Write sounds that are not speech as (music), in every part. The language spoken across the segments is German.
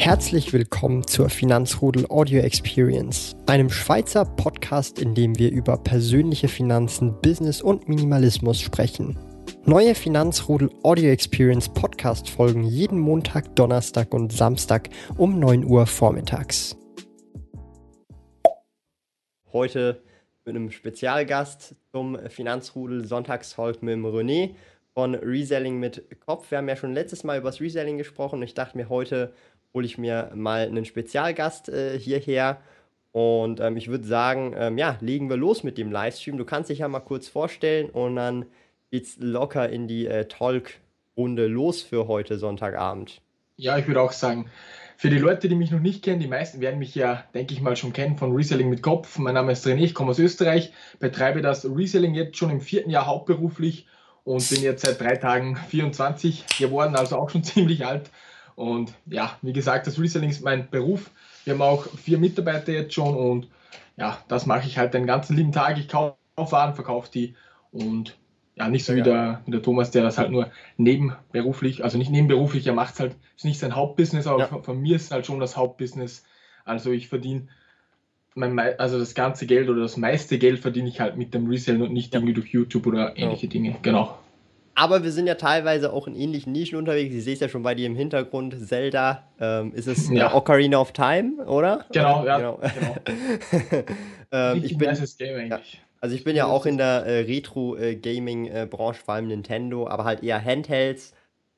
Herzlich willkommen zur Finanzrudel Audio Experience, einem Schweizer Podcast, in dem wir über persönliche Finanzen, Business und Minimalismus sprechen. Neue Finanzrudel Audio Experience Podcast folgen jeden Montag, Donnerstag und Samstag um 9 Uhr vormittags. Heute mit einem Spezialgast zum Finanzrudel Sonntagstalk mit dem René von Reselling mit Kopf. Wir haben ja schon letztes Mal über das Reselling gesprochen und ich dachte mir, heute hole ich mir mal einen Spezialgast äh, hierher. Und ähm, ich würde sagen, ähm, ja, legen wir los mit dem Livestream. Du kannst dich ja mal kurz vorstellen und dann geht's locker in die äh, Talk-Runde los für heute Sonntagabend. Ja, ich würde auch sagen, für die Leute, die mich noch nicht kennen, die meisten werden mich ja, denke ich mal, schon kennen von Reselling mit Kopf. Mein Name ist René, ich komme aus Österreich, betreibe das Reselling jetzt schon im vierten Jahr hauptberuflich und bin jetzt seit drei Tagen 24 geworden, also auch schon (laughs) ziemlich alt und ja, wie gesagt, das Reselling ist mein Beruf. Wir haben auch vier Mitarbeiter jetzt schon und ja, das mache ich halt den ganzen lieben Tag. Ich kaufe Waren, verkaufe die und ja, nicht so wie der, wie der, Thomas, der das halt nur nebenberuflich, also nicht nebenberuflich, er macht es halt, ist nicht sein Hauptbusiness, aber ja. von, von, mir ist es halt schon das Hauptbusiness. Also ich verdiene mein, also das ganze Geld oder das meiste Geld verdiene ich halt mit dem Resellen und nicht ja. irgendwie durch YouTube oder ähnliche ja. Dinge. Genau. Aber wir sind ja teilweise auch in ähnlichen Nischen unterwegs. Ich sehe es ja schon bei dir im Hintergrund. Zelda, ähm, ist es ja. Ocarina of Time, oder? Genau, ja. Genau. genau. (laughs) ähm, ich bin, Game ja, also ich bin ja auch in der äh, Retro-Gaming-Branche, vor allem Nintendo, aber halt eher Handhelds.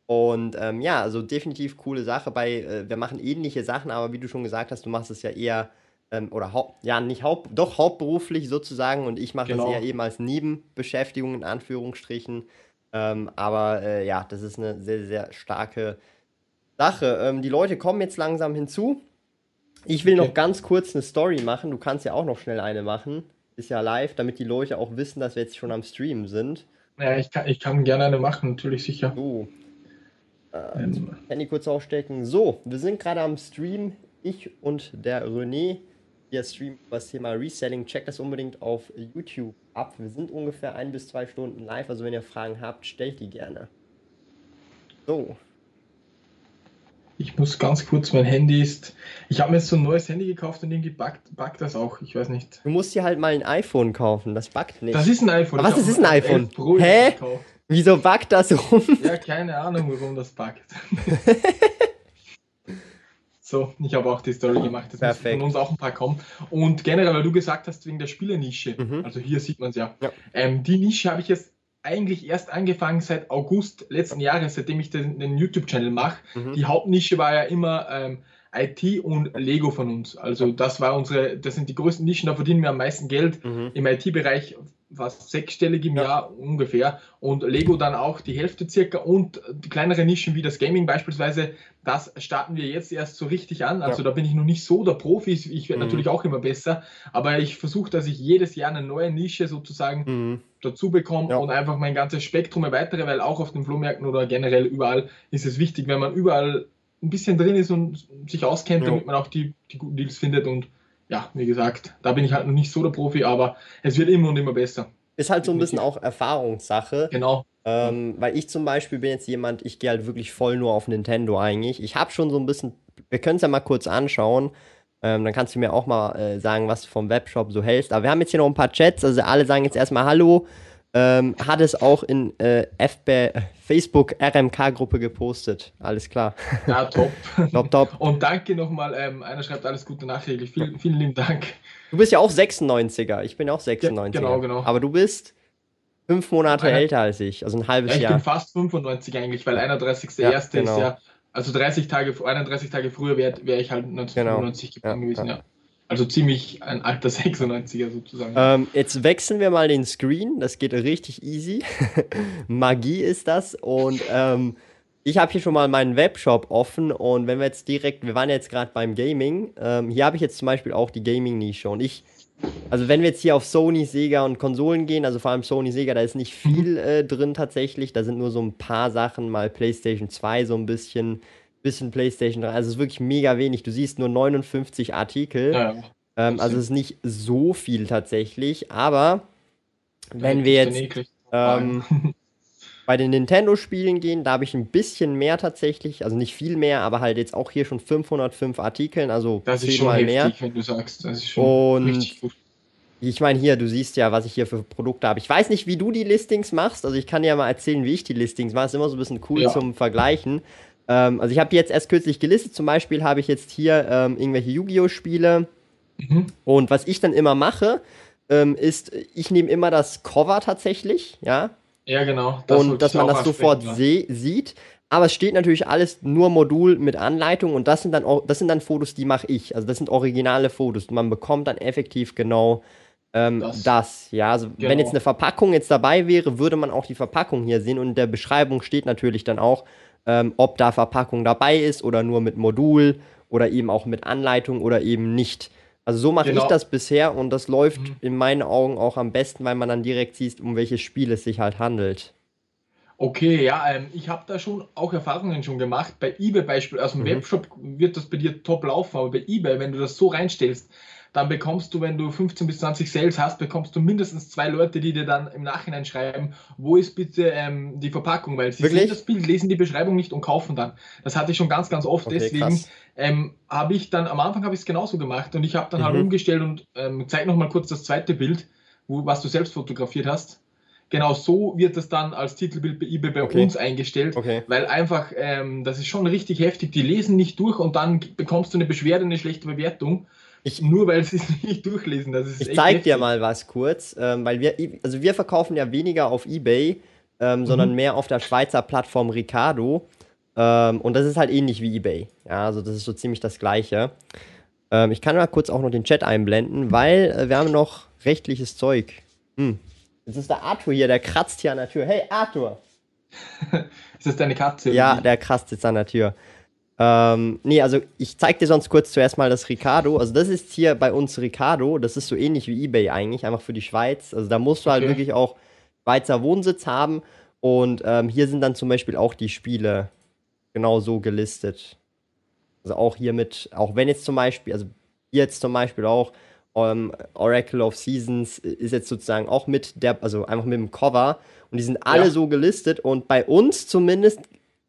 Und ähm, ja, also definitiv coole Sache. Bei, äh, wir machen ähnliche Sachen, aber wie du schon gesagt hast, du machst es ja eher ähm, oder ja, nicht haupt, doch hauptberuflich sozusagen und ich mache genau. das eher eben als Nebenbeschäftigung in Anführungsstrichen. Ähm, aber äh, ja, das ist eine sehr, sehr starke Sache. Ähm, die Leute kommen jetzt langsam hinzu. Ich will okay. noch ganz kurz eine Story machen. Du kannst ja auch noch schnell eine machen. Ist ja live, damit die Leute auch wissen, dass wir jetzt schon am Stream sind. Ja, ich kann, ich kann gerne eine machen, natürlich sicher. So. Äh, ähm. Handy kurz aufstecken. So, wir sind gerade am Stream. Ich und der René hier streamen über das Thema Reselling. Checkt das unbedingt auf YouTube ab. Wir sind ungefähr ein bis zwei Stunden live, also wenn ihr Fragen habt, stellt die gerne. So. Ich muss ganz kurz, mein Handy ist. Ich habe mir jetzt so ein neues Handy gekauft und irgendwie buggt, buggt das auch. Ich weiß nicht. Du musst dir halt mal ein iPhone kaufen, das buggt nicht. Das ist ein iPhone. Aber was, das ist ein iPhone? Hä? Wieso buggt das rum? Ja, keine Ahnung, warum das buggt. (laughs) So, ich habe auch die Story gemacht, das Perfekt. von uns auch ein paar kommen. Und generell, weil du gesagt hast, wegen der Spielernische, mhm. also hier sieht man es ja, ja. Ähm, die Nische habe ich jetzt eigentlich erst angefangen seit August letzten Jahres, seitdem ich den, den YouTube-Channel mache. Mhm. Die Hauptnische war ja immer ähm, IT und Lego von uns. Also das war unsere, das sind die größten Nischen, da verdienen wir am meisten Geld. Mhm. Im IT-Bereich fast sechsstellig im ja. Jahr ungefähr und Lego dann auch die Hälfte circa und kleinere Nischen wie das Gaming beispielsweise, das starten wir jetzt erst so richtig an. Also ja. da bin ich noch nicht so der Profi, ich werde mhm. natürlich auch immer besser, aber ich versuche, dass ich jedes Jahr eine neue Nische sozusagen mhm. dazu bekomme ja. und einfach mein ganzes Spektrum erweitere, weil auch auf den Flohmärkten oder generell überall ist es wichtig, wenn man überall ein bisschen drin ist und sich auskennt, damit man auch die, die guten Deals findet und ja, wie gesagt, da bin ich halt noch nicht so der Profi, aber es wird immer und immer besser. Ist halt so ein bisschen auch Erfahrungssache. Genau. Ähm, weil ich zum Beispiel bin jetzt jemand, ich gehe halt wirklich voll nur auf Nintendo eigentlich. Ich habe schon so ein bisschen, wir können es ja mal kurz anschauen. Ähm, dann kannst du mir auch mal äh, sagen, was du vom Webshop so hältst. Aber wir haben jetzt hier noch ein paar Chats. Also alle sagen jetzt erstmal Hallo ähm, hat es auch in äh, Facebook RMK-Gruppe gepostet. Alles klar. Ja, top. (laughs) top, top. Und danke nochmal. Ähm, einer schreibt alles Gute nachträglich. Vielen, vielen lieben Dank. Du bist ja auch 96er. Ich bin auch 96er. Ja, genau, genau. Aber du bist fünf Monate Einer, älter als ich, also ein halbes ja, ich Jahr. Ich bin fast 95 eigentlich, weil 31.01. Ja, genau. ist ja, also 30 Tage, 31 Tage früher wäre wär ich halt 1995 genau. geboren gewesen, ja. Also ziemlich ein alter (laughs) 96er sozusagen. Ähm, jetzt wechseln wir mal den Screen. Das geht richtig easy. (laughs) Magie ist das. Und ähm, ich habe hier schon mal meinen Webshop offen. Und wenn wir jetzt direkt, wir waren jetzt gerade beim Gaming. Ähm, hier habe ich jetzt zum Beispiel auch die Gaming-Nische. Und ich, also wenn wir jetzt hier auf Sony, Sega und Konsolen gehen, also vor allem Sony, Sega, da ist nicht viel äh, drin tatsächlich. Da sind nur so ein paar Sachen, mal PlayStation 2 so ein bisschen bisschen PlayStation 3. Also es ist wirklich mega wenig. Du siehst nur 59 Artikel. Ja, ähm, also es ist nicht so viel tatsächlich. Aber wenn wir jetzt ähm, (laughs) bei den Nintendo-Spielen gehen, da habe ich ein bisschen mehr tatsächlich, also nicht viel mehr, aber halt jetzt auch hier schon 505 Artikeln, also das ist schon heftig, mehr. wenn du sagst. Das ist schon Und richtig gut. Ich meine, hier, du siehst ja, was ich hier für Produkte habe. Ich weiß nicht, wie du die Listings machst. Also ich kann dir ja mal erzählen, wie ich die Listings mache. Ist immer so ein bisschen cool ja. zum Vergleichen. Ähm, also ich habe die jetzt erst kürzlich gelistet. Zum Beispiel habe ich jetzt hier ähm, irgendwelche Yu-Gi-Oh! Spiele. Mhm. Und was ich dann immer mache, ähm, ist, ich nehme immer das Cover tatsächlich, ja. Ja, genau. Das und dass man das sofort sieht. Aber es steht natürlich alles nur Modul mit Anleitung und das sind dann das sind dann Fotos, die mache ich. Also das sind originale Fotos. Man bekommt dann effektiv genau ähm, das. das. ja. Also genau. wenn jetzt eine Verpackung jetzt dabei wäre, würde man auch die Verpackung hier sehen und in der Beschreibung steht natürlich dann auch, ähm, ob da Verpackung dabei ist oder nur mit Modul oder eben auch mit Anleitung oder eben nicht. Also so mache genau. ich das bisher und das läuft mhm. in meinen Augen auch am besten, weil man dann direkt sieht, um welches Spiel es sich halt handelt. Okay, ja, ähm, ich habe da schon auch Erfahrungen schon gemacht. Bei eBay beispielsweise, aus dem mhm. Webshop wird das bei dir top laufen, aber bei eBay, wenn du das so reinstellst, dann bekommst du, wenn du 15 bis 20 Sales hast, bekommst du mindestens zwei Leute, die dir dann im Nachhinein schreiben, wo ist bitte ähm, die Verpackung, weil sie Wirklich? sehen das Bild, lesen die Beschreibung nicht und kaufen dann. Das hatte ich schon ganz, ganz oft. Okay, Deswegen ähm, habe ich dann, am Anfang habe ich es genauso gemacht und ich habe dann halt mhm. halt umgestellt und ähm, zeig noch mal kurz das zweite Bild, wo, was du selbst fotografiert hast. Genau so wird das dann als Titelbild bei eBay bei okay. uns eingestellt, okay. weil einfach, ähm, das ist schon richtig heftig. Die lesen nicht durch und dann bekommst du eine Beschwerde, eine schlechte Bewertung. Ich, nur weil sie es (laughs) nicht durchlesen. Das ist ich zeig dir mal was kurz, ähm, weil wir, also wir verkaufen ja weniger auf Ebay, ähm, mhm. sondern mehr auf der Schweizer Plattform Ricardo. Ähm, und das ist halt ähnlich wie Ebay. Ja, also das ist so ziemlich das Gleiche. Ähm, ich kann mal kurz auch noch den Chat einblenden, weil äh, wir haben noch rechtliches Zeug. Hm. Jetzt ist der Arthur hier, der kratzt hier an der Tür. Hey, Arthur! (laughs) ist das deine Katze? Ja, der kratzt jetzt an der Tür. Ähm, nee, also ich zeig dir sonst kurz zuerst mal das Ricardo. Also das ist hier bei uns Ricardo. Das ist so ähnlich wie eBay eigentlich, einfach für die Schweiz. Also da musst du halt okay. wirklich auch Schweizer Wohnsitz haben. Und ähm, hier sind dann zum Beispiel auch die Spiele genau so gelistet. Also auch hier mit, auch wenn jetzt zum Beispiel, also jetzt zum Beispiel auch um, ähm, Oracle of Seasons ist jetzt sozusagen auch mit der, also einfach mit dem Cover. Und die sind alle ja. so gelistet. Und bei uns zumindest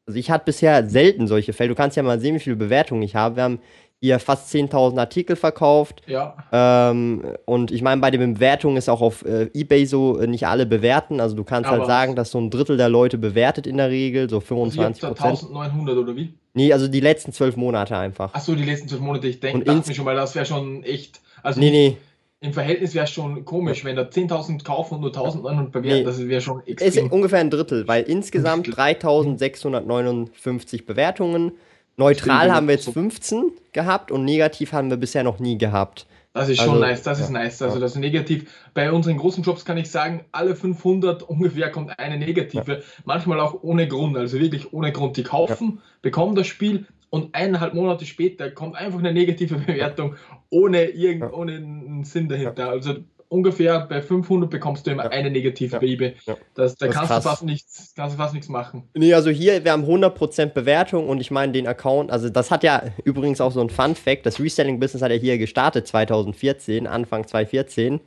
also ich hatte bisher selten solche Fälle. Du kannst ja mal sehen, wie viele Bewertungen ich habe. Wir haben hier fast 10.000 Artikel verkauft. Ja. Ähm, und ich meine, bei den Bewertungen ist auch auf äh, Ebay so äh, nicht alle bewerten. Also du kannst halt Aber halt sagen, dass so ein Drittel der Leute bewertet in der Regel, so 25 also Prozent. 1900 oder wie? Nee, also die letzten zwölf Monate einfach. Ach so, die letzten zwölf Monate. Ich denke, mir schon mal, das wäre schon echt. Also nee, nee im Verhältnis wäre es schon komisch, wenn da 10.000 kaufen und nur 1.900 bewerten, nee, das wäre schon extrem. Es ist ungefähr ein Drittel, weil insgesamt 3.659 Bewertungen. Neutral haben wir jetzt 15 gehabt und negativ haben wir bisher noch nie gehabt. Das ist also, schon nice, das ja, ist nice. Also das ist negativ. Bei unseren großen Jobs kann ich sagen, alle 500 ungefähr kommt eine negative. Ja. Manchmal auch ohne Grund, also wirklich ohne Grund. Die kaufen, ja. bekommen das Spiel, und eineinhalb Monate später kommt einfach eine negative Bewertung ohne, irgend, ja. ohne einen Sinn dahinter. Ja. Also ungefähr bei 500 bekommst du immer ja. eine negative ja. eBay. Das, da das kannst, du fast nichts, kannst du fast nichts machen. Nee, also hier, wir haben 100% Bewertung und ich meine den Account, also das hat ja übrigens auch so ein Fun-Fact, das Reselling-Business hat ja hier gestartet 2014, Anfang 2014.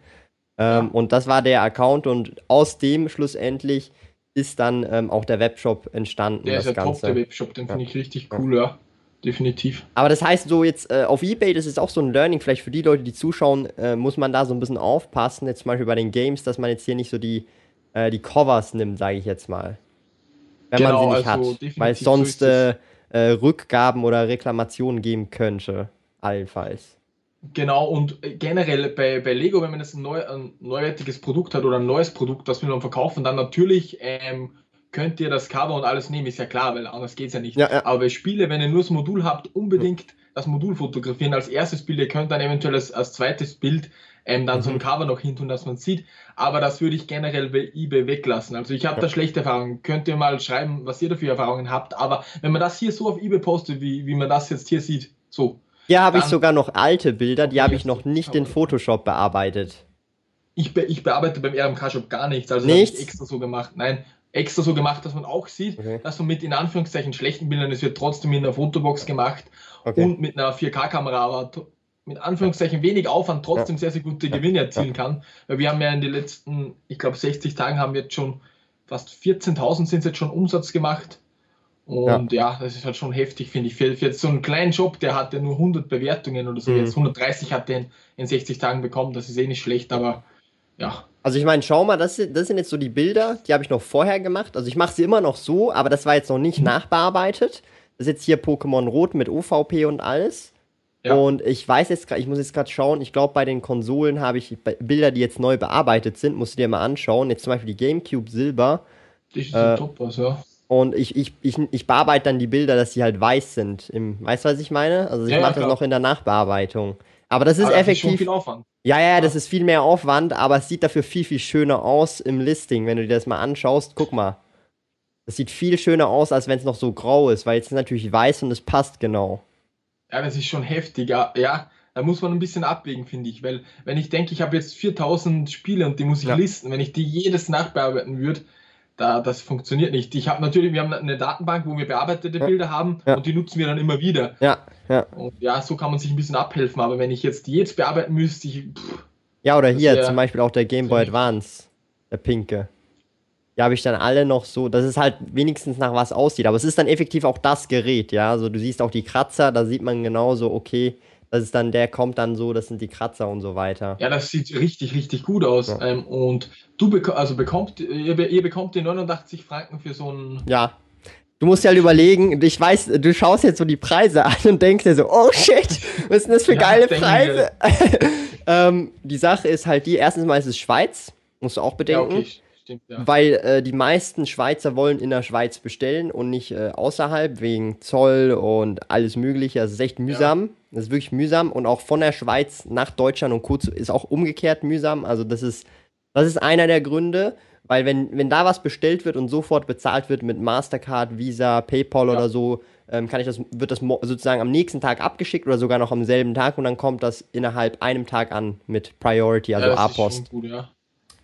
Ähm, und das war der Account und aus dem schlussendlich ist dann ähm, auch der Webshop entstanden. Der ist ja top, der Webshop, den finde ich richtig cool, ja definitiv. Aber das heißt so jetzt äh, auf Ebay, das ist auch so ein Learning, vielleicht für die Leute, die zuschauen, äh, muss man da so ein bisschen aufpassen, jetzt zum Beispiel bei den Games, dass man jetzt hier nicht so die, äh, die Covers nimmt, sage ich jetzt mal. Wenn genau, man sie nicht also hat. Weil es sonst so äh, äh, Rückgaben oder Reklamationen geben könnte, allenfalls. Genau, und äh, generell bei, bei Lego, wenn man jetzt ein, neu, ein neuwertiges Produkt hat oder ein neues Produkt, das wir dann verkaufen, dann natürlich ähm, könnt ihr das Cover und alles nehmen, ist ja klar, weil anders geht es ja nicht. Ja, ja. Aber bei Spiele, wenn ihr nur das Modul habt, unbedingt das Modul fotografieren als erstes Bild. Ihr könnt dann eventuell als, als zweites Bild ähm, dann mhm. so ein mhm. Cover noch hin tun, dass man sieht. Aber das würde ich generell bei eBay weglassen. Also ich habe ja. da schlechte Erfahrungen. Könnt ihr mal schreiben, was ihr dafür Erfahrungen habt. Aber wenn man das hier so auf eBay postet, wie, wie man das jetzt hier sieht, so. Hier habe ich sogar noch alte Bilder, die habe ich noch nicht in Photoshop bearbeitet. Ich, be ich bearbeite beim RMK-Shop gar nichts, also nichts? ich extra so gemacht. Nein, extra so gemacht, dass man auch sieht, okay. dass man mit in Anführungszeichen schlechten Bildern, es wird trotzdem in einer Fotobox gemacht okay. und mit einer 4K-Kamera, aber mit Anführungszeichen wenig Aufwand trotzdem ja. sehr, sehr gute Gewinne erzielen kann. Weil wir haben ja in den letzten, ich glaube 60 Tagen haben wir jetzt schon fast 14.000 sind jetzt schon Umsatz gemacht. Und ja. ja. das ist halt schon heftig, finde ich. Für, für jetzt so einen kleinen Job, der hatte nur 100 Bewertungen oder so, mhm. jetzt 130 hat den in 60 Tagen bekommen, das ist eh nicht schlecht, aber ja. Also ich meine, schau mal, das, das sind jetzt so die Bilder, die habe ich noch vorher gemacht. Also ich mache sie immer noch so, aber das war jetzt noch nicht mhm. nachbearbeitet. Das ist jetzt hier Pokémon Rot mit OVP und alles. Ja. Und ich weiß jetzt gerade, ich muss jetzt gerade schauen, ich glaube bei den Konsolen habe ich Bilder, die jetzt neu bearbeitet sind, musst du dir mal anschauen. Jetzt zum Beispiel die GameCube Silber. Die ist äh, top was, ja. Und ich, ich, ich, ich bearbeite dann die Bilder, dass sie halt weiß sind. Im, weißt du, was ich meine? Also ich ja, mache ja, das noch in der Nachbearbeitung. Aber das ist aber effektiv. Das ist viel Aufwand. Ja, ja, das ist viel mehr Aufwand, aber es sieht dafür viel, viel schöner aus im Listing, wenn du dir das mal anschaust. Guck mal. Das sieht viel schöner aus, als wenn es noch so grau ist, weil jetzt ist natürlich weiß und es passt genau. Ja, das ist schon heftig. Ja, da muss man ein bisschen abwägen, finde ich. Weil, wenn ich denke, ich habe jetzt 4000 Spiele und die muss ich ja. listen, wenn ich die jedes nachbearbeiten würde, da, das funktioniert nicht. Ich habe natürlich, wir haben eine Datenbank, wo wir bearbeitete ja. Bilder haben ja. und die nutzen wir dann immer wieder. Ja, ja. Und ja, so kann man sich ein bisschen abhelfen. Aber wenn ich jetzt die jetzt bearbeiten müsste, ich, pff, Ja, oder hier zum Beispiel auch der Game Boy Advance, der pinke. Die habe ich dann alle noch so, dass es halt wenigstens nach was aussieht. Aber es ist dann effektiv auch das Gerät, ja. Also du siehst auch die Kratzer, da sieht man genauso, okay, das ist dann, der kommt dann so, das sind die Kratzer und so weiter. Ja, das sieht richtig, richtig gut aus. Ja. Ähm, und du bek also bekommt, ihr, ihr, bekommt die 89 Franken für so ein. Ja. Du musst ja halt überlegen, ich weiß, du schaust jetzt so die Preise an und denkst dir so, oh shit, was sind das für ja, geile Preise? (laughs) ähm, die Sache ist halt die, erstens mal ist es Schweiz, musst du auch bedenken. Ja, okay. Stimmt, ja. Weil äh, die meisten Schweizer wollen in der Schweiz bestellen und nicht äh, außerhalb, wegen Zoll und alles Mögliche. Das ist echt mühsam. Ja. Das ist wirklich mühsam. Und auch von der Schweiz nach Deutschland und kurz ist auch umgekehrt mühsam. Also das ist, das ist einer der Gründe. Weil wenn, wenn da was bestellt wird und sofort bezahlt wird mit Mastercard, Visa, PayPal ja. oder so, ähm, kann ich das, wird das sozusagen am nächsten Tag abgeschickt oder sogar noch am selben Tag und dann kommt das innerhalb einem Tag an mit Priority, also ja, A-Post. Ja.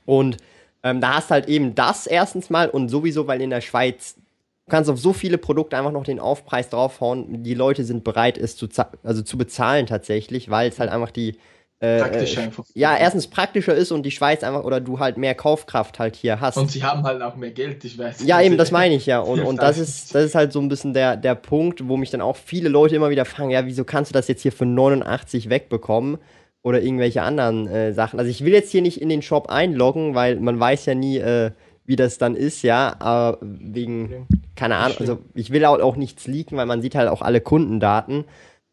Und ähm, da hast du halt eben das erstens mal und sowieso, weil in der Schweiz du kannst auf so viele Produkte einfach noch den Aufpreis draufhauen. Die Leute sind bereit, es zu, also zu bezahlen tatsächlich, weil es halt einfach die äh, praktischer einfach. Ja, erstens praktischer ist und die Schweiz einfach oder du halt mehr Kaufkraft halt hier hast. Und sie haben halt auch mehr Geld, ich weiß. Ja, eben, das meine ich ja. Und, (laughs) und das ist, das ist halt so ein bisschen der, der Punkt, wo mich dann auch viele Leute immer wieder fragen, ja, wieso kannst du das jetzt hier für 89 wegbekommen? Oder irgendwelche anderen äh, Sachen. Also ich will jetzt hier nicht in den Shop einloggen, weil man weiß ja nie, äh, wie das dann ist, ja, aber wegen, keine Ahnung, also ich will auch, auch nichts leaken, weil man sieht halt auch alle Kundendaten.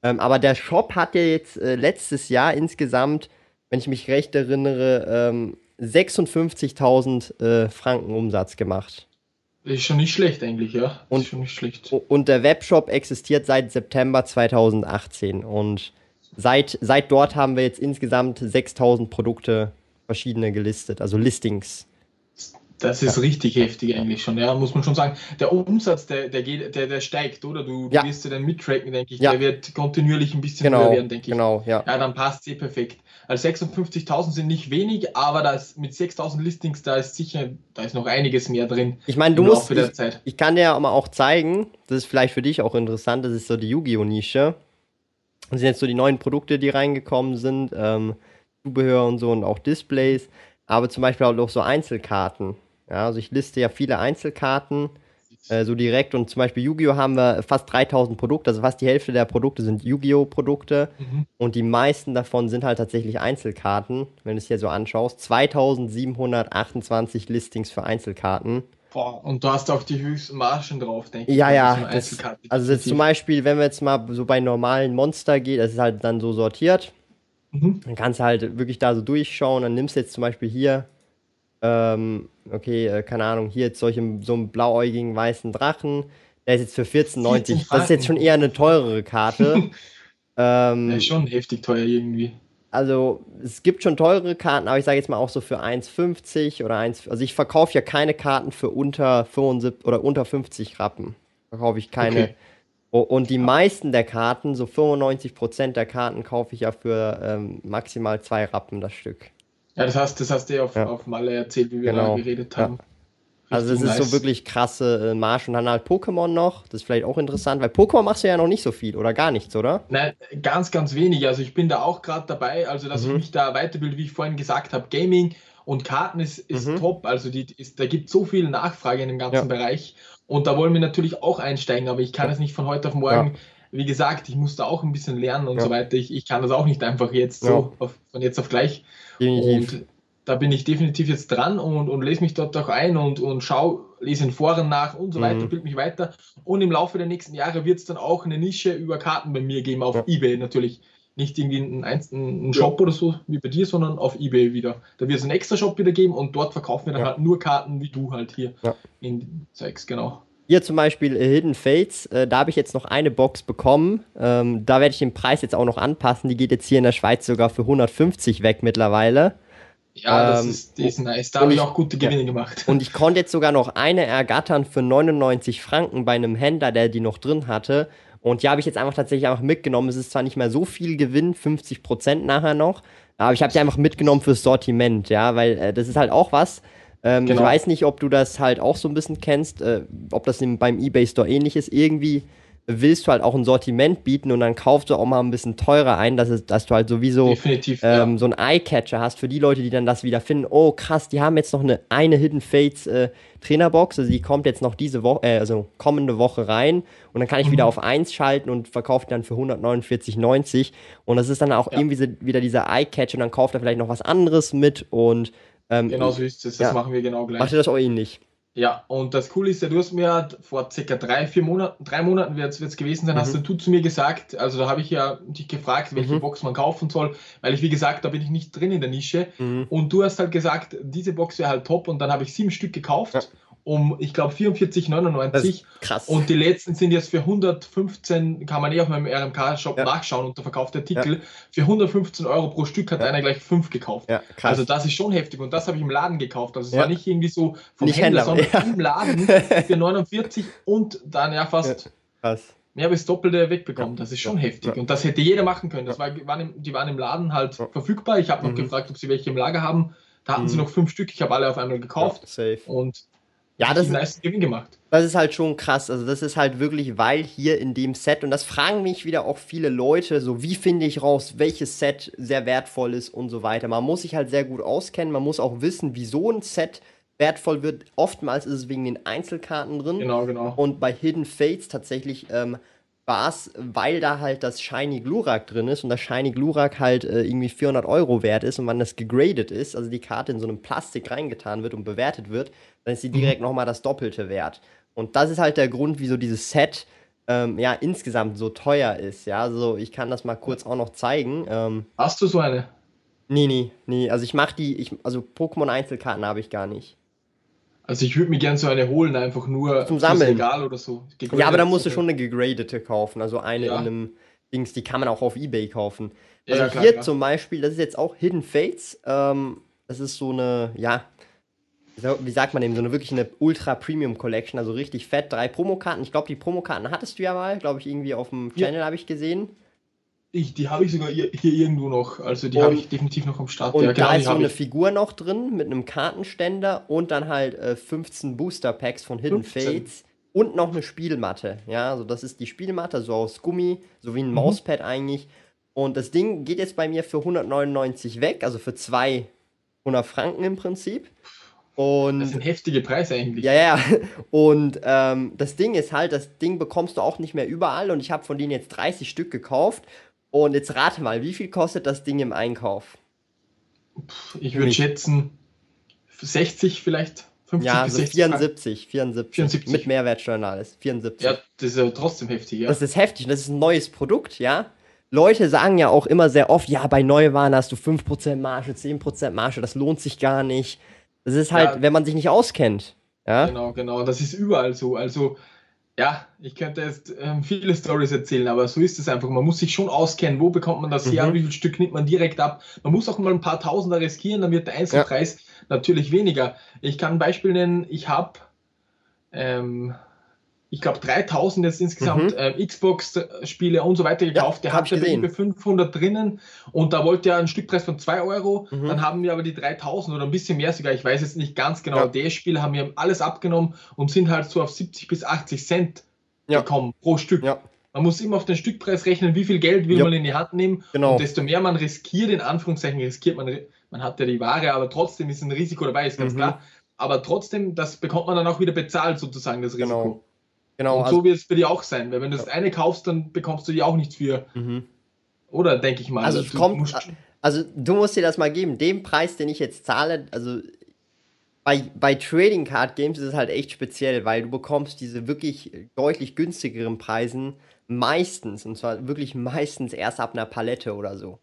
Ähm, aber der Shop hat ja jetzt äh, letztes Jahr insgesamt, wenn ich mich recht erinnere, ähm, 56.000 äh, Franken Umsatz gemacht. Ist schon nicht schlecht eigentlich, ja. Und, ist schon nicht schlecht. Und der Webshop existiert seit September 2018 und seit, seit dort haben wir jetzt insgesamt 6000 Produkte verschiedene gelistet, also Listings. Das ist ja. richtig heftig eigentlich schon, ja, muss man schon sagen. Der Umsatz, der, der, geht, der, der steigt, oder? Du, ja. wirst ja dann mittracken, denke ich. Ja. Der wird kontinuierlich ein bisschen genau. höher werden, denke ich. Genau, ja. Ja, dann passt es eh perfekt. Also 56.000 sind nicht wenig, aber da ist mit 6.000 Listings, da ist sicher, da ist noch einiges mehr drin. Ich meine, du musst, ich, ich, kann dir ja mal auch zeigen, das ist vielleicht für dich auch interessant, das ist so die Yu-Gi-Oh! Nische. Das sind jetzt so die neuen Produkte, die reingekommen sind, ähm, Zubehör und so und auch Displays, aber zum Beispiel auch so Einzelkarten. Ja, also ich liste ja viele Einzelkarten äh, so direkt und zum Beispiel Yu-Gi-Oh! haben wir fast 3000 Produkte, also fast die Hälfte der Produkte sind Yu-Gi-Oh! Produkte mhm. und die meisten davon sind halt tatsächlich Einzelkarten, wenn du es hier so anschaust. 2728 Listings für Einzelkarten. Boah, und du hast auch die höchsten Margen drauf, denke ich. Ja, ja. Das, also jetzt zum Beispiel, wenn wir jetzt mal so bei normalen Monster geht, das ist halt dann so sortiert. Mhm. Dann kannst du halt wirklich da so durchschauen. Dann nimmst du jetzt zum Beispiel hier, ähm, okay, äh, keine Ahnung, hier jetzt solche, so einen blauäugigen weißen Drachen. Der ist jetzt für 14,90. Das ist jetzt schon eher eine teurere Karte. (laughs) ähm, der ist schon heftig teuer irgendwie also es gibt schon teurere Karten, aber ich sage jetzt mal auch so für 1,50 oder 1, also ich verkaufe ja keine Karten für unter 75 oder unter 50 Rappen. Verkaufe ich keine. Okay. Und die meisten der Karten, so 95% der Karten, kaufe ich ja für ähm, maximal zwei Rappen das Stück. Ja, das hast, das hast du ja auf, ja. auf Malle erzählt, wie wir genau. da geredet haben. Ja. Also es ist nice. so wirklich krasse äh, Marsch und dann halt Pokémon noch. Das ist vielleicht auch interessant, weil Pokémon machst du ja noch nicht so viel oder gar nichts, oder? Nein, ganz, ganz wenig. Also ich bin da auch gerade dabei, also dass mhm. ich mich da weiterbilde, wie ich vorhin gesagt habe, Gaming Und Karten ist, ist mhm. top. Also die, ist, da gibt so viel Nachfrage in dem ganzen ja. Bereich. Und da wollen wir natürlich auch einsteigen, aber ich kann es nicht von heute auf morgen. Ja. Wie gesagt, ich musste auch ein bisschen lernen und so weiter. Ich, ich kann das auch nicht einfach jetzt so auf, von jetzt auf gleich. Definitiv. Und da bin ich definitiv jetzt dran und, und lese mich dort auch ein und, und schaue, lese in Foren nach und so weiter, mhm. bild mich weiter. Und im Laufe der nächsten Jahre wird es dann auch eine Nische über Karten bei mir geben, auf ja. Ebay natürlich. Nicht irgendwie einen, einen Shop ja. oder so wie bei dir, sondern auf Ebay wieder. Da wird es einen extra Shop wieder geben und dort verkaufen wir dann ja. halt nur Karten wie du halt hier in Zeugs, genau. Hier zum Beispiel äh, Hidden Fates, äh, da habe ich jetzt noch eine Box bekommen. Ähm, da werde ich den Preis jetzt auch noch anpassen. Die geht jetzt hier in der Schweiz sogar für 150 weg mittlerweile. Ja, das ähm, ist, die ist nice. Da habe ich auch gute Gewinne ja. gemacht. Und ich konnte jetzt sogar noch eine ergattern für 99 Franken bei einem Händler, der die noch drin hatte. Und die habe ich jetzt einfach tatsächlich einfach mitgenommen. Es ist zwar nicht mehr so viel Gewinn, 50 Prozent nachher noch, aber ich habe die einfach mitgenommen fürs Sortiment, ja, weil äh, das ist halt auch was. Ähm, genau. Ich weiß nicht, ob du das halt auch so ein bisschen kennst, äh, ob das im, beim eBay Store ähnlich ist. Irgendwie willst du halt auch ein Sortiment bieten und dann kaufst du auch mal ein bisschen teurer ein, dass, es, dass du halt sowieso ähm, ja. so ein Eye-Catcher hast für die Leute, die dann das wieder finden. Oh krass, die haben jetzt noch eine, eine Hidden Fates äh, Trainerbox, also die kommt jetzt noch diese Woche, äh, also kommende Woche rein und dann kann ich mhm. wieder auf 1 schalten und verkaufe dann für 149,90 und das ist dann auch ja. irgendwie so, wieder dieser Eye-Catcher und dann kauft er vielleicht noch was anderes mit und ähm, Genau so ist es, das ja. machen wir genau gleich. Macht ihr das auch ähnlich? Ja, und das Coole ist ja, du hast mir vor circa drei, vier Monaten, drei Monaten wird es gewesen sein, mhm. hast du zu mir gesagt, also da habe ich ja dich gefragt, welche mhm. Box man kaufen soll, weil ich, wie gesagt, da bin ich nicht drin in der Nische. Mhm. Und du hast halt gesagt, diese Box wäre halt top und dann habe ich sieben Stück gekauft. Ja um, ich glaube, 44,99. Krass. Und die letzten sind jetzt für 115, kann man eh auf meinem RMK-Shop ja. nachschauen unter verkaufte Artikel. Ja. Für 115 Euro pro Stück hat ja. einer gleich fünf gekauft. Also das ist schon heftig und das habe ich im Laden gekauft. Also es war nicht irgendwie so vom nicht Händler, Händler sondern im Laden (laughs) für 49 und dann ja fast Krass. mehr als Doppelte wegbekommen. Das ist schon heftig. Und das hätte jeder machen können. Das war, waren im, die waren im Laden halt verfügbar. Ich habe noch mhm. gefragt, ob sie welche im Lager haben. Da hatten mhm. sie noch fünf Stück. Ich habe alle auf einmal gekauft. safe. Und ja, das ist, Gewinn gemacht. Das ist halt schon krass. Also, das ist halt wirklich, weil hier in dem Set, und das fragen mich wieder auch viele Leute, so wie finde ich raus, welches Set sehr wertvoll ist und so weiter. Man muss sich halt sehr gut auskennen, man muss auch wissen, wieso ein Set wertvoll wird. Oftmals ist es wegen den Einzelkarten drin. Genau, genau. Und bei Hidden Fates tatsächlich ähm, war es, weil da halt das Shiny Glurak drin ist und das Shiny Glurak halt äh, irgendwie 400 Euro wert ist und man das gegradet ist, also die Karte in so einem Plastik reingetan wird und bewertet wird, dann ist sie direkt mhm. nochmal das Doppelte wert. Und das ist halt der Grund, wieso dieses Set ähm, ja insgesamt so teuer ist. Ja, also ich kann das mal kurz auch noch zeigen. Ähm, Hast du so eine? Nee, nee, nee. Also ich mach die, ich, also Pokémon-Einzelkarten habe ich gar nicht. Also ich würde mir gerne so eine holen, einfach nur zum Sammeln. Regal oder so. Gegradete ja, aber da musst du schon eine gegradete kaufen. Also eine ja. in einem Dings, die kann man auch auf Ebay kaufen. Also ja, klar, hier klar. zum Beispiel, das ist jetzt auch Hidden Fates. Ähm, das ist so eine, ja, wie sagt man eben, so eine wirklich eine Ultra Premium Collection, also richtig fett. Drei Promokarten. Ich glaube, die Promokarten hattest du ja mal, glaube ich, irgendwie auf dem Channel ja. habe ich gesehen. Ich, die habe ich sogar hier, hier, irgendwo noch. Also die habe ich definitiv noch am Start. Und ja, genau, da ist so eine ich. Figur noch drin mit einem Kartenständer und dann halt äh, 15 Booster Packs von Hidden 15. Fates und noch eine Spielmatte. Ja, also das ist die Spielmatte, so aus Gummi, so wie ein mhm. Mauspad eigentlich. Und das Ding geht jetzt bei mir für 199 weg, also für 200 Franken im Prinzip. Und das sind heftige Preise eigentlich. Ja, ja. (laughs) Und ähm, das Ding ist halt, das Ding bekommst du auch nicht mehr überall. Und ich habe von denen jetzt 30 Stück gekauft. Und jetzt rate mal, wie viel kostet das Ding im Einkauf? Ich würde schätzen 60 vielleicht. 50 ja, also 74, 74, 74. Mit Mehrwertsteuer und alles. 74. Ja, das ist ja trotzdem heftig, ja. Das ist heftig. Das ist ein neues Produkt, ja. Leute sagen ja auch immer sehr oft, ja, bei Neuwaren hast du 5% Marge, 10% Marge, das lohnt sich gar nicht. Das ist halt, ja, wenn man sich nicht auskennt. Ja? Genau, genau. Das ist überall so. Also ja, ich könnte jetzt ähm, viele Stories erzählen, aber so ist es einfach. Man muss sich schon auskennen, wo bekommt man das mhm. her, wie viel Stück nimmt man direkt ab. Man muss auch mal ein paar Tausender riskieren, dann wird der Einzelpreis ja. natürlich weniger. Ich kann ein Beispiel nennen, ich habe ähm, ich glaube, 3000 jetzt insgesamt mhm. äh, Xbox-Spiele und so weiter gekauft. Ja, der hatte über 500 drinnen und da wollte er einen Stückpreis von 2 Euro. Mhm. Dann haben wir aber die 3000 oder ein bisschen mehr sogar, ich weiß jetzt nicht ganz genau, ja. der Spiel haben wir alles abgenommen und sind halt so auf 70 bis 80 Cent ja. gekommen pro Stück. Ja. Man muss immer auf den Stückpreis rechnen, wie viel Geld will man in die Hand nehmen. Genau. Und desto mehr man riskiert, in Anführungszeichen riskiert man man hat ja die Ware, aber trotzdem ist ein Risiko dabei, ist ganz mhm. klar. Aber trotzdem, das bekommt man dann auch wieder bezahlt, sozusagen, das Risiko. Genau. Genau Und also, so wird es bei dir auch sein, weil wenn du das eine kaufst, dann bekommst du die auch nichts für. Mhm. Oder denke ich mal. Also, es kommt, also du musst dir das mal geben, den Preis, den ich jetzt zahle, also bei, bei Trading Card Games ist es halt echt speziell, weil du bekommst diese wirklich deutlich günstigeren Preisen meistens, und zwar wirklich meistens erst ab einer Palette oder so.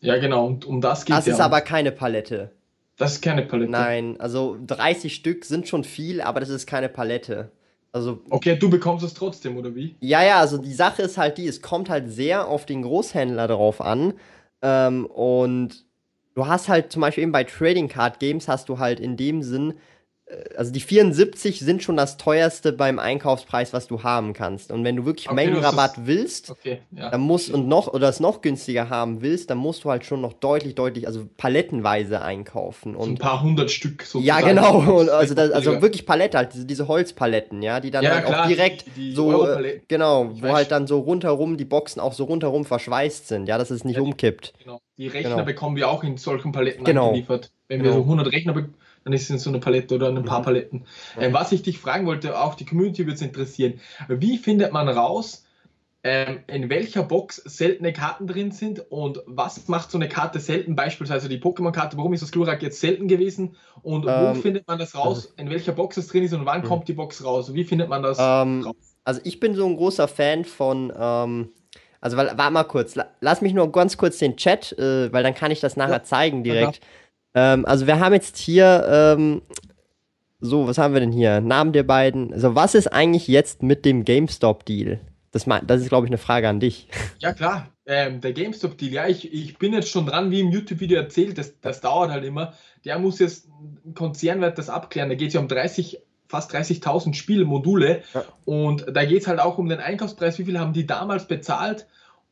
Ja, genau, und um das geht es. Das ist aber keine Palette. Das ist keine Palette. Nein, also 30 Stück sind schon viel, aber das ist keine Palette. Also, okay, du bekommst es trotzdem, oder wie? Ja, ja, also die Sache ist halt die, es kommt halt sehr auf den Großhändler drauf an. Ähm, und du hast halt zum Beispiel eben bei Trading Card Games hast du halt in dem Sinn also die 74 sind schon das teuerste beim Einkaufspreis, was du haben kannst. Und wenn du wirklich okay, Mengenrabatt willst, okay, ja, dann musst und noch oder es noch günstiger haben willst, dann musst du halt schon noch deutlich, deutlich, also palettenweise einkaufen. Und so ein paar hundert Stück so. Ja, genau. (laughs) Und also, das, also wirklich Palette halt, diese, diese Holzpaletten, ja, die dann ja, halt klar, auch direkt die, die so, äh, genau, wo halt dann so rundherum die Boxen auch so rundherum verschweißt sind, ja, dass es nicht ja, umkippt. Genau. Die Rechner genau. bekommen wir auch in solchen Paletten genau. geliefert. Wenn wir genau. so 100 Rechner bekommen dann ist es so eine Palette oder ein paar mhm. Paletten. Ähm, was ich dich fragen wollte, auch die Community würde es interessieren. Wie findet man raus, ähm, in welcher Box seltene Karten drin sind und was macht so eine Karte selten? Beispielsweise die Pokémon-Karte, warum ist das Glurak jetzt selten gewesen und ähm, wo findet man das raus, in welcher Box es drin ist und wann mhm. kommt die Box raus? Wie findet man das ähm, raus? Also ich bin so ein großer Fan von ähm, also, warte mal kurz. Lass mich nur ganz kurz den Chat, äh, weil dann kann ich das nachher ja. zeigen direkt. Ja, ähm, also wir haben jetzt hier, ähm, so, was haben wir denn hier? Namen der beiden. Also was ist eigentlich jetzt mit dem GameStop-Deal? Das, das ist, glaube ich, eine Frage an dich. (laughs) Ja, klar. Ähm, der GameStop-Deal, ja, ich, ich bin jetzt schon dran, wie im YouTube-Video erzählt, das, das dauert halt immer. Der muss jetzt, ein Konzern wird das abklären. Da geht es ja um 30, fast 30.000 Spielmodule. Ja. Und da geht es halt auch um den Einkaufspreis. Wie viel haben die damals bezahlt?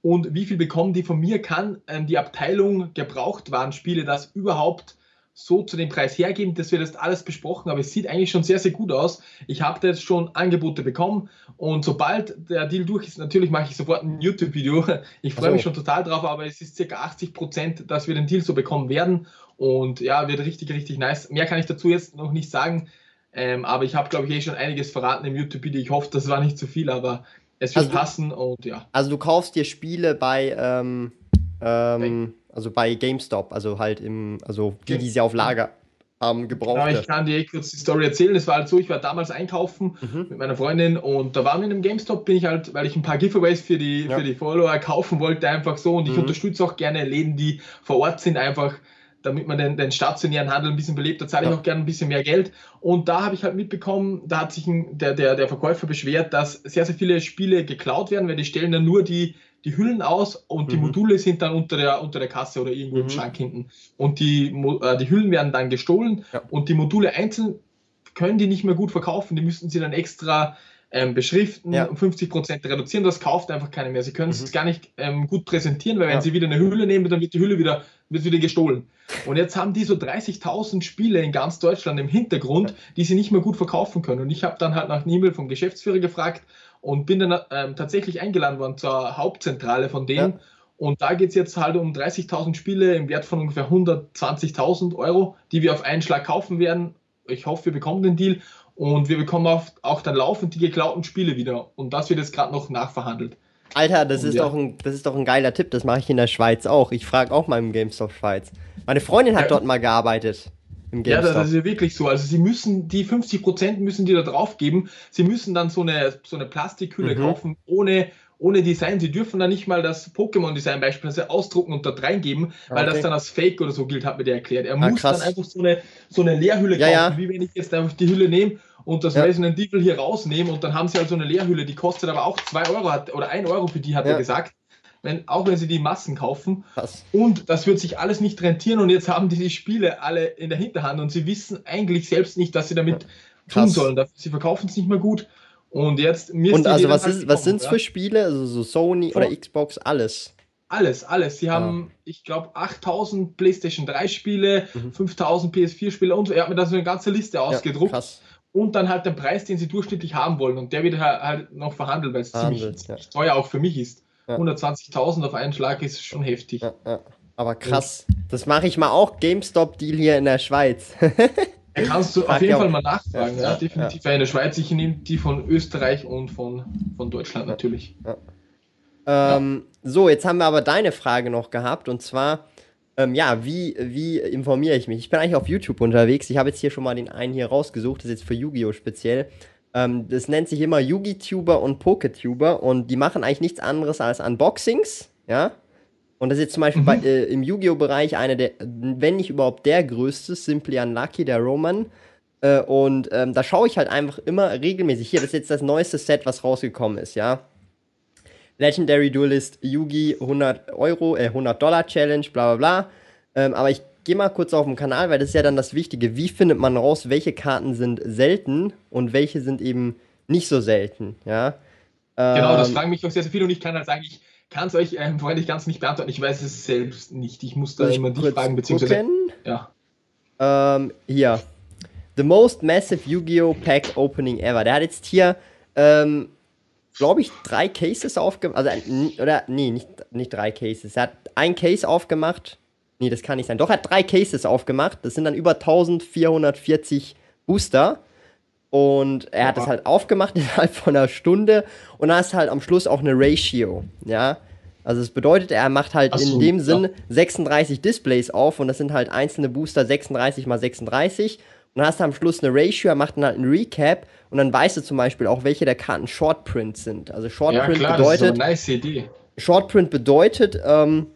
Und wie viel bekommen die von mir, kann ähm, die Abteilung Gebrauchtwarenspiele das überhaupt so zu dem Preis hergeben. Das wird jetzt alles besprochen, aber es sieht eigentlich schon sehr, sehr gut aus. Ich habe da jetzt schon Angebote bekommen und sobald der Deal durch ist, natürlich mache ich sofort ein YouTube-Video. Ich freue also. mich schon total drauf, aber es ist circa 80 Prozent, dass wir den Deal so bekommen werden und ja, wird richtig, richtig nice. Mehr kann ich dazu jetzt noch nicht sagen, ähm, aber ich habe, glaube ich, eh schon einiges verraten im YouTube-Video. Ich hoffe, das war nicht zu viel, aber es wird also passen du, und ja. Also du kaufst dir Spiele bei, ähm, ähm, also bei GameStop, also halt im, also die, die sie auf Lager haben, gebraucht. Ja, ich kann dir kurz die Story erzählen. Es war halt so, ich war damals einkaufen mhm. mit meiner Freundin und da waren wir in einem GameStop, bin ich halt, weil ich ein paar Giveaways für die, ja. für die Follower kaufen wollte, einfach so und ich mhm. unterstütze auch gerne Läden, die vor Ort sind, einfach damit man den, den stationären Handel ein bisschen belebt, da zahle ich ja. auch gerne ein bisschen mehr Geld. Und da habe ich halt mitbekommen, da hat sich ein, der, der, der Verkäufer beschwert, dass sehr, sehr viele Spiele geklaut werden, weil die stellen dann nur die, die Hüllen aus und mhm. die Module sind dann unter der, unter der Kasse oder irgendwo mhm. im Schrank hinten. Und die, äh, die Hüllen werden dann gestohlen ja. und die Module einzeln können die nicht mehr gut verkaufen, die müssten sie dann extra ähm, beschriften, ja. um 50% reduzieren. Das kauft einfach keiner mehr. Sie können mhm. es gar nicht ähm, gut präsentieren, weil wenn ja. sie wieder eine Hülle nehmen, dann wird die Hülle wieder, wird wieder gestohlen. Und jetzt haben die so 30.000 Spiele in ganz Deutschland im Hintergrund, ja. die sie nicht mehr gut verkaufen können. Und ich habe dann halt nach E-Mail vom Geschäftsführer gefragt und bin dann ähm, tatsächlich eingeladen worden zur Hauptzentrale von denen. Und da geht es jetzt halt um 30.000 Spiele im Wert von ungefähr 120.000 Euro, die wir auf einen Schlag kaufen werden. Ich hoffe, wir bekommen den Deal. Und wir bekommen auch, auch dann laufend die geklauten Spiele wieder. Und das wird jetzt gerade noch nachverhandelt. Alter, das ist, ja. doch ein, das ist doch ein geiler Tipp. Das mache ich in der Schweiz auch. Ich frage auch mal im GameStop Schweiz. Meine Freundin hat ja. dort mal gearbeitet. Ja, das ist ja wirklich so. Also sie müssen die 50% müssen die da drauf geben. Sie müssen dann so eine, so eine Plastikhülle mhm. kaufen ohne ohne Design. Sie dürfen da nicht mal das Pokémon-Design beispielsweise ausdrucken und dort reingeben, weil okay. das dann als Fake oder so gilt, hat mir der erklärt. Er ah, muss krass. dann einfach so eine, so eine Leerhülle ja, kaufen, ja. wie wenn ich jetzt einfach die Hülle nehme und das ja. Resident Evil hier rausnehme und dann haben sie halt so eine Leerhülle, die kostet aber auch 2 Euro hat, oder 1 Euro für die, hat ja. er gesagt. Wenn, auch wenn sie die Massen kaufen. Krass. Und das wird sich alles nicht rentieren und jetzt haben die die Spiele alle in der Hinterhand und sie wissen eigentlich selbst nicht, dass sie damit tun sollen. Sie verkaufen es nicht mehr gut. Und jetzt mir Und also was, ist, was sind es für Spiele? Also so Sony so. oder Xbox, alles. Alles, alles. Sie haben, ja. ich glaube, 8000 PlayStation 3 Spiele, mhm. 5000 PS4 Spiele und so. Er hat mir da so eine ganze Liste ausgedruckt. Ja, und dann halt den Preis, den sie durchschnittlich haben wollen. Und der wird halt noch verhandelt, weil es ziemlich, ja. teuer auch für mich ist. 120.000 auf einen Schlag ist schon heftig. Aber krass. Das mache ich mal auch. GameStop-Deal hier in der Schweiz. (laughs) Da kannst du auf jeden Fall mal nachfragen, ja, ja definitiv. Ja. In der Schweiz, ich nehme die von Österreich und von, von Deutschland natürlich. Ja. Ähm, so, jetzt haben wir aber deine Frage noch gehabt und zwar, ähm, ja, wie, wie informiere ich mich? Ich bin eigentlich auf YouTube unterwegs. Ich habe jetzt hier schon mal den einen hier rausgesucht, das ist jetzt für Yu-Gi-Oh! speziell. Ähm, das nennt sich immer Yugi-Tuber und Poketuber und die machen eigentlich nichts anderes als Unboxings, ja. Und das ist jetzt zum Beispiel mhm. bei, äh, im Yu-Gi-Oh! Bereich einer der, wenn nicht überhaupt der größte, Simply Unlucky, der Roman. Äh, und ähm, da schaue ich halt einfach immer regelmäßig. Hier, das ist jetzt das neueste Set, was rausgekommen ist, ja. Legendary Duelist Yugi 100 Euro, äh, 100 Dollar Challenge, bla bla bla. Ähm, aber ich gehe mal kurz auf den Kanal, weil das ist ja dann das Wichtige. Wie findet man raus, welche Karten sind selten und welche sind eben nicht so selten, ja? Genau, das ähm, fragen mich auch sehr, sehr viele und ich kann halt sagen, ich kann es euch ähm, freundlich ganz nicht beantworten. Ich weiß es selbst nicht. Ich muss da immer dich fragen, beziehungsweise. Gucken? Ja. Ähm, hier. The most massive Yu-Gi-Oh! Pack Opening ever. Der hat jetzt hier, ähm, glaube ich, drei Cases aufgemacht. Also, oder, nee, nicht, nicht drei Cases. Er hat ein Case aufgemacht. Nee, das kann nicht sein. Doch, er hat drei Cases aufgemacht. Das sind dann über 1440 Booster. Und er hat es halt aufgemacht (laughs) innerhalb von einer Stunde und da ist halt am Schluss auch eine Ratio, ja. Also es bedeutet, er macht halt so, in dem ja. Sinn 36 Displays auf und das sind halt einzelne Booster 36 mal 36 und dann hast du am Schluss eine Ratio, er macht dann halt ein Recap und dann weißt du zum Beispiel auch, welche der Karten Shortprint sind. Also Shortprint ja, klar, bedeutet. Das ist eine nice Idee. Shortprint bedeutet, ähm,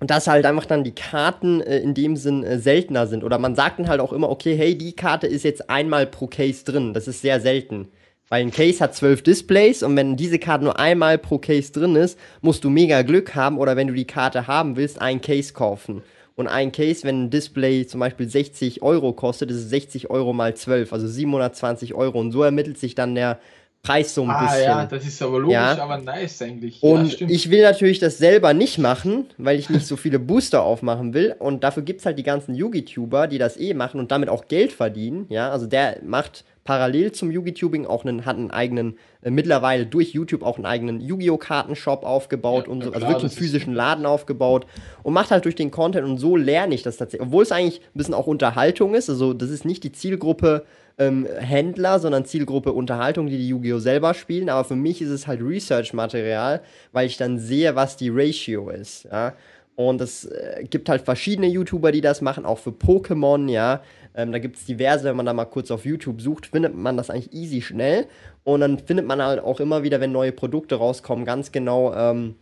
und dass halt einfach dann die Karten äh, in dem Sinn äh, seltener sind. Oder man sagt dann halt auch immer, okay, hey, die Karte ist jetzt einmal pro Case drin. Das ist sehr selten. Weil ein Case hat zwölf Displays und wenn diese Karte nur einmal pro Case drin ist, musst du mega Glück haben oder wenn du die Karte haben willst, ein Case kaufen. Und ein Case, wenn ein Display zum Beispiel 60 Euro kostet, ist es 60 Euro mal 12, also 720 Euro. Und so ermittelt sich dann der Preis so ein ah, bisschen. ja, das ist aber logisch, ja. aber nice eigentlich. Und ja, ich will natürlich das selber nicht machen, weil ich nicht so viele Booster aufmachen will. Und dafür gibt es halt die ganzen Yugi-Tuber, die das eh machen und damit auch Geld verdienen. Ja, also der macht parallel zum Yugi-Tubing auch einen, hat einen eigenen, äh, mittlerweile durch YouTube auch einen eigenen Yu-Gi-Oh! Kartenshop aufgebaut ja, und so, also wirklich einen physischen Laden aufgebaut und macht halt durch den Content und so lerne ich das tatsächlich. Obwohl es eigentlich ein bisschen auch Unterhaltung ist, also das ist nicht die Zielgruppe ähm, Händler, sondern Zielgruppe Unterhaltung, die die Yu-Gi-Oh! selber spielen. Aber für mich ist es halt Research-Material, weil ich dann sehe, was die Ratio ist. Ja? Und es äh, gibt halt verschiedene YouTuber, die das machen, auch für Pokémon, ja. Ähm, da gibt es diverse, wenn man da mal kurz auf YouTube sucht, findet man das eigentlich easy schnell. Und dann findet man halt auch immer wieder, wenn neue Produkte rauskommen, ganz genau, ähm,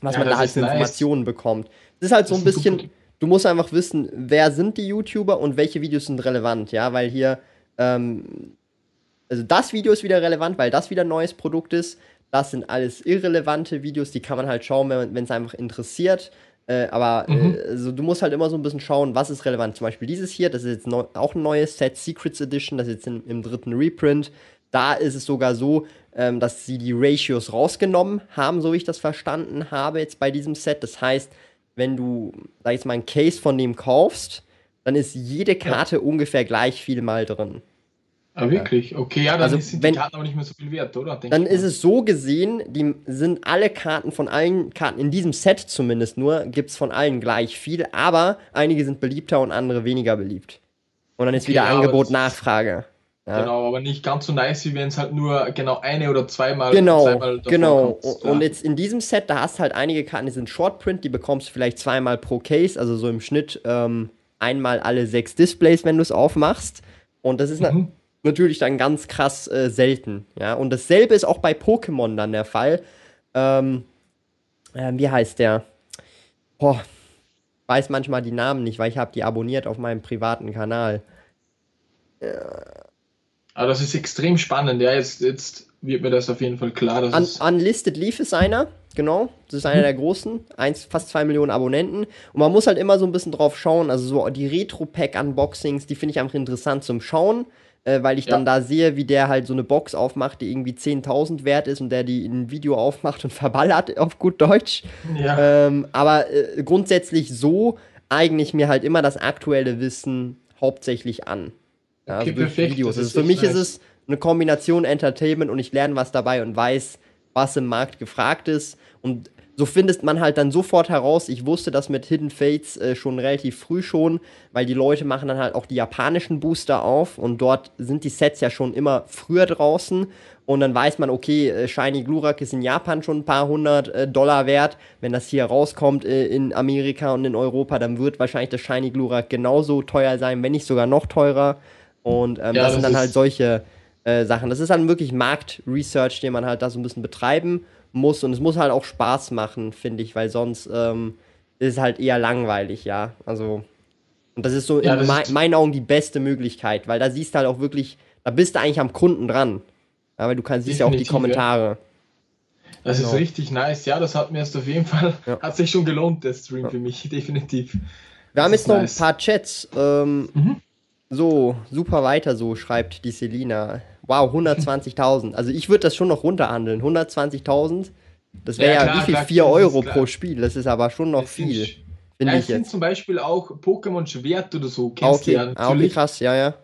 was ja, man da als nice. Informationen bekommt. Es ist halt so ein bisschen, du musst einfach wissen, wer sind die YouTuber und welche Videos sind relevant, ja, weil hier ähm, also das Video ist wieder relevant, weil das wieder ein neues Produkt ist. Das sind alles irrelevante Videos, die kann man halt schauen, wenn es einfach interessiert. Äh, aber mhm. äh, also du musst halt immer so ein bisschen schauen, was ist relevant. Zum Beispiel dieses hier, das ist jetzt neu, auch ein neues Set, Secrets Edition, das ist jetzt in, im dritten Reprint. Da ist es sogar so, ähm, dass sie die Ratios rausgenommen haben, so wie ich das verstanden habe, jetzt bei diesem Set. Das heißt, wenn du, sag ich jetzt mal, ein Case von dem kaufst, dann ist jede Karte ja. ungefähr gleich viel mal drin. Ah, wirklich? Okay, ja, dann also, sind wenn, die Karten aber nicht mehr so viel wert, oder? Denk dann ist es so gesehen, die sind alle Karten von allen Karten, in diesem Set zumindest nur, gibt es von allen gleich viel, aber einige sind beliebter und andere weniger beliebt. Und dann ist okay, wieder ja, Angebot, Nachfrage. Ja. Genau, aber nicht ganz so nice, wie wenn es halt nur genau eine oder zweimal. Genau, zweimal genau. Kommst, und jetzt in diesem Set, da hast du halt einige Karten, die sind Shortprint, die bekommst du vielleicht zweimal pro Case, also so im Schnitt ähm, einmal alle sechs Displays, wenn du es aufmachst. Und das ist mhm. natürlich dann ganz krass äh, selten. Ja? Und dasselbe ist auch bei Pokémon dann der Fall. Ähm, äh, wie heißt der? Boah, weiß manchmal die Namen nicht, weil ich habe die abonniert auf meinem privaten Kanal. Ja. Aber das ist extrem spannend. Ja, jetzt, jetzt wird mir das auf jeden Fall klar. Un Unlisted Leaf ist einer. Genau, das ist einer der großen, eins, fast zwei Millionen Abonnenten. Und man muss halt immer so ein bisschen drauf schauen. Also so die Retro-Pack-Unboxings, die finde ich einfach interessant zum Schauen, äh, weil ich ja. dann da sehe, wie der halt so eine Box aufmacht, die irgendwie 10.000 wert ist und der die in ein Video aufmacht und (laughs) verballert auf gut Deutsch. Ja. Ähm, aber äh, grundsätzlich so eigne ich mir halt immer das aktuelle Wissen hauptsächlich an. Ja, okay, also perfekt. Videos. Also für mich nice. ist es eine Kombination Entertainment und ich lerne was dabei und weiß, was im Markt gefragt ist. Und so findet man halt dann sofort heraus. Ich wusste das mit Hidden Fates äh, schon relativ früh schon, weil die Leute machen dann halt auch die japanischen Booster auf und dort sind die Sets ja schon immer früher draußen und dann weiß man, okay, äh, Shiny Glurak ist in Japan schon ein paar hundert äh, Dollar wert. Wenn das hier rauskommt äh, in Amerika und in Europa, dann wird wahrscheinlich das Shiny Glurak genauso teuer sein, wenn nicht sogar noch teurer. Und ähm, ja, das, das, sind dann halt solche äh, Sachen. Das ist dann wirklich Marktresearch, den man halt da so ein bisschen betreiben muss. Und es muss halt auch Spaß machen, finde ich, weil sonst ähm, ist es halt eher langweilig, ja. Also, und das ist so ja, in me meinen Augen die beste Möglichkeit, weil da siehst du halt auch wirklich, da bist du eigentlich am Kunden dran. Aber du kannst, siehst ja auch die Kommentare. Das genau. ist richtig nice. Ja, das hat mir jetzt auf jeden Fall, ja. hat sich schon gelohnt, der Stream ja. für mich, (laughs) definitiv. Wir das haben jetzt noch nice. ein paar Chats. Ähm, mhm. So, super weiter so, schreibt die Selina. Wow, 120.000. Also ich würde das schon noch runterhandeln. 120.000, das wäre ja, ja, wie viel? 4 Euro pro Spiel. Das ist aber schon noch das viel. Finde ja, ich jetzt. zum Beispiel auch Pokémon Schwert oder so. Kennst okay. du ja natürlich. Ah, okay, krass, ja, ja.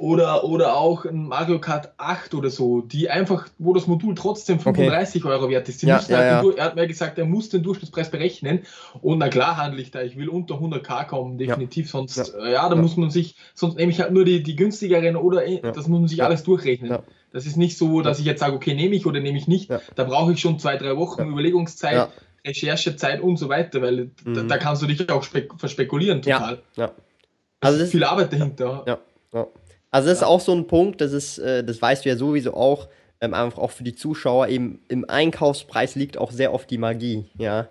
Oder, oder auch ein Mario Kart 8 oder so, die einfach, wo das Modul trotzdem 35 okay. Euro wert ist. Ja, ja, halt ja. er hat mir gesagt, er muss den Durchschnittspreis berechnen. Und na klar handle ich da, ich will unter 100k kommen, definitiv. Sonst, ja, äh, ja da muss man sich, sonst nehme ich halt nur die, die günstigeren oder eh, das muss man sich alles durchrechnen. Das ist nicht so, dass ich jetzt sage, okay, nehme ich oder nehme ich nicht. Da brauche ich schon zwei, drei Wochen Überlegungszeit, Recherchezeit und so weiter, weil mhm. da, da, kannst du dich auch spek verspekulieren total. Ja. Also das ist viel Arbeit dahinter. Ja. Ja. Also das ist auch so ein Punkt, das ist, äh, das weißt du ja sowieso auch, ähm, einfach auch für die Zuschauer, eben im Einkaufspreis liegt auch sehr oft die Magie, ja.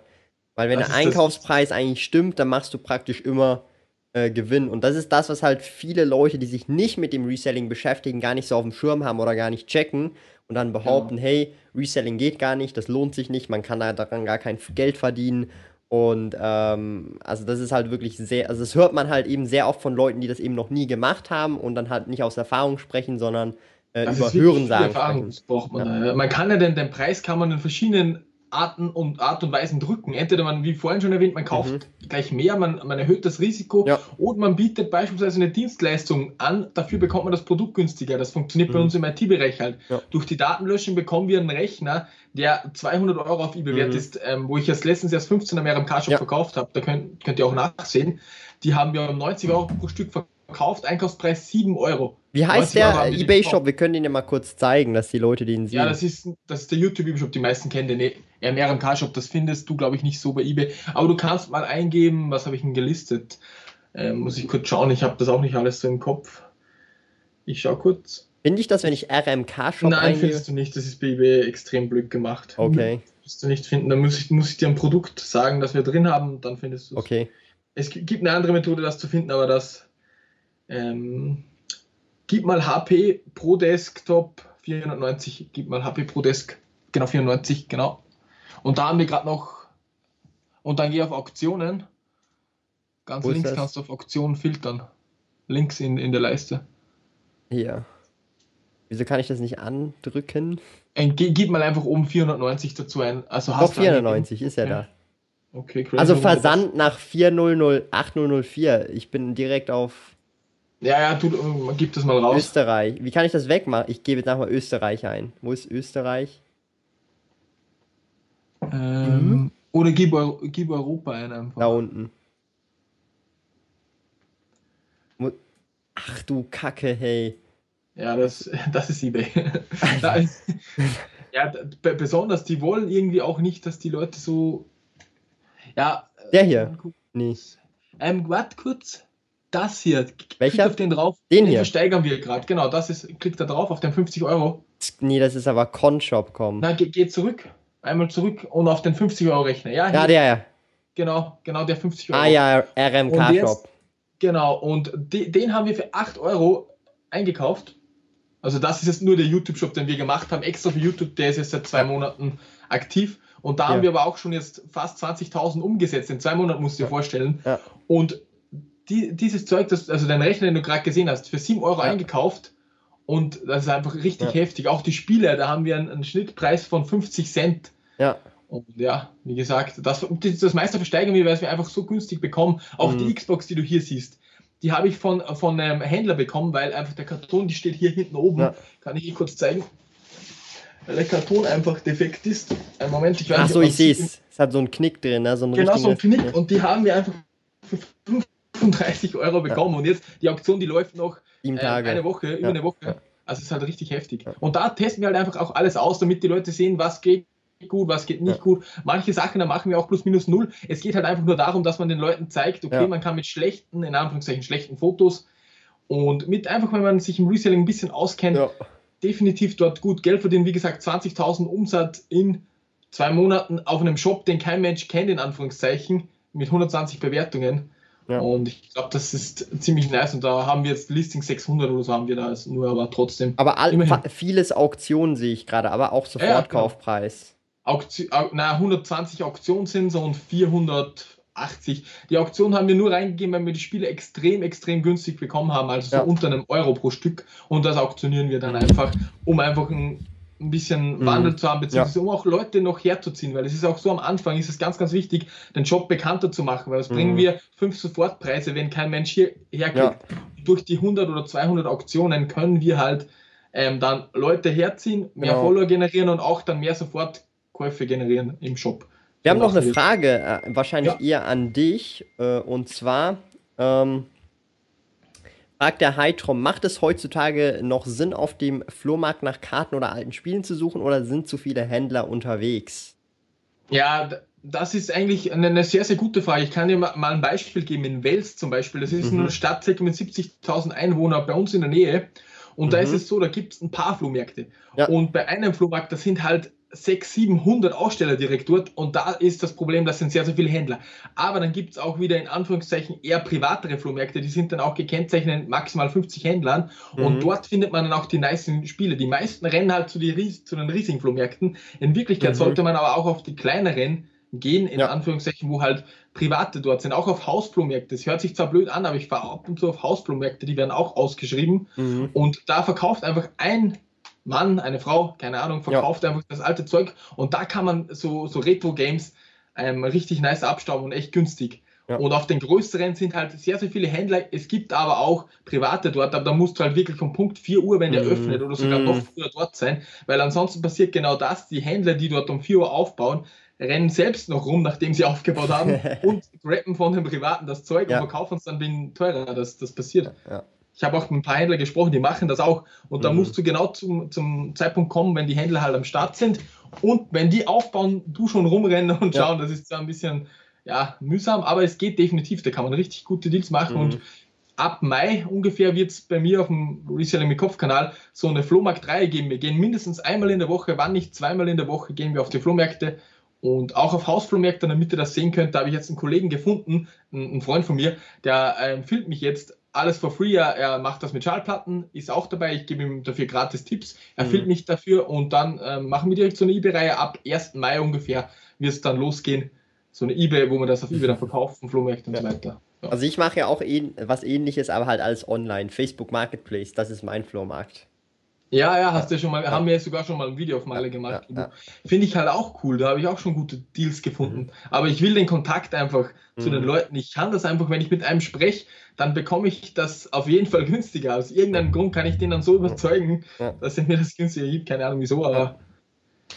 Weil wenn das der Einkaufspreis eigentlich stimmt, dann machst du praktisch immer äh, Gewinn. Und das ist das, was halt viele Leute, die sich nicht mit dem Reselling beschäftigen, gar nicht so auf dem Schirm haben oder gar nicht checken und dann behaupten, ja. hey, Reselling geht gar nicht, das lohnt sich nicht, man kann da daran gar kein Geld verdienen und ähm, also das ist halt wirklich sehr, also das hört man halt eben sehr oft von Leuten, die das eben noch nie gemacht haben und dann halt nicht aus Erfahrung sprechen, sondern äh, über Hörensagen sprechen. Braucht man, ja. man kann ja den, den Preis kann man in verschiedenen Arten und Art und Weisen drücken. Entweder man, wie vorhin schon erwähnt, man kauft mhm. gleich mehr, man, man erhöht das Risiko ja. oder man bietet beispielsweise eine Dienstleistung an, dafür bekommt man das Produkt günstiger. Das funktioniert mhm. bei uns im IT-Bereich halt. Ja. Durch die Datenlöschung bekommen wir einen Rechner, der 200 Euro auf eBay mhm. wert ist, ähm, wo ich jetzt letztens erst 15er mehr im Carshop ja. verkauft habe. Da könnt, könnt ihr auch nachsehen. Die haben wir um 90 Euro pro Stück verkauft, Einkaufspreis 7 Euro. Wie heißt der eBay-Shop? Wir können den ja mal kurz zeigen, dass die Leute den sehen. Ja, das ist, das ist der YouTube-Shop, die meisten kennen den RMRMK-Shop. Das findest du, glaube ich, nicht so bei eBay. Aber du kannst mal eingeben, was habe ich denn gelistet? Ähm, muss ich kurz schauen, ich habe das auch nicht alles so im Kopf. Ich schaue kurz. Finde ich das, wenn ich RMK-Shop Nein, eingebe? findest du nicht. Das ist bei eBay extrem blöd gemacht. Okay. Musst du nicht finden. Dann muss ich, muss ich dir ein Produkt sagen, das wir drin haben, dann findest du es. Okay. Es gibt eine andere Methode, das zu finden, aber das. Ähm, gib mal HP pro Desktop 490, gib mal HP pro Desk, genau 490, genau. Und da haben wir gerade noch, und dann geh auf Auktionen. Ganz Wo links kannst du auf Auktionen filtern. Links in, in der Leiste. Ja. Wieso kann ich das nicht andrücken? Ein, gib mal einfach oben 490 dazu ein. Also hast Doch, 490 ist ja, ja. da. Okay, crazy. Also Versand nach 4008004. Ich bin direkt auf ja, ja, tu, gib das mal raus. Österreich. Wie kann ich das wegmachen? Ich gebe jetzt nachher Österreich ein. Wo ist Österreich? Ähm, mhm. Oder gib, gib Europa ein einfach. Da unten. Ach du Kacke, hey. Ja, das, (laughs) das ist eBay. (laughs) da ist, ja, besonders, die wollen irgendwie auch nicht, dass die Leute so. Ja. Der hier. Nee. Ähm, warte kurz das hier. Welcher? auf den drauf. Den, den hier. steigern wir gerade. Genau, das ist, klickt da drauf auf den 50 Euro. Nee, das ist aber Conshop.com. Na, geh, geh, zurück. Einmal zurück und auf den 50 Euro Rechner. Ja, ja der, ja. Genau, genau der 50 Euro. Ah ja, RMK-Shop. Genau, und de, den haben wir für 8 Euro eingekauft. Also das ist jetzt nur der YouTube-Shop, den wir gemacht haben, extra für YouTube, der ist jetzt seit zwei Monaten aktiv. Und da ja. haben wir aber auch schon jetzt fast 20.000 umgesetzt. In zwei Monaten musst du dir ja. vorstellen. Ja. Und die, dieses Zeug, das, also dein Rechner, den du gerade gesehen hast, für 7 Euro eingekauft und das ist einfach richtig heftig. Auch die Spiele, da haben wir einen, einen, Schnittpreis von 50 Cent. Ja. Und ja, wie gesagt, das, das meiste versteigen wir, weil wir einfach so günstig bekommen. Auch mhm. die Xbox, die du hier siehst, die habe ich von, von einem Händler bekommen, weil einfach der Karton, die steht hier hinten oben. Ja. Kann ich hier kurz zeigen. weil der Karton einfach defekt ist. Ein Moment, ich weiß Ach so, ich sehe es. Es hat so einen Knick drin, ne? so einen Genau, so einen Knick. Ja. Und die haben wir einfach für 35 Euro bekommen. Ja. Und jetzt, die Auktion, die läuft noch äh, eine Woche, über eine Woche. Also es ist halt richtig heftig. Und da testen wir halt einfach auch alles aus, damit die Leute sehen, was geht gut, was geht nicht ja. gut. Manche Sachen, da machen wir auch plus minus null. Es geht halt einfach nur darum, dass man den Leuten zeigt, okay, ja. man kann mit schlechten, in Anführungszeichen schlechten Fotos und mit einfach, wenn man sich im Reselling ein bisschen auskennt, ja. definitiv dort gut Geld verdienen. Wie gesagt, 20.000 Umsatz in zwei Monaten auf einem Shop, den kein Mensch kennt, in Anführungszeichen, mit 120 Bewertungen. Ja. Und ich glaube, das ist ziemlich nice. Und da haben wir jetzt Listing 600 oder so haben wir da nur, aber trotzdem. Aber all, vieles Auktionen sehe ich gerade, aber auch Sofortkaufpreis. Ja, Auktion, na, 120 Auktionen sind so und 480. Die Auktion haben wir nur reingegeben, weil wir die Spiele extrem, extrem günstig bekommen haben, also so unter einem Euro pro Stück. Und das auktionieren wir dann einfach, um einfach ein ein bisschen mhm. Wandel zu haben, beziehungsweise ja. um auch Leute noch herzuziehen, weil es ist auch so am Anfang, ist es ganz, ganz wichtig, den Job bekannter zu machen, weil was mhm. bringen wir fünf Sofortpreise, wenn kein Mensch hier herkriegt. Ja. Durch die 100 oder 200 Auktionen können wir halt ähm, dann Leute herziehen, mehr ja. Follower generieren und auch dann mehr Sofortkäufe generieren im Shop. Wir haben noch eine Frage, äh, wahrscheinlich eher an dich, äh, und zwar, ähm, Fragt der Heitrom, macht es heutzutage noch Sinn, auf dem Flohmarkt nach Karten oder alten Spielen zu suchen oder sind zu viele Händler unterwegs? Ja, das ist eigentlich eine sehr, sehr gute Frage. Ich kann dir mal ein Beispiel geben. In Wels zum Beispiel, das ist mhm. eine Stadt mit 70.000 Einwohnern bei uns in der Nähe. Und mhm. da ist es so, da gibt es ein paar Flohmärkte. Ja. Und bei einem Flohmarkt, das sind halt 600, 700 Aussteller direkt dort und da ist das Problem, das sind sehr, sehr viele Händler. Aber dann gibt es auch wieder in Anführungszeichen eher privatere Flohmärkte, die sind dann auch gekennzeichnet maximal 50 Händlern mhm. und dort findet man dann auch die nice Spiele. Die meisten rennen halt zu, die, zu den riesigen Flohmärkten. In Wirklichkeit mhm. sollte man aber auch auf die kleineren gehen, in ja. Anführungszeichen, wo halt Private dort sind, auch auf Hausflohmärkte. Das hört sich zwar blöd an, aber ich fahre ab und zu auf Hausflohmärkte, die werden auch ausgeschrieben mhm. und da verkauft einfach ein Mann, eine Frau, keine Ahnung, verkauft ja. einfach das alte Zeug und da kann man so, so Retro-Games ähm, richtig nice abstauben und echt günstig. Ja. Und auf den größeren sind halt sehr, sehr viele Händler. Es gibt aber auch private dort, aber da musst du halt wirklich um Punkt 4 Uhr, wenn der mm. öffnet oder sogar mm. noch früher dort sein, weil ansonsten passiert genau das. Die Händler, die dort um 4 Uhr aufbauen, rennen selbst noch rum, nachdem sie (laughs) aufgebaut haben (laughs) und rappen von den Privaten das Zeug ja. und verkaufen es dann wegen teurer. Das, das passiert. Ja. Ich habe auch mit ein paar Händlern gesprochen, die machen das auch. Und da mhm. musst du genau zum, zum Zeitpunkt kommen, wenn die Händler halt am Start sind. Und wenn die aufbauen, du schon rumrennen und schauen. Ja. Das ist zwar ein bisschen ja, mühsam, aber es geht definitiv. Da kann man richtig gute Deals machen. Mhm. Und ab Mai ungefähr wird es bei mir auf dem Reselling mit Kopfkanal so eine Flohmarkt-Reihe geben. Wir gehen mindestens einmal in der Woche, wann nicht zweimal in der Woche, gehen wir auf die Flohmärkte und auch auf Hausflohmärkten, damit ihr das sehen könnt, da habe ich jetzt einen Kollegen gefunden, einen Freund von mir, der ähm, filmt mich jetzt alles for free. Er, er, macht das mit Schallplatten, ist auch dabei. Ich gebe ihm dafür gratis Tipps. Er mhm. mich dafür und dann äh, machen wir direkt so eine eBay-Reihe. Ab 1. Mai ungefähr wird es dann losgehen. So eine eBay, wo man das auf (laughs) eBay dann verkauft, von Flohmärkten und so weiter. Ja. Also ich mache ja auch ähn was ähnliches, aber halt alles online. Facebook Marketplace, das ist mein Flohmarkt. Ja, ja, hast du ja schon mal, ja. haben wir sogar schon mal ein Video auf Meile gemacht. Ja, Finde ich halt auch cool, da habe ich auch schon gute Deals gefunden. Mhm. Aber ich will den Kontakt einfach mhm. zu den mhm. Leuten. Ich kann das einfach, wenn ich mit einem spreche, dann bekomme ich das auf jeden Fall (laughs) günstiger. Aus irgendeinem Grund kann ich den dann so überzeugen, dass er mir das günstiger gibt. Keine Ahnung wieso, aber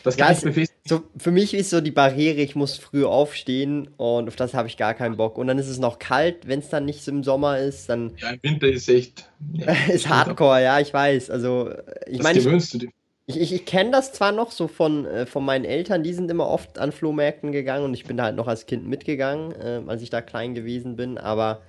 das kann ja, ich befestigen. So, für mich ist so die Barriere, ich muss früh aufstehen und auf das habe ich gar keinen Bock. Und dann ist es noch kalt, wenn es dann nicht so im Sommer ist, dann. Ja, im Winter ist echt. Ja, (laughs) ist Hardcore, ja, ich weiß. Also, ich meine. Ich, ich, ich, ich kenne das zwar noch so von, äh, von meinen Eltern, die sind immer oft an Flohmärkten gegangen und ich bin da halt noch als Kind mitgegangen, äh, als ich da klein gewesen bin, aber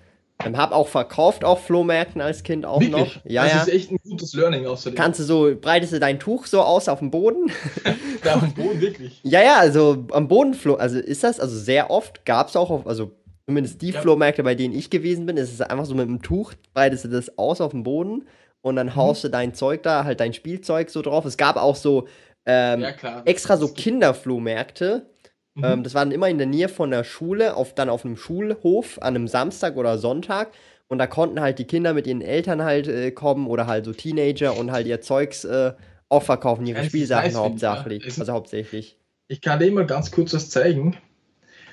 ähm, hab auch verkauft auf Flohmärkten als Kind auch Wirklich? noch. Ja, das ja. ist echt ein gutes Learning außerdem. Kannst du so, breitest du dein Tuch so aus auf dem Boden? (laughs) ja, auf dem Boden wirklich. Ja, ja, also am Boden, also ist das, also sehr oft gab es auch, auf, also zumindest die ja. Flohmärkte, bei denen ich gewesen bin, ist es einfach so mit dem Tuch, breitest du das aus auf dem Boden und dann mhm. haust du dein Zeug da, halt dein Spielzeug so drauf. Es gab auch so ähm, ja, extra so Kinderflohmärkte, Mhm. Ähm, das war dann immer in der Nähe von der Schule, auf, dann auf einem Schulhof an einem Samstag oder Sonntag. Und da konnten halt die Kinder mit ihren Eltern halt äh, kommen oder halt so Teenager und halt ihr Zeugs äh, auch verkaufen, ihre ja, Spielsachen hauptsächlich. Ja. Also hauptsächlich. Ich kann dir mal ganz kurz was zeigen,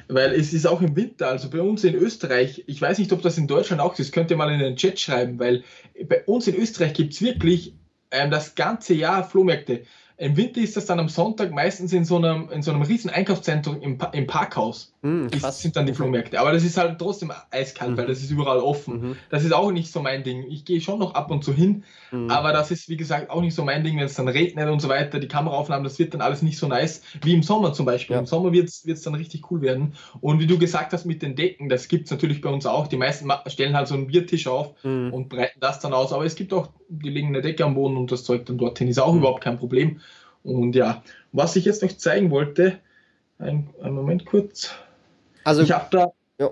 weil es ist auch im Winter, also bei uns in Österreich, ich weiß nicht, ob das in Deutschland auch ist, könnt ihr mal in den Chat schreiben, weil bei uns in Österreich gibt es wirklich ähm, das ganze Jahr Flohmärkte. Im Winter ist das dann am Sonntag meistens in so einem, in so einem riesen Einkaufszentrum im, im Parkhaus. Mhm, das sind dann die Flohmärkte. Aber das ist halt trotzdem eiskalt, mhm. weil das ist überall offen. Mhm. Das ist auch nicht so mein Ding. Ich gehe schon noch ab und zu hin, mhm. aber das ist, wie gesagt, auch nicht so mein Ding, wenn es dann regnet und so weiter. Die Kameraaufnahmen, das wird dann alles nicht so nice wie im Sommer zum Beispiel. Ja. Im Sommer wird es dann richtig cool werden. Und wie du gesagt hast mit den Decken, das gibt es natürlich bei uns auch. Die meisten stellen halt so einen Biertisch auf mhm. und breiten das dann aus. Aber es gibt auch, die legen eine Decke am Boden und das Zeug dann dorthin. Ist auch mhm. überhaupt kein Problem. Und ja, was ich jetzt noch zeigen wollte, ein, einen Moment kurz. Also, ich habe da ja.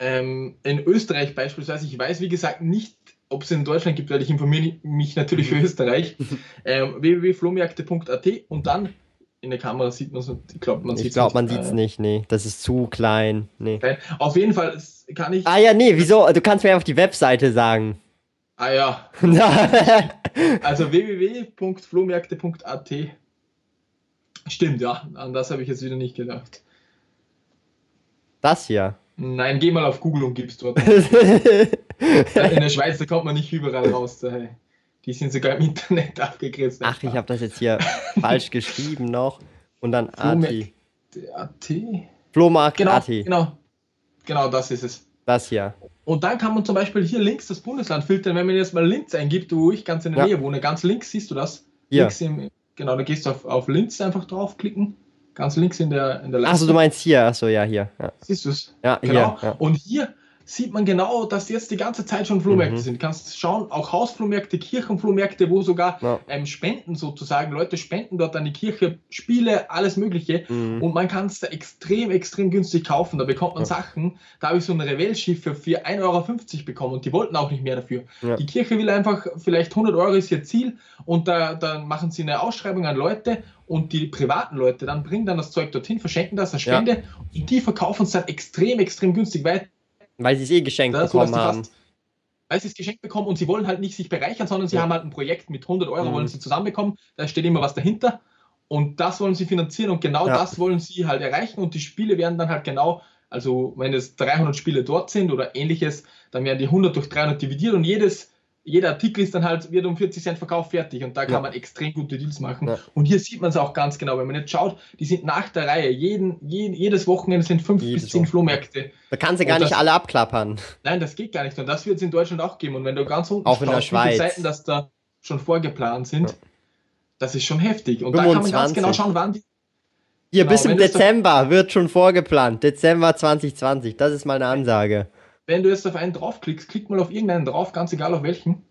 ähm, in Österreich beispielsweise, ich weiß wie gesagt nicht, ob es in Deutschland gibt, weil ich informiere mich natürlich für mhm. Österreich, (laughs) ähm, www.flohmärkte.at und dann in der Kamera sieht man es, ich glaube, man sieht es Ich glaube, man sieht es äh, nicht, nee, das ist zu klein, nee. Auf jeden Fall kann ich... Ah ja, nee, wieso? Du kannst mir auf die Webseite sagen. Ah ja. (laughs) also www.flohmärkte.at. Stimmt, ja. An das habe ich jetzt wieder nicht gedacht. Das hier? Nein, geh mal auf Google und gib's dort. (laughs) In der Schweiz, da kommt man nicht überall raus. Daher. Die sind sogar im Internet (laughs) abgegrenzt. Ach, ich habe das jetzt hier falsch geschrieben noch. Und dann AT. AT? Flohmarkt genau, AT. Genau, genau, das ist es. Das hier. Und dann kann man zum Beispiel hier links das Bundesland filtern. Wenn man jetzt mal Linz eingibt, wo ich ganz in der ja. Nähe wohne, ganz links siehst du das. Ja. Im, genau, da gehst du auf, auf Linz einfach draufklicken. Ganz links in der, in der Leiste. Achso, du meinst hier. Achso, ja, hier. Ja. Siehst du es? Ja, genau. Hier, ja. Und hier sieht man genau, dass jetzt die ganze Zeit schon Flohmärkte mhm. sind. Du kannst schauen, auch Hausflohmärkte, Kirchenflohmärkte, wo sogar ja. ähm, Spenden sozusagen, Leute spenden dort an die Kirche, Spiele, alles Mögliche. Mhm. Und man kann es da extrem, extrem günstig kaufen. Da bekommt man ja. Sachen, da habe ich so ein Revell-Schiff für 1,50 Euro bekommen und die wollten auch nicht mehr dafür. Ja. Die Kirche will einfach, vielleicht 100 Euro ist ihr Ziel und da, da machen sie eine Ausschreibung an Leute und die privaten Leute dann bringen dann das Zeug dorthin, verschenken das als Spende und die verkaufen es dann extrem, extrem günstig weiter weil sie es eh geschenkt ja, bekommen haben. Fast, weil sie es geschenkt bekommen und sie wollen halt nicht sich bereichern, sondern sie ja. haben halt ein Projekt mit 100 Euro, mhm. wollen sie zusammenbekommen, da steht immer was dahinter und das wollen sie finanzieren und genau ja. das wollen sie halt erreichen und die Spiele werden dann halt genau, also wenn es 300 Spiele dort sind oder ähnliches, dann werden die 100 durch 300 dividiert und jedes jeder Artikel ist dann halt, wird um 40 Cent verkauft, fertig. Und da kann ja. man extrem gute Deals machen. Ja. Und hier sieht man es auch ganz genau. Wenn man jetzt schaut, die sind nach der Reihe. Jeden, jeden jedes Wochenende sind fünf jedes bis zehn Flohmärkte. Da kannst du gar nicht alle abklappern. Nein, das geht gar nicht. Und das wird es in Deutschland auch geben. Und wenn du ganz unten auch schaust, in der Schweiz. Seiten das da schon vorgeplant sind, ja. das ist schon heftig. Und 25. da kann man ganz genau schauen, wann die. Hier, genau, bis im Dezember wird schon vorgeplant. Dezember 2020. Das ist mal eine Ansage wenn du jetzt auf einen draufklickst, klick mal auf irgendeinen drauf, ganz egal auf welchen.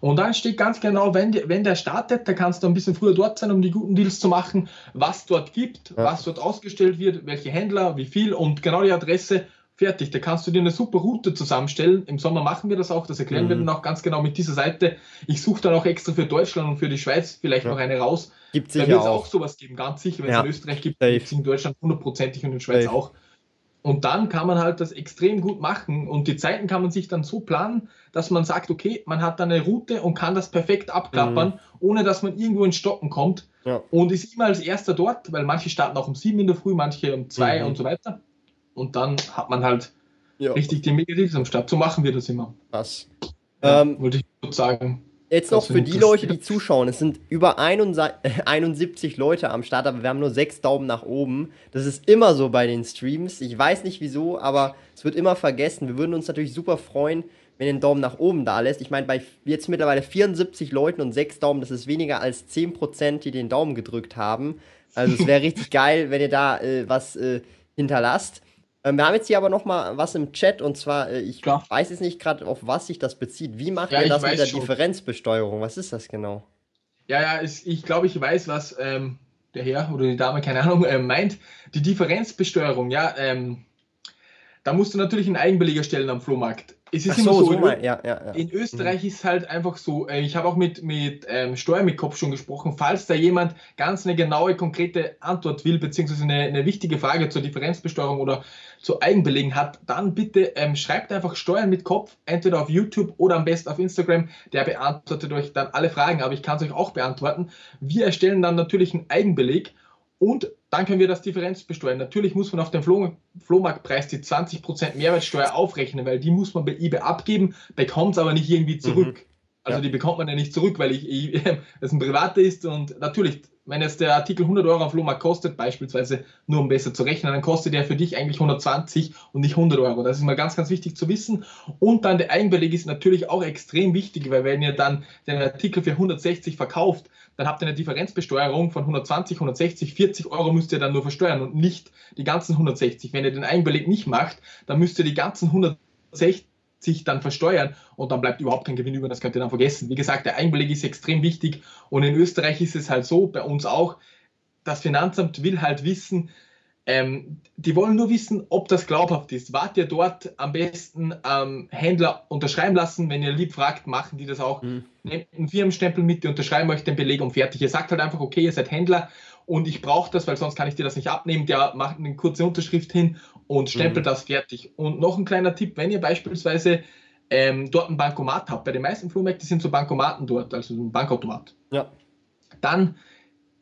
Und dann steht ganz genau, wenn, die, wenn der startet, da kannst du ein bisschen früher dort sein, um die guten Deals zu machen, was dort gibt, ja. was dort ausgestellt wird, welche Händler, wie viel und genau die Adresse. Fertig, da kannst du dir eine super Route zusammenstellen. Im Sommer machen wir das auch, das erklären mhm. wir dann auch ganz genau mit dieser Seite. Ich suche dann auch extra für Deutschland und für die Schweiz vielleicht ja. noch eine raus. Gibt da wird es auch. auch sowas geben, ganz sicher. Wenn es in Österreich gibt, gibt es in Deutschland hundertprozentig und in der Schweiz Safe. auch. Und dann kann man halt das extrem gut machen. Und die Zeiten kann man sich dann so planen, dass man sagt, okay, man hat dann eine Route und kann das perfekt abklappern, mhm. ohne dass man irgendwo ins Stocken kommt. Ja. Und ist immer als erster dort, weil manche starten auch um sieben in der Früh, manche um zwei mhm. und so weiter. Und dann hat man halt ja. richtig die Megadeals am Start. So machen wir das immer. Was? Ja, ähm, wollte ich kurz sagen. Jetzt noch für die Leute, die zuschauen. Es sind über 71 (laughs) Leute am Start, aber wir haben nur 6 Daumen nach oben. Das ist immer so bei den Streams. Ich weiß nicht wieso, aber es wird immer vergessen. Wir würden uns natürlich super freuen, wenn ihr den Daumen nach oben da lässt. Ich meine, bei jetzt mittlerweile 74 Leuten und 6 Daumen, das ist weniger als 10%, die den Daumen gedrückt haben. Also es wäre (laughs) richtig geil, wenn ihr da äh, was äh, hinterlasst. Ähm, wir haben jetzt hier aber noch mal was im Chat und zwar, äh, ich Klar. weiß jetzt nicht gerade, auf was sich das bezieht. Wie macht ja, ihr das mit der schon. Differenzbesteuerung? Was ist das genau? Ja, ja, es, ich glaube, ich weiß, was ähm, der Herr oder die Dame, keine Ahnung, äh, meint. Die Differenzbesteuerung, ja, ähm, da musst du natürlich einen Eigenbeleger stellen am Flohmarkt es ist Ach immer so, so, ja, ja, ja. in Österreich mhm. ist halt einfach so, äh, ich habe auch mit, mit ähm, Steuer mit Kopf schon gesprochen, falls da jemand ganz eine genaue, konkrete Antwort will, beziehungsweise eine, eine wichtige Frage zur Differenzbesteuerung oder zu Eigenbelegen hat, dann bitte ähm, schreibt einfach Steuern mit Kopf, entweder auf YouTube oder am besten auf Instagram, der beantwortet euch dann alle Fragen, aber ich kann es euch auch beantworten. Wir erstellen dann natürlich einen Eigenbeleg und dann können wir das Differenz besteuern. Natürlich muss man auf den Floh Flohmarktpreis die 20% Mehrwertsteuer aufrechnen, weil die muss man bei eBay abgeben, bekommt es aber nicht irgendwie zurück. Also ja. die bekommt man ja nicht zurück, weil ich, ich (laughs) das ein privater ist und natürlich, wenn jetzt der Artikel 100 Euro auf Flohmarkt kostet, beispielsweise, nur um besser zu rechnen, dann kostet der für dich eigentlich 120 und nicht 100 Euro. Das ist mal ganz, ganz wichtig zu wissen. Und dann der Eigenbeleg ist natürlich auch extrem wichtig, weil wenn ihr dann den Artikel für 160 verkauft, dann habt ihr eine Differenzbesteuerung von 120, 160, 40 Euro müsst ihr dann nur versteuern und nicht die ganzen 160. Wenn ihr den Eigenbeleg nicht macht, dann müsst ihr die ganzen 160 sich dann versteuern und dann bleibt überhaupt kein Gewinn über, das könnt ihr dann vergessen. Wie gesagt, der Einbeleg ist extrem wichtig und in Österreich ist es halt so, bei uns auch, das Finanzamt will halt wissen, ähm, die wollen nur wissen, ob das glaubhaft ist. Wart ihr dort am besten ähm, Händler unterschreiben lassen? Wenn ihr lieb fragt, machen die das auch. Mhm. Nehmt einen Firmenstempel mit, die unterschreiben euch den Beleg und fertig. Ihr sagt halt einfach, okay, ihr seid Händler und ich brauche das, weil sonst kann ich dir das nicht abnehmen. Der macht eine kurze Unterschrift hin und stempelt mhm. das fertig. Und noch ein kleiner Tipp, wenn ihr beispielsweise ähm, dort ein Bankomat habt, bei den meisten Flohmärkten sind so Bankomaten dort, also ein Bankautomat. Ja. Dann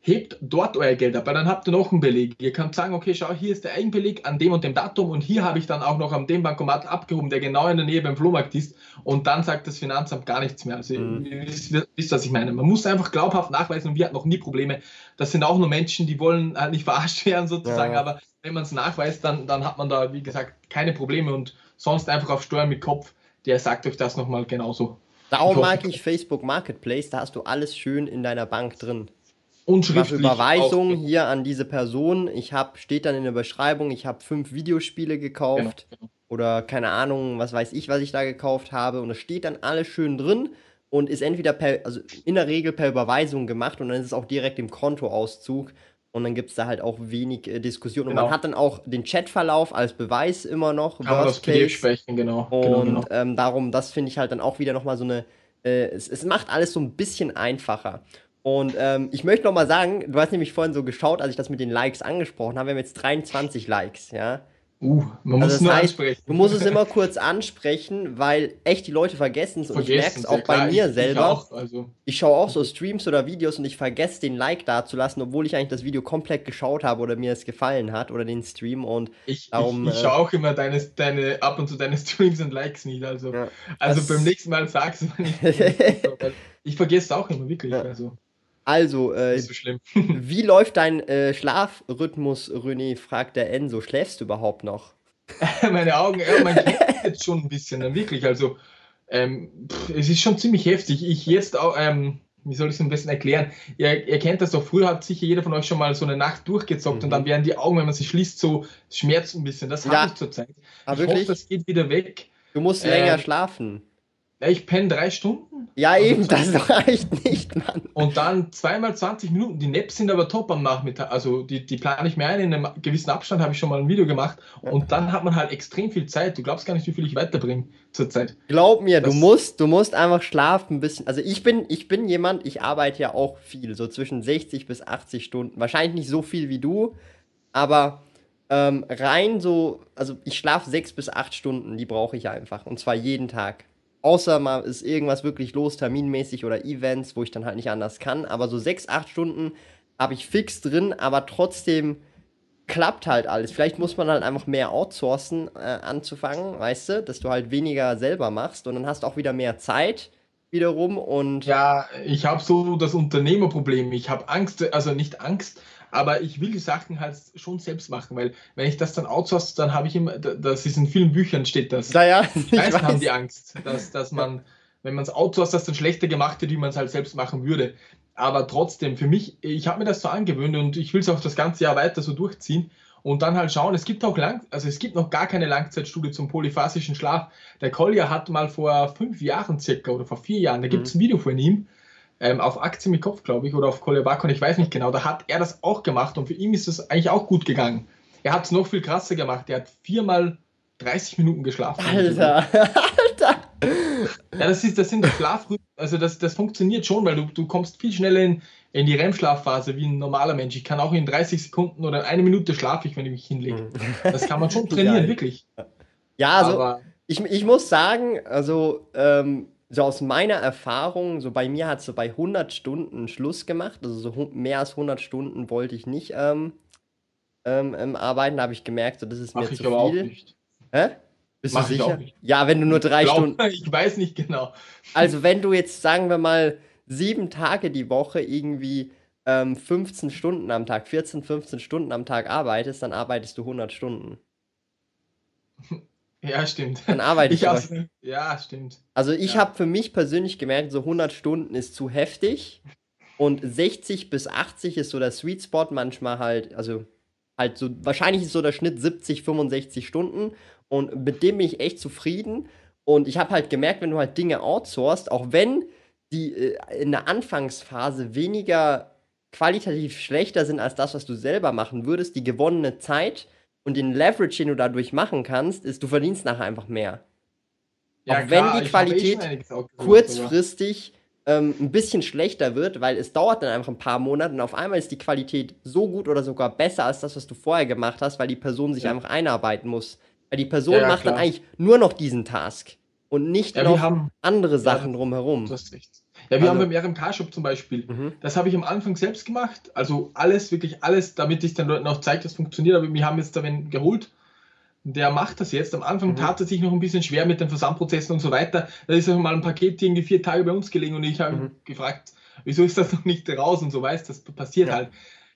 hebt dort euer Geld ab, weil dann habt ihr noch einen Beleg. Ihr könnt sagen, okay, schau, hier ist der Eigenbeleg an dem und dem Datum und hier habe ich dann auch noch an dem Bankomat abgehoben, der genau in der Nähe beim Flohmarkt ist und dann sagt das Finanzamt gar nichts mehr. Also mhm. ihr wisst, wisst, was ich meine. Man muss einfach glaubhaft nachweisen und wir hatten noch nie Probleme. Das sind auch nur Menschen, die wollen halt nicht (laughs) verarscht werden sozusagen, ja. aber wenn man es nachweist, dann, dann hat man da, wie gesagt, keine Probleme und sonst einfach auf Steuern mit Kopf, der sagt euch das nochmal genauso. Darum mag ich Facebook Marketplace, da hast du alles schön in deiner Bank drin. Schriftlich. Überweisung auch. hier an diese Person. Ich habe, steht dann in der Beschreibung, ich habe fünf Videospiele gekauft. Genau, genau. Oder keine Ahnung, was weiß ich, was ich da gekauft habe. Und es steht dann alles schön drin und ist entweder per, also in der Regel per Überweisung gemacht und dann ist es auch direkt im Kontoauszug. Und dann gibt es da halt auch wenig äh, Diskussion. Genau. Und man hat dann auch den Chatverlauf als Beweis immer noch. Kann man das PDF sprechen, genau. Und genau, genau. Ähm, darum, das finde ich halt dann auch wieder nochmal so eine. Äh, es, es macht alles so ein bisschen einfacher. Und ähm, ich möchte noch mal sagen, du hast nämlich vorhin so geschaut, als ich das mit den Likes angesprochen habe. Wir haben jetzt 23 Likes, ja. Uh, man also muss es nur heißt, ansprechen. Du musst es immer kurz ansprechen, weil echt die Leute vergessen es und ich merke es auch bei mir ich, selber. Ich, auch, also. ich schaue auch so Streams oder Videos und ich vergesse den Like da zu lassen, obwohl ich eigentlich das Video komplett geschaut habe oder mir es gefallen hat oder den Stream und ich, darum, ich, ich schaue äh, auch immer deine, deine, ab und zu deine (laughs) Streams und Likes nicht. Also, ja, also beim nächsten Mal sagst du nicht. (laughs) ich vergesse es auch immer wirklich. Ja. Also. Also, äh, so (laughs) wie läuft dein äh, Schlafrhythmus, René? fragt der Enso. Schläfst du überhaupt noch? (laughs) Meine Augen, ja, mein jetzt schon ein bisschen, dann wirklich. Also, ähm, pff, es ist schon ziemlich heftig. Ich jetzt auch, ähm, wie soll ich es am besten erklären? Ihr, ihr, kennt das doch, früher hat sicher jeder von euch schon mal so eine Nacht durchgezockt mhm. und dann werden die Augen, wenn man sie schließt, so schmerzt ein bisschen. Das ja. habe ich zurzeit. Ah, ich wirklich? hoffe, das geht wieder weg. Du musst länger ähm, schlafen. Ja, ich penne drei Stunden. Ja, also eben, das reicht nicht, Mann. Und dann zweimal 20 Minuten. Die Naps sind aber top am Nachmittag. Also die, die plane ich mir ein. In einem gewissen Abstand habe ich schon mal ein Video gemacht. Und dann hat man halt extrem viel Zeit. Du glaubst gar nicht, wie viel ich weiterbringe zurzeit. Glaub mir, das du musst, du musst einfach schlafen ein bisschen. Also ich bin, ich bin jemand, ich arbeite ja auch viel, so zwischen 60 bis 80 Stunden. Wahrscheinlich nicht so viel wie du, aber ähm, rein so, also ich schlafe sechs bis acht Stunden, die brauche ich einfach. Und zwar jeden Tag. Außer mal ist irgendwas wirklich los, terminmäßig oder Events, wo ich dann halt nicht anders kann. Aber so sechs, acht Stunden habe ich fix drin, aber trotzdem klappt halt alles. Vielleicht muss man halt einfach mehr outsourcen äh, anzufangen, weißt du, dass du halt weniger selber machst und dann hast du auch wieder mehr Zeit wiederum und. Ja, ich habe so das Unternehmerproblem. Ich habe Angst, also nicht Angst, aber ich will die Sachen halt schon selbst machen, weil wenn ich das dann outsource, dann habe ich immer, das ist in vielen Büchern steht das. Naja, die meisten haben die Angst, dass, dass man, wenn man es outsourced, das dann schlechter gemacht wird, wie man es halt selbst machen würde. Aber trotzdem, für mich, ich habe mir das so angewöhnt und ich will es auch das ganze Jahr weiter so durchziehen und dann halt schauen, es gibt auch lang, also es gibt noch gar keine Langzeitstudie zum polyphasischen Schlaf. Der Collier hat mal vor fünf Jahren circa oder vor vier Jahren, da gibt es mhm. ein Video von ihm, ähm, auf Aktien mit Kopf, glaube ich, oder auf Kolebakon, ich weiß nicht genau, da hat er das auch gemacht und für ihn ist es eigentlich auch gut gegangen. Er hat es noch viel krasser gemacht. Er hat viermal 30 Minuten geschlafen. Alter, (laughs) Alter. Ja, das, ist, das sind Schlafrhythmen, also das, das funktioniert schon, weil du, du kommst viel schneller in, in die REM-Schlafphase wie ein normaler Mensch. Ich kann auch in 30 Sekunden oder eine Minute schlafe ich, wenn ich mich hinlege. Mhm. Das kann man schon trainieren, (laughs) wirklich. Ja, also Aber, ich, ich muss sagen, also ähm, so aus meiner Erfahrung, so bei mir hat es so bei 100 Stunden Schluss gemacht. Also so mehr als 100 Stunden wollte ich nicht ähm, ähm, ähm arbeiten. Da habe ich gemerkt, so, das ist mir Ach, zu ich viel. Auch nicht. Hä? Bist Mach du sicher? Ja, wenn du nur drei glaub, Stunden. (laughs) Ich weiß nicht genau. Also, wenn du jetzt, sagen wir mal, sieben Tage die Woche irgendwie ähm, 15 Stunden am Tag, 14, 15 Stunden am Tag arbeitest, dann arbeitest du 100 Stunden. (laughs) Ja, stimmt. Dann arbeite ich. ich ja, stimmt. Also ich ja. habe für mich persönlich gemerkt, so 100 Stunden ist zu heftig und 60 bis 80 ist so der Sweet Spot manchmal halt, also halt so, wahrscheinlich ist so der Schnitt 70, 65 Stunden und mit dem bin ich echt zufrieden und ich habe halt gemerkt, wenn du halt Dinge outsourcest, auch wenn die äh, in der Anfangsphase weniger qualitativ schlechter sind als das, was du selber machen würdest, die gewonnene Zeit und den Leverage, den du dadurch machen kannst, ist, du verdienst nachher einfach mehr. Ja, auch klar, wenn die Qualität kurzfristig ähm, ein bisschen schlechter wird, weil es dauert dann einfach ein paar Monate und auf einmal ist die Qualität so gut oder sogar besser als das, was du vorher gemacht hast, weil die Person sich ja. einfach einarbeiten muss. Weil die Person ja, macht klar. dann eigentlich nur noch diesen Task und nicht noch andere Sachen drumherum. Du hast recht. Ja, wir also, haben beim RMK-Shop zum Beispiel, mhm. das habe ich am Anfang selbst gemacht, also alles, wirklich alles, damit ich den Leuten auch zeige, dass es funktioniert, aber wir haben jetzt da wen geholt, der macht das jetzt. Am Anfang mhm. tat er sich noch ein bisschen schwer mit den Versandprozessen und so weiter. Da ist auch mal ein Paket irgendwie vier Tage bei uns gelegen und ich habe mhm. gefragt, wieso ist das noch nicht raus und so weißt, das passiert ja. halt.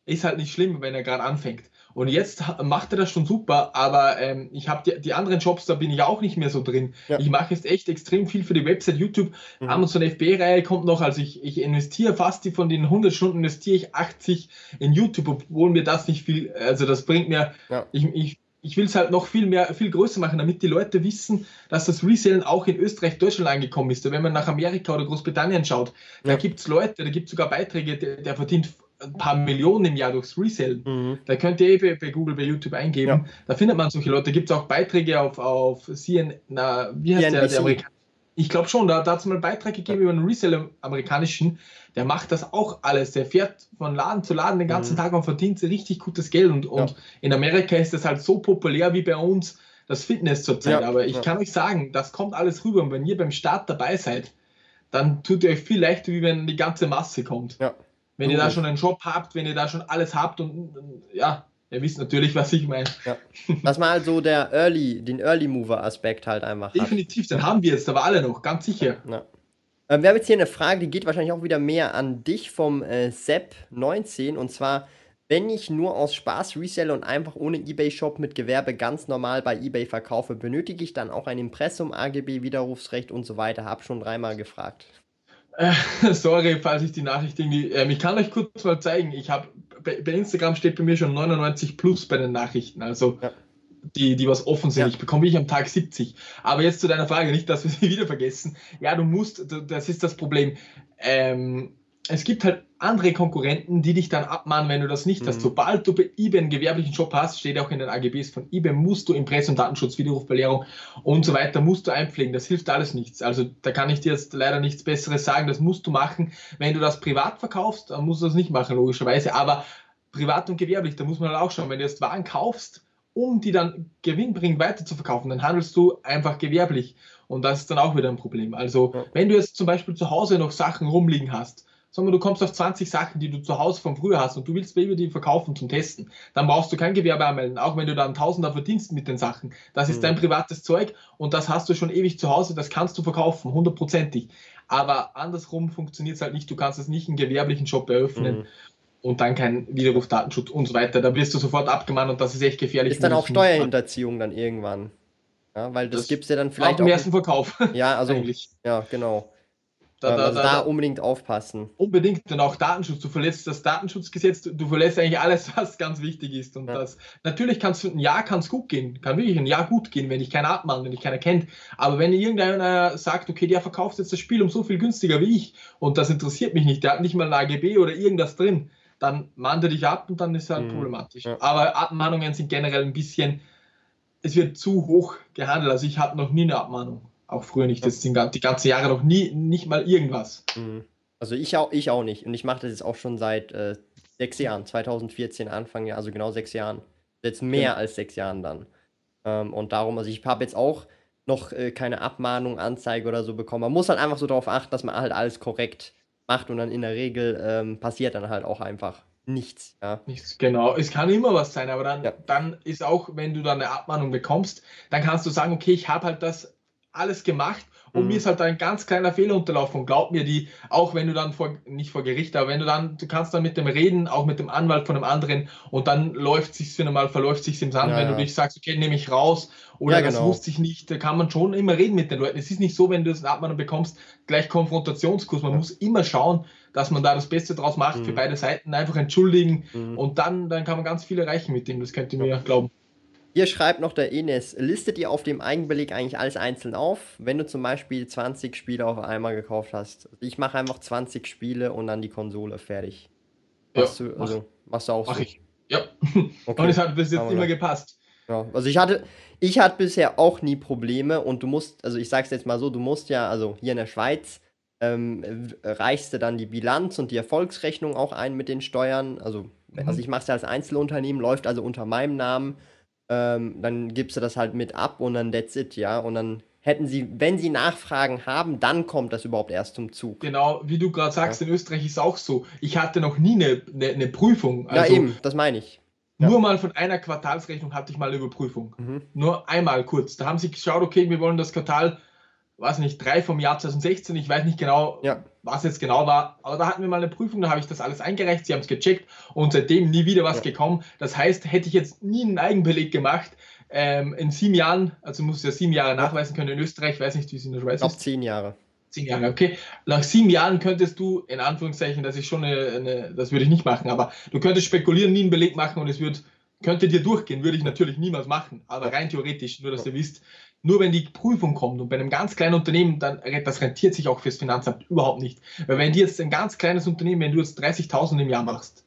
Ist halt nicht schlimm, wenn er gerade anfängt. Und jetzt macht er das schon super, aber ähm, ich habe die, die, anderen Jobs, da bin ich auch nicht mehr so drin. Ja. Ich mache jetzt echt extrem viel für die Website, YouTube, mhm. Amazon FB-Reihe kommt noch, also ich, ich investiere fast die von den 100 Stunden investiere ich 80 in YouTube, obwohl mir das nicht viel, also das bringt mir, ja. ich, ich ich will es halt noch viel mehr, viel größer machen, damit die Leute wissen, dass das Resellen auch in Österreich, Deutschland angekommen ist. Und wenn man nach Amerika oder Großbritannien schaut, ja. da gibt es Leute, da gibt es sogar Beiträge, der, der, verdient ein paar Millionen im Jahr durchs Resellen. Mhm. Da könnt ihr eh bei, Google, bei YouTube eingeben. Ja. Da findet man solche Leute. Da gibt es auch Beiträge auf, auf CN, na, wie heißt der, der Amerikaner? Ich glaube schon, da, da hat es mal einen Beitrag gegeben über einen Reseller amerikanischen, der macht das auch alles. Der fährt von Laden zu Laden den ganzen mhm. Tag und verdient richtig gutes Geld. Und, und ja. in Amerika ist das halt so populär wie bei uns das Fitness zurzeit. Ja, Aber ich kann euch sagen, das kommt alles rüber. Und wenn ihr beim Start dabei seid, dann tut ihr euch viel leichter, wie wenn die ganze Masse kommt. Ja. Wenn ihr da schon einen Job habt, wenn ihr da schon alles habt und ja, ihr wisst natürlich, was ich meine. Ja. (laughs) Was mal so der Early, den Early Mover Aspekt halt einfach. Definitiv, hat. den haben wir jetzt aber alle noch, ganz sicher. Ja. Ähm, wir haben jetzt hier eine Frage, die geht wahrscheinlich auch wieder mehr an dich vom äh, Sepp19 und zwar, wenn ich nur aus Spaß reselle und einfach ohne eBay-Shop mit Gewerbe ganz normal bei eBay verkaufe, benötige ich dann auch ein Impressum, AGB, Widerrufsrecht und so weiter? Hab schon dreimal gefragt. Äh, (laughs) sorry, falls ich die Nachricht irgendwie. Ähm, ich kann euch kurz mal zeigen. Ich habe bei, bei, Instagram steht bei mir schon 99 plus bei den Nachrichten. Also ja. die, die was offen sind. Ja. Ich bekomme ich am Tag 70. Aber jetzt zu deiner Frage, nicht, dass wir sie (laughs) wieder vergessen. Ja, du musst, das ist das Problem. Ähm, es gibt halt andere Konkurrenten, die dich dann abmahnen, wenn du das nicht mhm. hast. Sobald du bei eBay einen gewerblichen Job hast, steht auch in den AGBs von eBay, musst du Impressum, Datenschutz, Widerrufbelehrung und so weiter, musst du einpflegen. Das hilft alles nichts. Also da kann ich dir jetzt leider nichts Besseres sagen. Das musst du machen. Wenn du das privat verkaufst, dann musst du das nicht machen, logischerweise. Aber privat und gewerblich, da muss man halt auch schauen. Wenn du jetzt Waren kaufst, um die dann gewinnbringend weiter zu verkaufen, dann handelst du einfach gewerblich. Und das ist dann auch wieder ein Problem. Also, wenn du jetzt zum Beispiel zu Hause noch Sachen rumliegen hast, sondern du kommst auf 20 Sachen, die du zu Hause von früher hast und du willst Baby die verkaufen zum Testen, dann brauchst du kein Gewerbe anmelden, auch wenn du dann Tausender verdienst mit den Sachen. Das ist mhm. dein privates Zeug und das hast du schon ewig zu Hause, das kannst du verkaufen, hundertprozentig. Aber andersrum funktioniert es halt nicht, du kannst es nicht einen gewerblichen Shop eröffnen. Mhm und dann kein Widerruf, Datenschutz und so weiter. Da wirst du sofort abgemahnt und das ist echt gefährlich. Ist dann auch Steuerhinterziehung dann irgendwann. Ja, weil das, das gibt es ja dann vielleicht. Auch im ersten Verkauf. Ja, also. (laughs) Eigentlich. Ja, genau. Da, da, also da, da, unbedingt aufpassen. Unbedingt und auch Datenschutz. Du verletzt das Datenschutzgesetz, du verletzt eigentlich alles, (laughs) was ganz wichtig ist. Und ja. das natürlich kannst du ein Jahr kann es gut gehen, kann wirklich ein Jahr gut gehen, wenn ich keiner abmahnt, wenn ich keiner kennt. Aber wenn irgendeiner sagt, okay, der verkauft jetzt das Spiel um so viel günstiger wie ich und das interessiert mich nicht, der hat nicht mal ein AGB oder irgendwas drin, dann mahnt er dich ab und dann ist er halt mhm. problematisch. Ja. Aber Abmahnungen sind generell ein bisschen, es wird zu hoch gehandelt. Also ich hatte noch nie eine Abmahnung. Auch früher nicht. Das sind die ganzen Jahre noch nie, nicht mal irgendwas. Mhm. Also ich auch, ich auch nicht. Und ich mache das jetzt auch schon seit äh, sechs Jahren, 2014 Anfang, also genau sechs Jahren. Jetzt mehr ja. als sechs Jahren dann. Ähm, und darum, also ich habe jetzt auch noch äh, keine Abmahnung, Anzeige oder so bekommen. Man muss halt einfach so darauf achten, dass man halt alles korrekt macht und dann in der Regel ähm, passiert dann halt auch einfach nichts. Ja. Nichts, genau. Es kann immer was sein, aber dann, ja. dann ist auch, wenn du dann eine Abmahnung bekommst, dann kannst du sagen, okay, ich habe halt das alles gemacht und mhm. mir ist halt ein ganz kleiner Fehler unterlaufen. Und glaub mir, die, auch wenn du dann vor, nicht vor Gericht, aber wenn du dann, du kannst dann mit dem reden, auch mit dem Anwalt von einem anderen und dann läuft sich für einmal, verläuft sich im Sand, ja, wenn ja. du dich sagst, okay, nehme ich raus oder ja, genau. das wusste ich nicht, da kann man schon immer reden mit den Leuten. Es ist nicht so, wenn du das Abmahnung bekommst, gleich Konfrontationskurs. Man muss immer schauen, dass man da das Beste draus macht mhm. für beide Seiten, einfach entschuldigen mhm. und dann, dann kann man ganz viel erreichen mit dem, das könnt ihr mir glauben. Hier schreibt noch der Enes, listet ihr auf dem Eigenbeleg eigentlich alles einzeln auf, wenn du zum Beispiel 20 Spiele auf einmal gekauft hast? Ich mache einfach 20 Spiele und dann die Konsole fertig. Machst ja, du, also, mach, machst du auch mach so? ich. Ja. Okay. (laughs) Und es hat bis jetzt immer gepasst. Ja, also ich hatte, ich hatte bisher auch nie Probleme und du musst, also ich sag's jetzt mal so, du musst ja, also hier in der Schweiz, ähm, reichst du dann die Bilanz und die Erfolgsrechnung auch ein mit den Steuern. Also, mhm. also ich mache es ja als Einzelunternehmen, läuft also unter meinem Namen ähm, dann gibst du das halt mit ab und dann that's it, ja. Und dann hätten sie, wenn sie Nachfragen haben, dann kommt das überhaupt erst zum Zug. Genau, wie du gerade sagst, ja. in Österreich ist es auch so. Ich hatte noch nie eine, eine, eine Prüfung. Also ja, eben, das meine ich. Ja. Nur mal von einer Quartalsrechnung hatte ich mal eine Überprüfung. Mhm. Nur einmal kurz. Da haben sie geschaut, okay, wir wollen das Quartal weiß nicht, drei vom Jahr 2016, ich weiß nicht genau, ja. Was jetzt genau war, aber da hatten wir mal eine Prüfung, da habe ich das alles eingereicht, sie haben es gecheckt und seitdem nie wieder was ja. gekommen. Das heißt, hätte ich jetzt nie einen Eigenbeleg gemacht, ähm, in sieben Jahren, also muss ja sieben Jahre nachweisen können in Österreich, weiß nicht, wie es in der Schweiz ist. zehn Jahre. Zehn Jahre, okay. Nach sieben Jahren könntest du, in Anführungszeichen, das ist schon eine, eine das würde ich nicht machen, aber du könntest spekulieren, nie einen Beleg machen und es wird könnte dir durchgehen, würde ich natürlich niemals machen, aber rein theoretisch, nur dass ihr wisst, nur wenn die Prüfung kommt und bei einem ganz kleinen Unternehmen, dann das rentiert sich auch fürs Finanzamt überhaupt nicht. Weil wenn die jetzt ein ganz kleines Unternehmen, wenn du jetzt 30.000 im Jahr machst,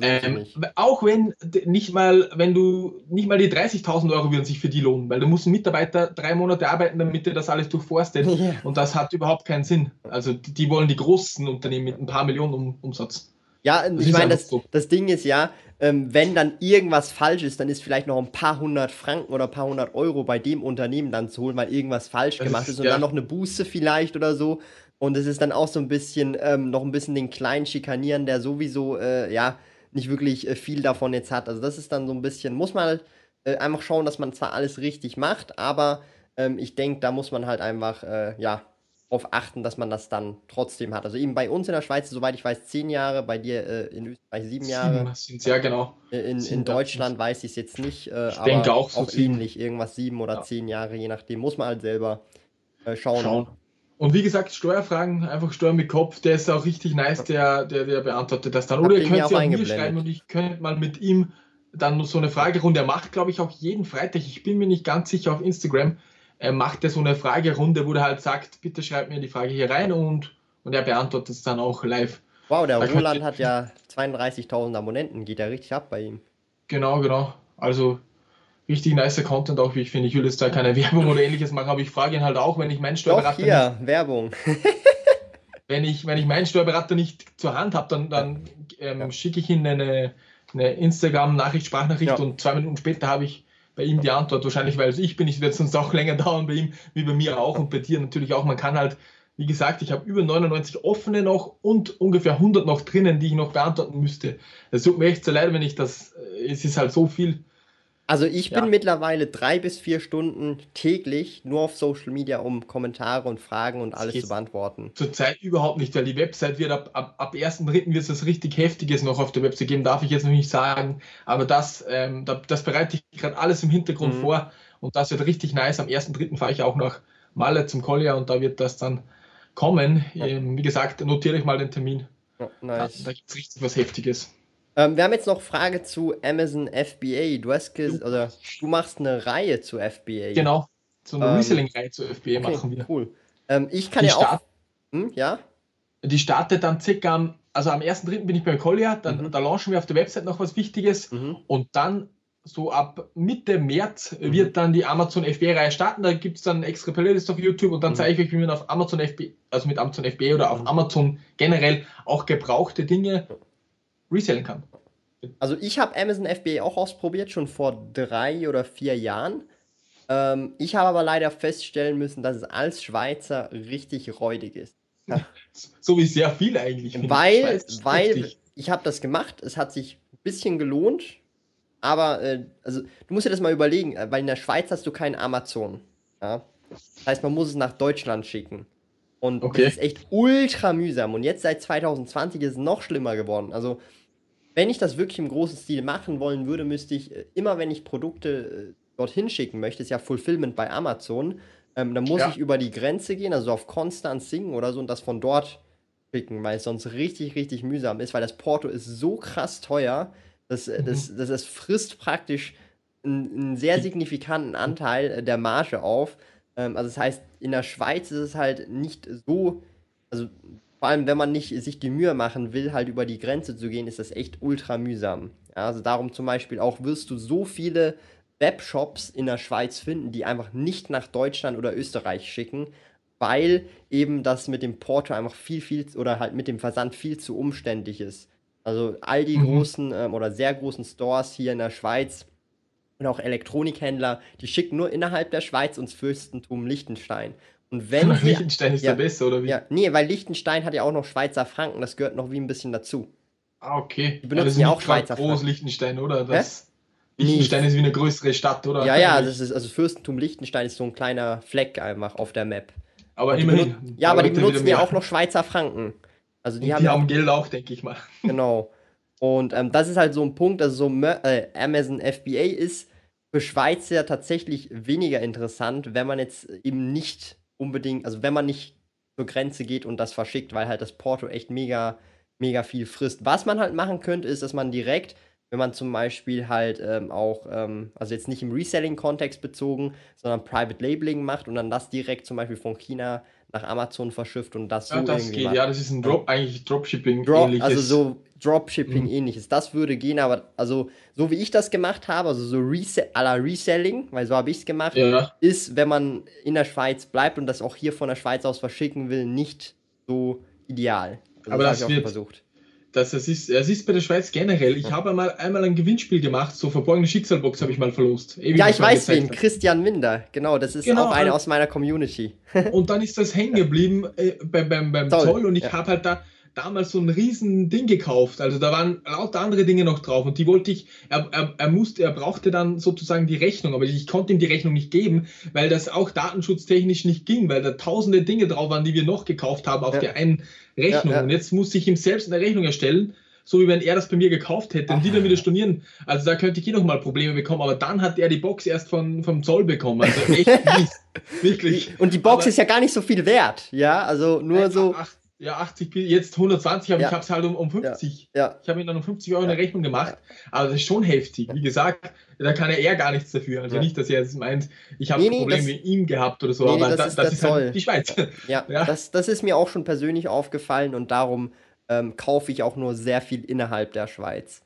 ähm, auch wenn nicht mal, wenn du nicht mal die 30.000 Euro würden sich für die lohnen, weil du musst ein Mitarbeiter drei Monate arbeiten, damit dir das alles durchforstet (laughs) ja. und das hat überhaupt keinen Sinn. Also die, die, wollen die großen Unternehmen mit ein paar Millionen um, Umsatz. Ja, das ich meine, das, so. das Ding ist ja, ähm, wenn dann irgendwas falsch ist, dann ist vielleicht noch ein paar hundert Franken oder ein paar hundert Euro bei dem Unternehmen dann zu holen, weil irgendwas falsch das gemacht ist, ist und ja. dann noch eine Buße vielleicht oder so. Und es ist dann auch so ein bisschen, ähm, noch ein bisschen den Kleinen schikanieren, der sowieso, äh, ja, nicht wirklich äh, viel davon jetzt hat. Also das ist dann so ein bisschen, muss man halt äh, einfach schauen, dass man zwar alles richtig macht, aber ähm, ich denke, da muss man halt einfach, äh, ja, darauf achten, dass man das dann trotzdem hat. Also eben bei uns in der Schweiz, soweit ich weiß, zehn Jahre, bei dir äh, in Österreich sieben Jahre. Sieben, ja, genau. Äh, in, in Deutschland weiß ich es jetzt nicht, äh, ich aber denke auch, so auch ähnlich, irgendwas sieben oder ja. zehn Jahre, je nachdem, muss man halt selber äh, schauen. schauen. Und wie gesagt, Steuerfragen, einfach Steuern mit Kopf, der ist auch richtig nice, der, der, der beantwortet das dann. Oder ihr könnt sie auch mir schreiben und ich könnte mal mit ihm dann so eine Fragerunde. Er macht, glaube ich, auch jeden Freitag, ich bin mir nicht ganz sicher auf Instagram, er macht er so eine Fragerunde, wo er halt sagt, bitte schreibt mir die Frage hier rein und, und er beantwortet es dann auch live. Wow, der Roland hat ja 32.000 Abonnenten, geht ja richtig ab bei ihm. Genau, genau. Also richtig nicer Content auch, wie ich finde. Ich will jetzt da keine (laughs) Werbung oder ähnliches machen, aber ich frage ihn halt auch, wenn ich meinen Steuerberater. Doch, hier, nicht, Werbung. (laughs) wenn, ich, wenn ich meinen Steuerberater nicht zur Hand habe, dann, dann ähm, ja. schicke ich ihm eine, eine Instagram-Nachricht, Sprachnachricht ja. und zwei Minuten später habe ich bei ihm die Antwort. Wahrscheinlich, weil es ich bin, ich werde sonst auch länger dauern bei ihm, wie bei mir auch und bei dir natürlich auch. Man kann halt, wie gesagt, ich habe über 99 offene noch und ungefähr 100 noch drinnen, die ich noch beantworten müsste. Es tut mir echt so leid, wenn ich das, es ist halt so viel also ich bin ja. mittlerweile drei bis vier Stunden täglich nur auf Social Media, um Kommentare und Fragen und alles zu beantworten. Zurzeit überhaupt nicht, weil die Website wird ab, ab, ab 1.3. wird es richtig Heftiges noch auf der Website geben, darf ich jetzt noch nicht sagen. Aber das, ähm, das bereite ich gerade alles im Hintergrund mhm. vor und das wird richtig nice. Am 1.3. fahre ich auch nach Malle zum Collier und da wird das dann kommen. Ja. Ähm, wie gesagt, notiere ich mal den Termin. Ja, nice. Da, da gibt es richtig was Heftiges. Ähm, wir haben jetzt noch Frage zu Amazon FBA. Du hast oder du machst eine Reihe zu FBA. Genau, so eine ähm, Reselling-Reihe zu FBA okay, machen wir. Cool. Ähm, ich kann die ja auch. Hm, ja? Die startet dann circa am, also am 1.3. bin ich bei Collier, dann mhm. da launchen wir auf der Website noch was Wichtiges mhm. und dann so ab Mitte März mhm. wird dann die Amazon FBA-Reihe starten. Da gibt es dann extra Playlist auf YouTube und dann mhm. zeige ich euch, wie man auf Amazon FBA, also mit Amazon FBA oder auf mhm. Amazon generell auch gebrauchte Dinge resellen kann. Also ich habe Amazon FBA auch ausprobiert, schon vor drei oder vier Jahren. Ähm, ich habe aber leider feststellen müssen, dass es als Schweizer richtig räudig ist. Ja. (laughs) So wie sehr viel eigentlich. Weil, weil ich habe das gemacht, es hat sich ein bisschen gelohnt, aber äh, also du musst dir das mal überlegen, äh, weil in der Schweiz hast du keinen Amazon. Ja? Das heißt, man muss es nach Deutschland schicken. Und okay. das ist echt ultra mühsam. Und jetzt seit 2020 ist es noch schlimmer geworden. Also, wenn ich das wirklich im großen Stil machen wollen würde, müsste ich äh, immer, wenn ich Produkte äh, dorthin schicken möchte, ist ja Fulfillment bei Amazon, ähm, dann muss ja. ich über die Grenze gehen, also auf Konstanz singen oder so und das von dort schicken, weil es sonst richtig, richtig mühsam ist, weil das Porto ist so krass teuer, dass, äh, mhm. das, das, das frisst praktisch einen, einen sehr signifikanten Anteil der Marge auf. Ähm, also das heißt, in der Schweiz ist es halt nicht so, also vor allem wenn man nicht sich die Mühe machen will, halt über die Grenze zu gehen, ist das echt ultra mühsam. Ja, also darum zum Beispiel auch wirst du so viele Webshops in der Schweiz finden, die einfach nicht nach Deutschland oder Österreich schicken, weil eben das mit dem Porto einfach viel, viel oder halt mit dem Versand viel zu umständlich ist. Also all die mhm. großen ähm, oder sehr großen Stores hier in der Schweiz und auch Elektronikhändler, die schicken nur innerhalb der Schweiz ins Fürstentum Liechtenstein. Und wenn sie, Liechtenstein ist ja, der Beste, oder wie? Ja, nee, weil Liechtenstein hat ja auch noch Schweizer Franken, das gehört noch wie ein bisschen dazu. Ah, okay. Die benutzen ja, ja auch Schweizer groß Franken. Liechtenstein, oder? Das, Liechtenstein nee. ist wie eine größere Stadt, oder? Ja, ja, das ist, also Fürstentum Liechtenstein ist so ein kleiner Fleck einfach auf der Map. Aber immerhin. Ja, aber die benutzen ja auch noch Schweizer Franken. Also die, haben, die haben Geld auch, denke ich mal. Genau. Und ähm, das ist halt so ein Punkt, dass so äh, Amazon FBA ist für Schweizer tatsächlich weniger interessant, wenn man jetzt eben nicht unbedingt, also wenn man nicht zur Grenze geht und das verschickt, weil halt das Porto echt mega, mega viel frisst. Was man halt machen könnte, ist, dass man direkt wenn man zum Beispiel halt ähm, auch, ähm, also jetzt nicht im Reselling-Kontext bezogen, sondern Private Labeling macht und dann das direkt zum Beispiel von China nach Amazon verschifft und das ja, so das irgendwie geht. Ja, das ist ein Drop, eigentlich Dropshipping Drop, ähnliches. Also so Dropshipping mhm. ähnliches. Das würde gehen, aber also so wie ich das gemacht habe, also so Rese à la Reselling, weil so habe ich es gemacht, ja. ist, wenn man in der Schweiz bleibt und das auch hier von der Schweiz aus verschicken will, nicht so ideal. Also aber das, das wird, versucht dass es ist, es ist bei der Schweiz generell. Ich habe einmal, einmal ein Gewinnspiel gemacht, so verborgene Schicksalbox habe ich mal verlost. Ewig ja, ich weiß wen, Christian Minder, genau, das ist genau, auch einer aus meiner Community. (laughs) und dann ist das hängen geblieben äh, beim, beim, beim Zoll. Zoll und ich ja. habe halt da damals so ein riesen Ding gekauft. Also da waren lauter andere Dinge noch drauf und die wollte ich, er, er, er musste, er brauchte dann sozusagen die Rechnung, aber ich konnte ihm die Rechnung nicht geben, weil das auch datenschutztechnisch nicht ging, weil da tausende Dinge drauf waren, die wir noch gekauft haben auf ja. der einen Rechnung. Ja, ja. Und jetzt musste ich ihm selbst eine Rechnung erstellen, so wie wenn er das bei mir gekauft hätte und die dann wieder stornieren. Also da könnte ich eh noch mal Probleme bekommen, aber dann hat er die Box erst von, vom Zoll bekommen. Also echt (laughs) mies. Wirklich. Und die Box aber, ist ja gar nicht so viel wert, ja? Also nur so. Ach, ja, 80, jetzt 120, aber ja. ich habe es halt um, um 50. Ja. ja. Ich habe ihm dann um 50 Euro eine Rechnung gemacht. Aber das ist schon heftig. Wie gesagt, da kann er eher gar nichts dafür. Also nicht, dass er jetzt meint, ich habe nee, nee, Probleme mit ihm gehabt oder so, nee, aber das, da, ist, das ist halt die Schweiz. (laughs) Ja, Das, das ist mir auch schon persönlich aufgefallen und darum ähm, kaufe ich auch nur sehr viel innerhalb der Schweiz.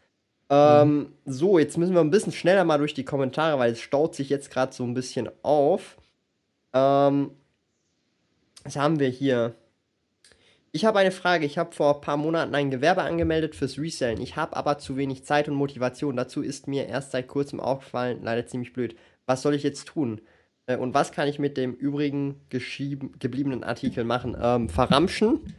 Ähm, mhm. So, jetzt müssen wir ein bisschen schneller mal durch die Kommentare, weil es staut sich jetzt gerade so ein bisschen auf. Ähm, was haben wir hier? Ich habe eine Frage. Ich habe vor ein paar Monaten ein Gewerbe angemeldet fürs Resellen. Ich habe aber zu wenig Zeit und Motivation. Dazu ist mir erst seit kurzem aufgefallen, leider ziemlich blöd. Was soll ich jetzt tun? Äh, und was kann ich mit dem übrigen gebliebenen Artikel machen? Ähm, verramschen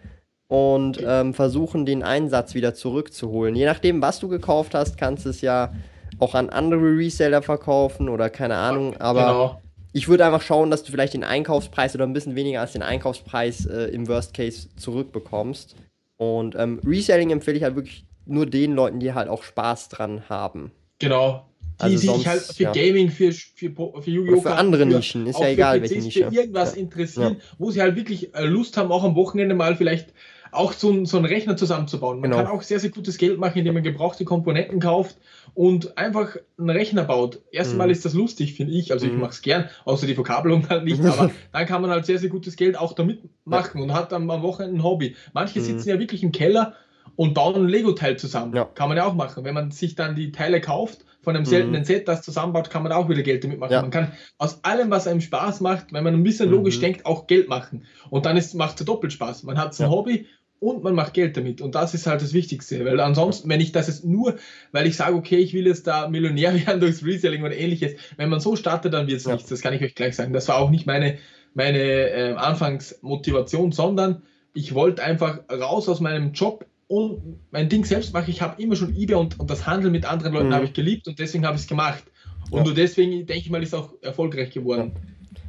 und ähm, versuchen, den Einsatz wieder zurückzuholen. Je nachdem, was du gekauft hast, kannst du es ja auch an andere Reseller verkaufen oder keine Ahnung. Aber genau ich würde einfach schauen, dass du vielleicht den Einkaufspreis oder ein bisschen weniger als den Einkaufspreis äh, im Worst Case zurückbekommst. Und ähm, Reselling empfehle ich halt wirklich nur den Leuten, die halt auch Spaß dran haben. Genau. Die also sich sonst, halt für ja. Gaming, für, für, für Yu-Gi-Oh! Für andere Nischen, ist ja egal, welche Nische. Für irgendwas ja. interessieren, ja. wo sie halt wirklich äh, Lust haben, auch am Wochenende mal vielleicht auch so, ein, so einen Rechner zusammenzubauen. Man genau. kann auch sehr, sehr gutes Geld machen, indem man gebrauchte Komponenten kauft und einfach einen Rechner baut. Erstmal mhm. ist das lustig, finde ich. Also mhm. ich mache es gern, außer die Verkabelung halt nicht. Aber (laughs) dann kann man halt sehr, sehr gutes Geld auch damit machen ja. und hat dann am Wochenende ein Hobby. Manche mhm. sitzen ja wirklich im Keller und bauen ein Lego-Teil zusammen. Ja. Kann man ja auch machen. Wenn man sich dann die Teile kauft von einem seltenen mhm. Set, das zusammenbaut, kann man auch wieder Geld damit machen. Ja. Man kann aus allem, was einem Spaß macht, wenn man ein bisschen logisch mhm. denkt, auch Geld machen. Und dann macht es doppelt Spaß. Man hat ein Hobby und man macht Geld damit. Und das ist halt das Wichtigste, weil ansonsten, wenn ich das jetzt nur, weil ich sage, okay, ich will jetzt da Millionär (laughs) werden durchs Reselling oder ähnliches, wenn man so startet, dann wird es ja. nichts. Das kann ich euch gleich sagen. Das war auch nicht meine, meine äh, Anfangsmotivation, sondern ich wollte einfach raus aus meinem Job und mein Ding selbst mache, ich habe immer schon eBay und, und das Handeln mit anderen Leuten mhm. habe ich geliebt und deswegen habe ich es gemacht. Und ja. nur deswegen, denke ich mal, ist es auch erfolgreich geworden.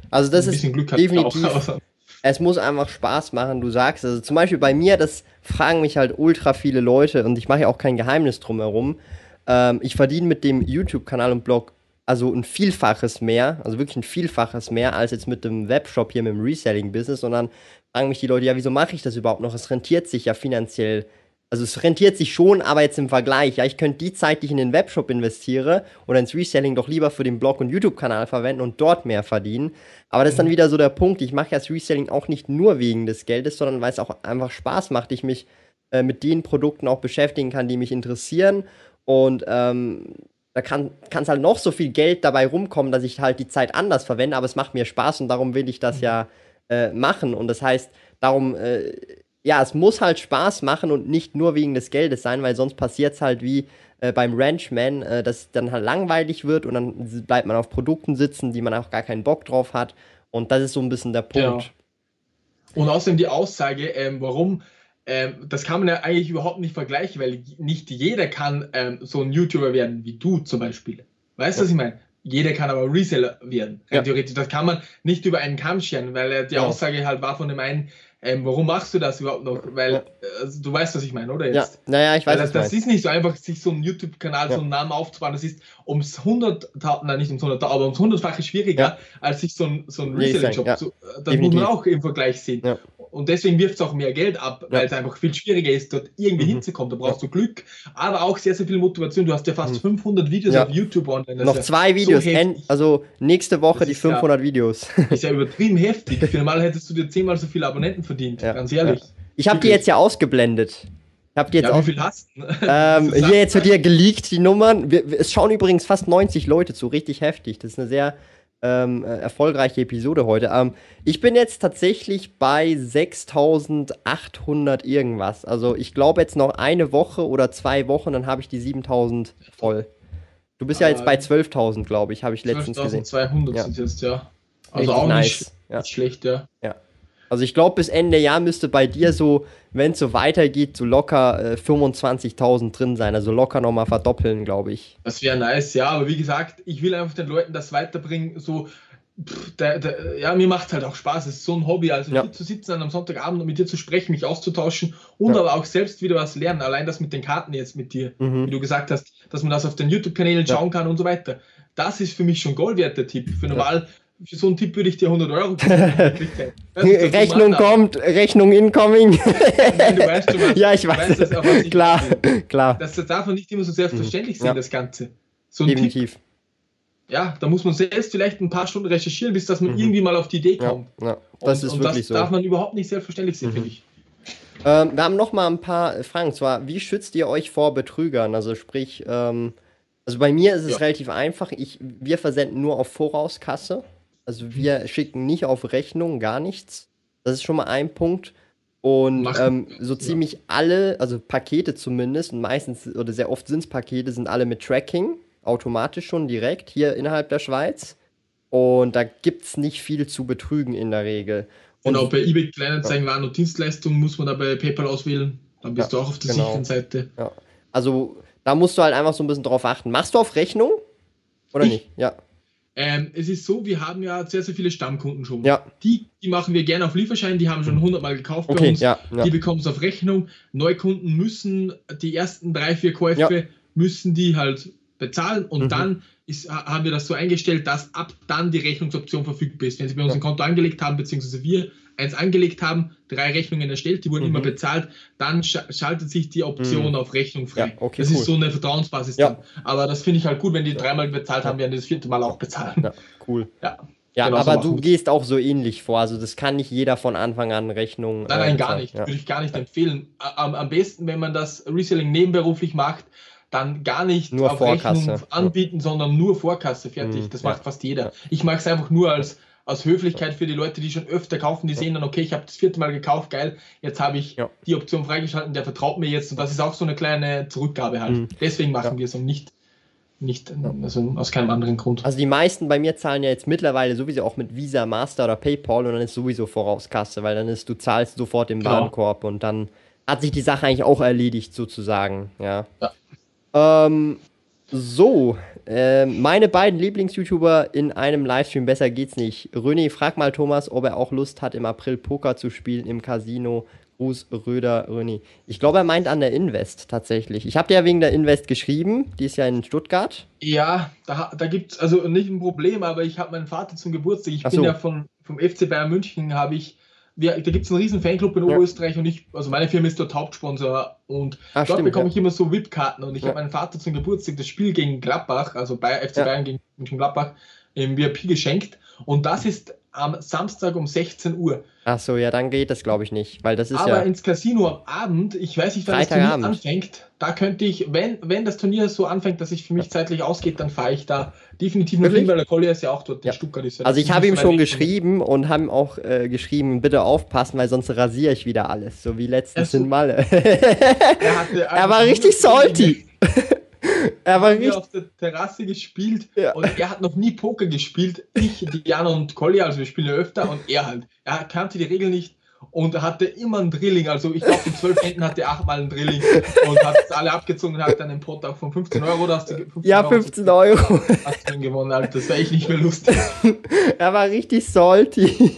Also das ist definitiv, auch, es muss einfach Spaß machen, du sagst, also zum Beispiel bei mir, das fragen mich halt ultra viele Leute und ich mache ja auch kein Geheimnis drumherum. Ähm, ich verdiene mit dem YouTube-Kanal und Blog also ein Vielfaches mehr, also wirklich ein Vielfaches mehr als jetzt mit dem Webshop hier mit dem Reselling-Business, sondern fragen mich die Leute, ja, wieso mache ich das überhaupt noch? Es rentiert sich ja finanziell. Also es rentiert sich schon, aber jetzt im Vergleich. Ja, ich könnte die Zeit, die ich in den Webshop investiere oder ins Reselling doch lieber für den Blog und YouTube-Kanal verwenden und dort mehr verdienen. Aber das ist dann mhm. wieder so der Punkt. Ich mache ja das Reselling auch nicht nur wegen des Geldes, sondern weil es auch einfach Spaß macht, ich mich äh, mit den Produkten auch beschäftigen kann, die mich interessieren. Und ähm, da kann es halt noch so viel Geld dabei rumkommen, dass ich halt die Zeit anders verwende, aber es macht mir Spaß und darum will ich das mhm. ja äh, machen. Und das heißt, darum, äh, ja, es muss halt Spaß machen und nicht nur wegen des Geldes sein, weil sonst passiert es halt wie äh, beim Ranchman, äh, dass es dann halt langweilig wird und dann bleibt man auf Produkten sitzen, die man auch gar keinen Bock drauf hat. Und das ist so ein bisschen der Punkt. Ja. Und außerdem die Aussage, ähm, warum ähm, das kann man ja eigentlich überhaupt nicht vergleichen, weil nicht jeder kann ähm, so ein YouTuber werden wie du zum Beispiel. Weißt du, ja. was ich meine? Jeder kann aber Reseller werden. Ja. Theoretisch. Das kann man nicht über einen Kamm scheren, weil äh, die ja. Aussage halt war von dem einen, ähm, warum machst du das überhaupt noch? Weil ja. also, du weißt, was ich meine, oder? Jetzt? Ja, naja, ich weiß. Weil das, das ist nicht so einfach, sich so einen YouTube-Kanal, ja. so einen Namen aufzubauen. Das ist ums hundert, nein, nicht ums hundert, aber ums hundertfache schwieriger, ja. als sich so ein, so ein Reselling-Job ja. zu. Äh, das Definitiv. muss man auch im Vergleich sehen. Und deswegen wirft es auch mehr Geld ab, weil es einfach viel schwieriger ist, dort irgendwie mhm. hinzukommen. Da brauchst du Glück, aber auch sehr, sehr viel Motivation. Du hast ja fast mhm. 500 Videos auf YouTube online. Noch zwei Videos, so also nächste Woche die 500 Videos. Ist ja (laughs) übertrieben heftig. Für normal hättest du dir zehnmal so viele Abonnenten verdient, ganz ehrlich. Ich habe die jetzt ja ausgeblendet. Ich hab die jetzt ja, auch, wie viel hast du? (laughs) ähm, hier jetzt wird dir geleakt, die Nummern. Wir, es schauen übrigens fast 90 Leute zu, richtig heftig. Das ist eine sehr ähm, äh, erfolgreiche Episode heute. Ähm, ich bin jetzt tatsächlich bei 6800 irgendwas. Also ich glaube jetzt noch eine Woche oder zwei Wochen, dann habe ich die 7000 voll. Du bist ja jetzt bei 12.000, glaube ich, habe ich letztens gesehen. 12.200 ja. sind jetzt, ja. Also Richtig auch nice. nicht, ja. nicht schlecht, ja. Ja. Also ich glaube, bis Ende Jahr müsste bei dir so, wenn es so weitergeht, so locker äh, 25.000 drin sein. Also locker nochmal verdoppeln, glaube ich. Das wäre nice, ja. Aber wie gesagt, ich will einfach den Leuten das weiterbringen. So, pff, der, der, ja, mir macht halt auch Spaß. Es ist so ein Hobby. Also ja. hier zu sitzen am Sonntagabend und mit dir zu sprechen, mich auszutauschen und ja. aber auch selbst wieder was lernen. Allein das mit den Karten jetzt mit dir, mhm. wie du gesagt hast, dass man das auf den YouTube-Kanälen ja. schauen kann und so weiter. Das ist für mich schon Gold wert, der Tipp. Für normal für so einen Tipp würde ich dir 100 Euro geben. (laughs) Rechnung kommt, Rechnung incoming. Du weißt schon was. (laughs) Ja, ich weiß. Weißt, das, ich klar, klar. Das, das darf man nicht immer so selbstverständlich sehen, ja. das Ganze. So Definitiv. Tipp, ja, da muss man selbst vielleicht ein paar Stunden recherchieren, bis dass man mhm. irgendwie mal auf die Idee kommt. Ja, ja. das und, ist und wirklich das so. darf man überhaupt nicht selbstverständlich sehen, mhm. finde ich. Ähm, wir haben noch mal ein paar Fragen. Und zwar, wie schützt ihr euch vor Betrügern? Also sprich, ähm, also bei mir ist es ja. relativ einfach. Ich, wir versenden nur auf Vorauskasse. Also wir schicken nicht auf Rechnung, gar nichts. Das ist schon mal ein Punkt. Und ähm, so ziemlich ja. alle, also Pakete zumindest, und meistens oder sehr oft sind es Pakete, sind alle mit Tracking, automatisch schon direkt hier innerhalb der Schweiz. Und da gibt es nicht viel zu betrügen in der Regel. Und auch bei eBay Kleinanzeigen ja. Waren und Dienstleistungen muss man da bei PayPal auswählen. Dann bist ja, du auch auf der genau. sicheren Seite. Ja. Also da musst du halt einfach so ein bisschen drauf achten. Machst du auf Rechnung? Oder ich? nicht? Ja. Ähm, es ist so, wir haben ja sehr, sehr viele Stammkunden schon. Ja. Die, die machen wir gerne auf Lieferschein, die haben schon 100 Mal gekauft okay, bei uns. Ja, ja. Die bekommen es auf Rechnung. Neukunden müssen die ersten drei, vier Käufe müssen die halt bezahlen und mhm. dann ist, haben wir das so eingestellt, dass ab dann die Rechnungsoption verfügbar ist. Wenn sie bei uns ein Konto angelegt haben, beziehungsweise wir eins angelegt haben, drei Rechnungen erstellt, die wurden mhm. immer bezahlt, dann sch schaltet sich die Option mhm. auf Rechnung frei. Ja, okay, das cool. ist so eine Vertrauensbasis ja. Aber das finde ich halt gut, wenn die dreimal bezahlt haben, werden die das vierte Mal auch bezahlen. Ja, cool. Ja. Ja, genau aber so du gehst auch so ähnlich vor. Also das kann nicht jeder von Anfang an Rechnung. Nein, nein, äh, gar nicht. Ja. Würde ich gar nicht empfehlen. Am, am besten, wenn man das Reselling nebenberuflich macht, dann gar nicht nur auf Vorkasse. Rechnung anbieten, sondern nur Vorkasse. Fertig. Mhm, das macht fast jeder. Ich mache es einfach nur als aus Höflichkeit für die Leute, die schon öfter kaufen, die sehen dann, okay, ich habe das vierte Mal gekauft, geil, jetzt habe ich ja. die Option freigeschalten, der vertraut mir jetzt und das ist auch so eine kleine Zurückgabe halt. Mhm. Deswegen machen ja. wir es und nicht, nicht also aus keinem anderen Grund. Also die meisten bei mir zahlen ja jetzt mittlerweile sowieso auch mit Visa, Master oder PayPal und dann ist sowieso Vorauskasse, weil dann ist, du zahlst sofort im Warenkorb und dann hat sich die Sache eigentlich auch erledigt, sozusagen. Ja. ja. Ähm, so, äh, meine beiden Lieblings-YouTuber in einem Livestream, besser geht's nicht. René, frag mal Thomas, ob er auch Lust hat, im April Poker zu spielen im Casino. Gruß, Röder, René. Ich glaube, er meint an der Invest tatsächlich. Ich habe dir ja wegen der Invest geschrieben, die ist ja in Stuttgart. Ja, da, da gibt es also nicht ein Problem, aber ich habe meinen Vater zum Geburtstag. Ich Ach bin so. ja von, vom FC Bayern München, habe ich wir, da gibt es einen riesen Fanclub in ja. Oberösterreich und ich, also meine Firma ist dort Hauptsponsor und ah, dort stimmt, bekomme ja. ich immer so VIP-Karten und ich ja. habe meinem Vater zum Geburtstag das Spiel gegen Gladbach, also bei FC Bayern gegen München Gladbach, im VIP geschenkt und das ist am Samstag um 16 Uhr. Ach so, ja, dann geht das glaube ich nicht, weil das ist Aber ja. Aber ins Casino am Abend, ich weiß nicht, wann das Turnier anfängt, da könnte ich, wenn, wenn das Turnier so anfängt, dass sich für mich zeitlich ausgeht, dann fahre ich da definitiv noch hin, weil der Collier ist ja auch dort ja. in Stuttgart. Ist ja also ich habe ihm schon geschrieben und haben auch äh, geschrieben, bitte aufpassen, weil sonst rasiere ich wieder alles, so wie letztens in Malle. er, (laughs) er war richtig salty. (laughs) er war richtig auf der Terrasse gespielt ja. und er hat noch nie Poker gespielt. Ich, Diana und Collier, also wir spielen ja öfter und er halt. Er kannte die Regeln nicht und hatte immer ein Drilling. Also ich glaube, in zwölf Händen hatte er achtmal ein Drilling und hat es alle abgezogen und hat dann einen Pot auch von 15 Euro. Da hast du 15 ja, 15 Euro. Euro. Hast du gewonnen, Alter. Das wäre echt nicht mehr lustig. (laughs) er war richtig salty. (laughs)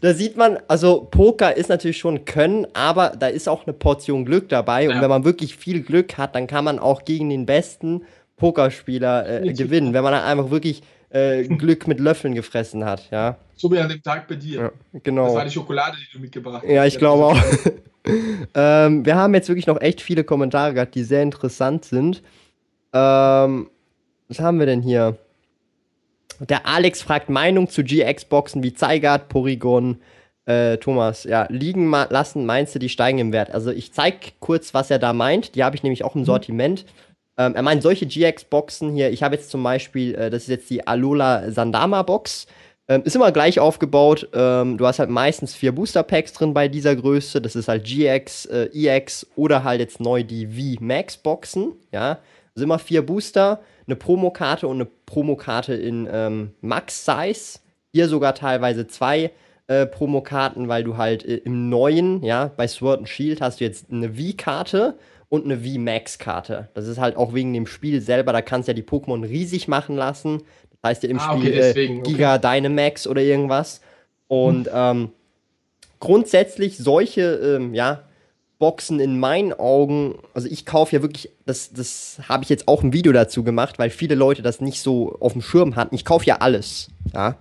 da sieht man, also Poker ist natürlich schon Können, aber da ist auch eine Portion Glück dabei. Und ja. wenn man wirklich viel Glück hat, dann kann man auch gegen den besten Pokerspieler äh, gewinnen. Wenn man dann einfach wirklich äh, Glück mit Löffeln gefressen hat, ja. So wie an dem Tag bei dir. Ja, genau. Das war die Schokolade, die du mitgebracht hast. Ja, ich glaube auch. (laughs) ähm, wir haben jetzt wirklich noch echt viele Kommentare gehabt, die sehr interessant sind. Ähm, was haben wir denn hier? Der Alex fragt Meinung zu GX-Boxen wie Zygarde, Porygon, äh, Thomas, ja, liegen lassen, meinst du, die steigen im Wert? Also ich zeig kurz, was er da meint. Die habe ich nämlich auch im mhm. Ähm, er meint solche GX-Boxen hier. Ich habe jetzt zum Beispiel, äh, das ist jetzt die Alola Sandama-Box. Ähm, ist immer gleich aufgebaut. Ähm, du hast halt meistens vier Booster-Packs drin bei dieser Größe. Das ist halt GX, äh, EX oder halt jetzt neu die V-Max-Boxen. Ja, also immer vier Booster, eine Promokarte und eine Promokarte in ähm, Max-Size. Hier sogar teilweise zwei äh, Promokarten, weil du halt äh, im neuen, ja, bei Sword and Shield hast du jetzt eine V-Karte und eine V-Max-Karte. Das ist halt auch wegen dem Spiel selber, da kannst du ja die Pokémon riesig machen lassen. Das heißt ja im ah, Spiel okay, deswegen, äh, Giga okay. Dynamax oder irgendwas. Und hm. ähm, grundsätzlich solche, ähm, ja, Boxen in meinen Augen, also ich kaufe ja wirklich, das, das habe ich jetzt auch ein Video dazu gemacht, weil viele Leute das nicht so auf dem Schirm hatten. Ich kaufe ja alles. Ja?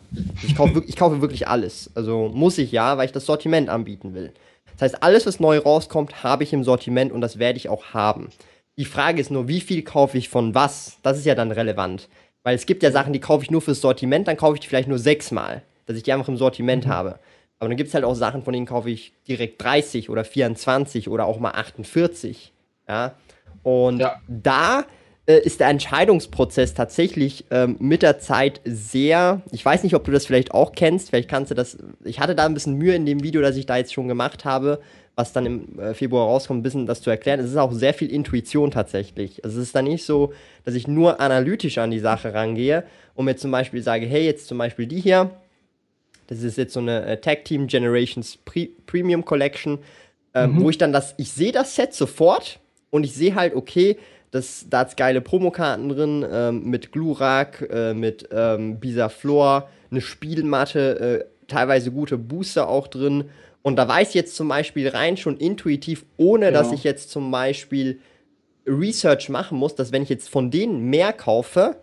Ich, kaufe, ich kaufe wirklich alles. Also muss ich ja, weil ich das Sortiment anbieten will. Das heißt, alles, was neu rauskommt, habe ich im Sortiment und das werde ich auch haben. Die Frage ist nur, wie viel kaufe ich von was? Das ist ja dann relevant. Weil es gibt ja Sachen, die kaufe ich nur fürs Sortiment, dann kaufe ich die vielleicht nur sechsmal, dass ich die einfach im Sortiment mhm. habe. Aber dann gibt es halt auch Sachen, von denen kaufe ich direkt 30 oder 24 oder auch mal 48. Ja. Und ja. da ist der Entscheidungsprozess tatsächlich ähm, mit der Zeit sehr. Ich weiß nicht, ob du das vielleicht auch kennst. Vielleicht kannst du das. Ich hatte da ein bisschen Mühe in dem Video, das ich da jetzt schon gemacht habe, was dann im äh, Februar rauskommt, ein bisschen das zu erklären. Es ist auch sehr viel Intuition tatsächlich. Also es ist dann nicht so, dass ich nur analytisch an die Sache rangehe und mir zum Beispiel sage, hey, jetzt zum Beispiel die hier. Das ist jetzt so eine äh, Tag Team Generations Pre Premium Collection, ähm, mhm. wo ich dann das, ich sehe das Set sofort und ich sehe halt, okay, das, da hat geile Promokarten drin, ähm, mit Glurak, äh, mit ähm, Bisaflor, eine Spielmatte, äh, teilweise gute Booster auch drin. Und da weiß ich jetzt zum Beispiel rein schon intuitiv, ohne ja. dass ich jetzt zum Beispiel Research machen muss, dass wenn ich jetzt von denen mehr kaufe,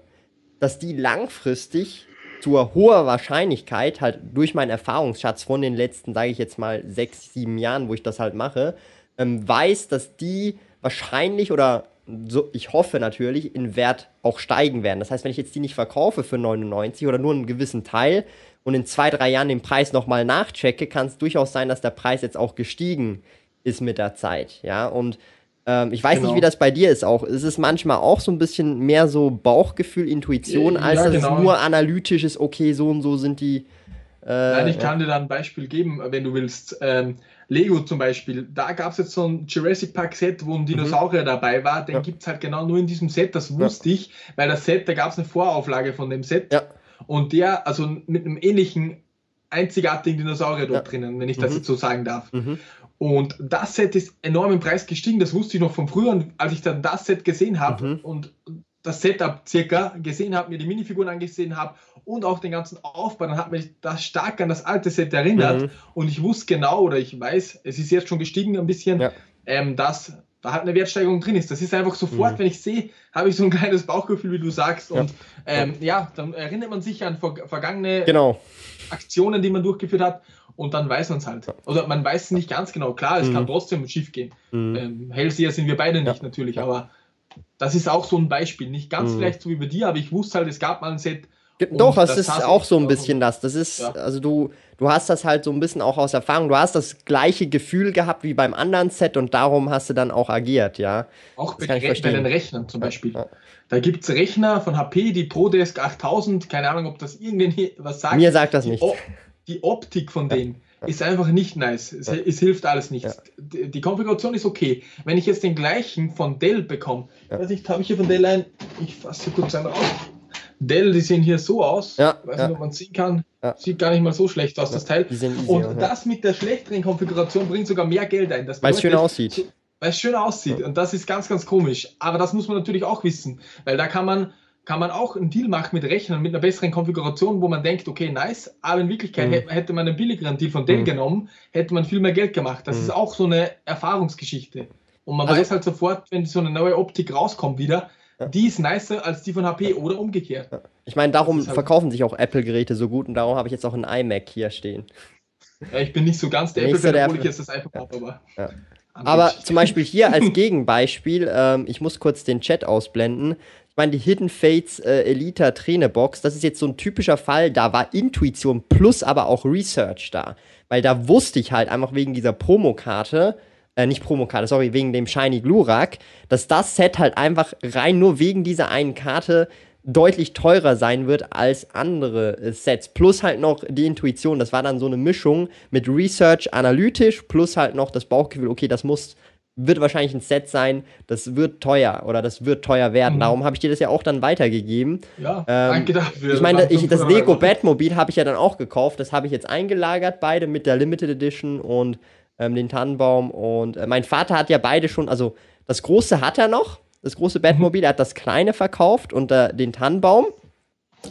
dass die langfristig zu hoher Wahrscheinlichkeit halt durch meinen Erfahrungsschatz von den letzten, sage ich jetzt mal, sechs, sieben Jahren, wo ich das halt mache, ähm, weiß, dass die wahrscheinlich oder so, ich hoffe natürlich, in Wert auch steigen werden. Das heißt, wenn ich jetzt die nicht verkaufe für 99 oder nur einen gewissen Teil und in zwei, drei Jahren den Preis nochmal nachchecke, kann es durchaus sein, dass der Preis jetzt auch gestiegen ist mit der Zeit. Ja, und ähm, ich weiß genau. nicht, wie das bei dir ist auch. Ist es manchmal auch so ein bisschen mehr so Bauchgefühl, Intuition, als ja, dass genau. es nur analytisch ist, okay, so und so sind die. Äh, Nein, ich kann dir da ein Beispiel geben, wenn du willst. Ähm, Lego zum Beispiel, da gab es jetzt so ein Jurassic Park Set, wo ein Dinosaurier mhm. dabei war. Den ja. gibt es halt genau nur in diesem Set, das wusste ja. ich, weil das Set, da gab es eine Vorauflage von dem Set. Ja. Und der, also mit einem ähnlichen einzigartigen Dinosaurier dort drinnen, wenn ich das mhm. jetzt so sagen darf. Mhm. Und das Set ist enorm im Preis gestiegen, das wusste ich noch von früher, als ich dann das Set gesehen habe mhm. und das Setup circa gesehen habe, mir die Minifiguren angesehen habe und auch den ganzen Aufbau, dann hat mich das stark an das alte Set erinnert mhm. und ich wusste genau oder ich weiß, es ist jetzt schon gestiegen ein bisschen, ja. ähm, dass da halt eine Wertsteigerung drin ist. Das ist einfach sofort, mhm. wenn ich sehe, habe ich so ein (laughs) kleines Bauchgefühl, wie du sagst. Ja. Und ähm, ja, dann erinnert man sich an ver vergangene genau. Aktionen, die man durchgeführt hat und dann weiß man es halt. Oder man weiß es nicht ganz genau. Klar, es mhm. kann trotzdem schief gehen. Mhm. Ähm, Hellseher sind wir beide nicht ja. natürlich, aber das ist auch so ein Beispiel. Nicht ganz mhm. vielleicht so wie bei dir, aber ich wusste halt, es gab mal ein Set, doch, das, das ist auch so ein bisschen das. Das ist, ja. also du, du hast das halt so ein bisschen auch aus Erfahrung. Du hast das gleiche Gefühl gehabt wie beim anderen Set und darum hast du dann auch agiert, ja. Auch bei, bei, den Rechnern zum Beispiel. Ja. Da gibt es Rechner von HP, die ProDesk 8000, keine Ahnung, ob das irgendwen was sagt. Mir sagt das nicht. Die Optik von denen ist einfach nicht nice. Es, es hilft alles nichts. Die, die, Konfiguration ist okay. Wenn ich jetzt den gleichen von Dell bekomme, ja. weiß ich, habe ich hier von Dell ein, ich fasse hier kurz einen raus. Dell, die sehen hier so aus. Ja, ich weiß nicht, ob man sehen kann. Ja. Sieht gar nicht mal so schlecht aus, das Teil. Easy, und ja. das mit der schlechteren Konfiguration bringt sogar mehr Geld ein. Weil es schön aussieht. Weil es schön aussieht. Und das ist ganz, ganz komisch. Aber das muss man natürlich auch wissen. Weil da kann man, kann man auch einen Deal machen mit Rechnern, mit einer besseren Konfiguration, wo man denkt, okay, nice. Aber in Wirklichkeit mhm. hätte man einen billigeren Deal von Dell mhm. genommen, hätte man viel mehr Geld gemacht. Das mhm. ist auch so eine Erfahrungsgeschichte. Und man also, weiß halt sofort, wenn so eine neue Optik rauskommt wieder, die ist nicer als die von HP oder umgekehrt. Ich meine, darum halt verkaufen sich auch Apple-Geräte so gut und darum habe ich jetzt auch einen iMac hier stehen. Ja, ich bin nicht so ganz der Apple-Fan, obwohl ich jetzt das iPhone habe, aber. Ja. Aber zum Beispiel hier als (laughs) Gegenbeispiel, ähm, ich muss kurz den Chat ausblenden. Ich meine, die Hidden Fates äh, Elita Trainebox, das ist jetzt so ein typischer Fall, da war Intuition plus aber auch Research da. Weil da wusste ich halt einfach wegen dieser Promokarte, äh, nicht Promokarte, sorry, wegen dem Shiny Glurak, dass das Set halt einfach rein nur wegen dieser einen Karte deutlich teurer sein wird als andere äh, Sets. Plus halt noch die Intuition. Das war dann so eine Mischung mit Research analytisch plus halt noch das Bauchgefühl, okay, das muss wird wahrscheinlich ein Set sein, das wird teuer oder das wird teuer werden. Mhm. Darum habe ich dir das ja auch dann weitergegeben. Ja, ähm, danke dafür. Ich meine, ich, das Lego Batmobil habe ich ja dann auch gekauft. Das habe ich jetzt eingelagert, beide mit der Limited Edition und ähm, den Tannenbaum. Und äh, mein Vater hat ja beide schon, also das große hat er noch, das große Batmobil, er hat das kleine verkauft und äh, den Tannenbaum.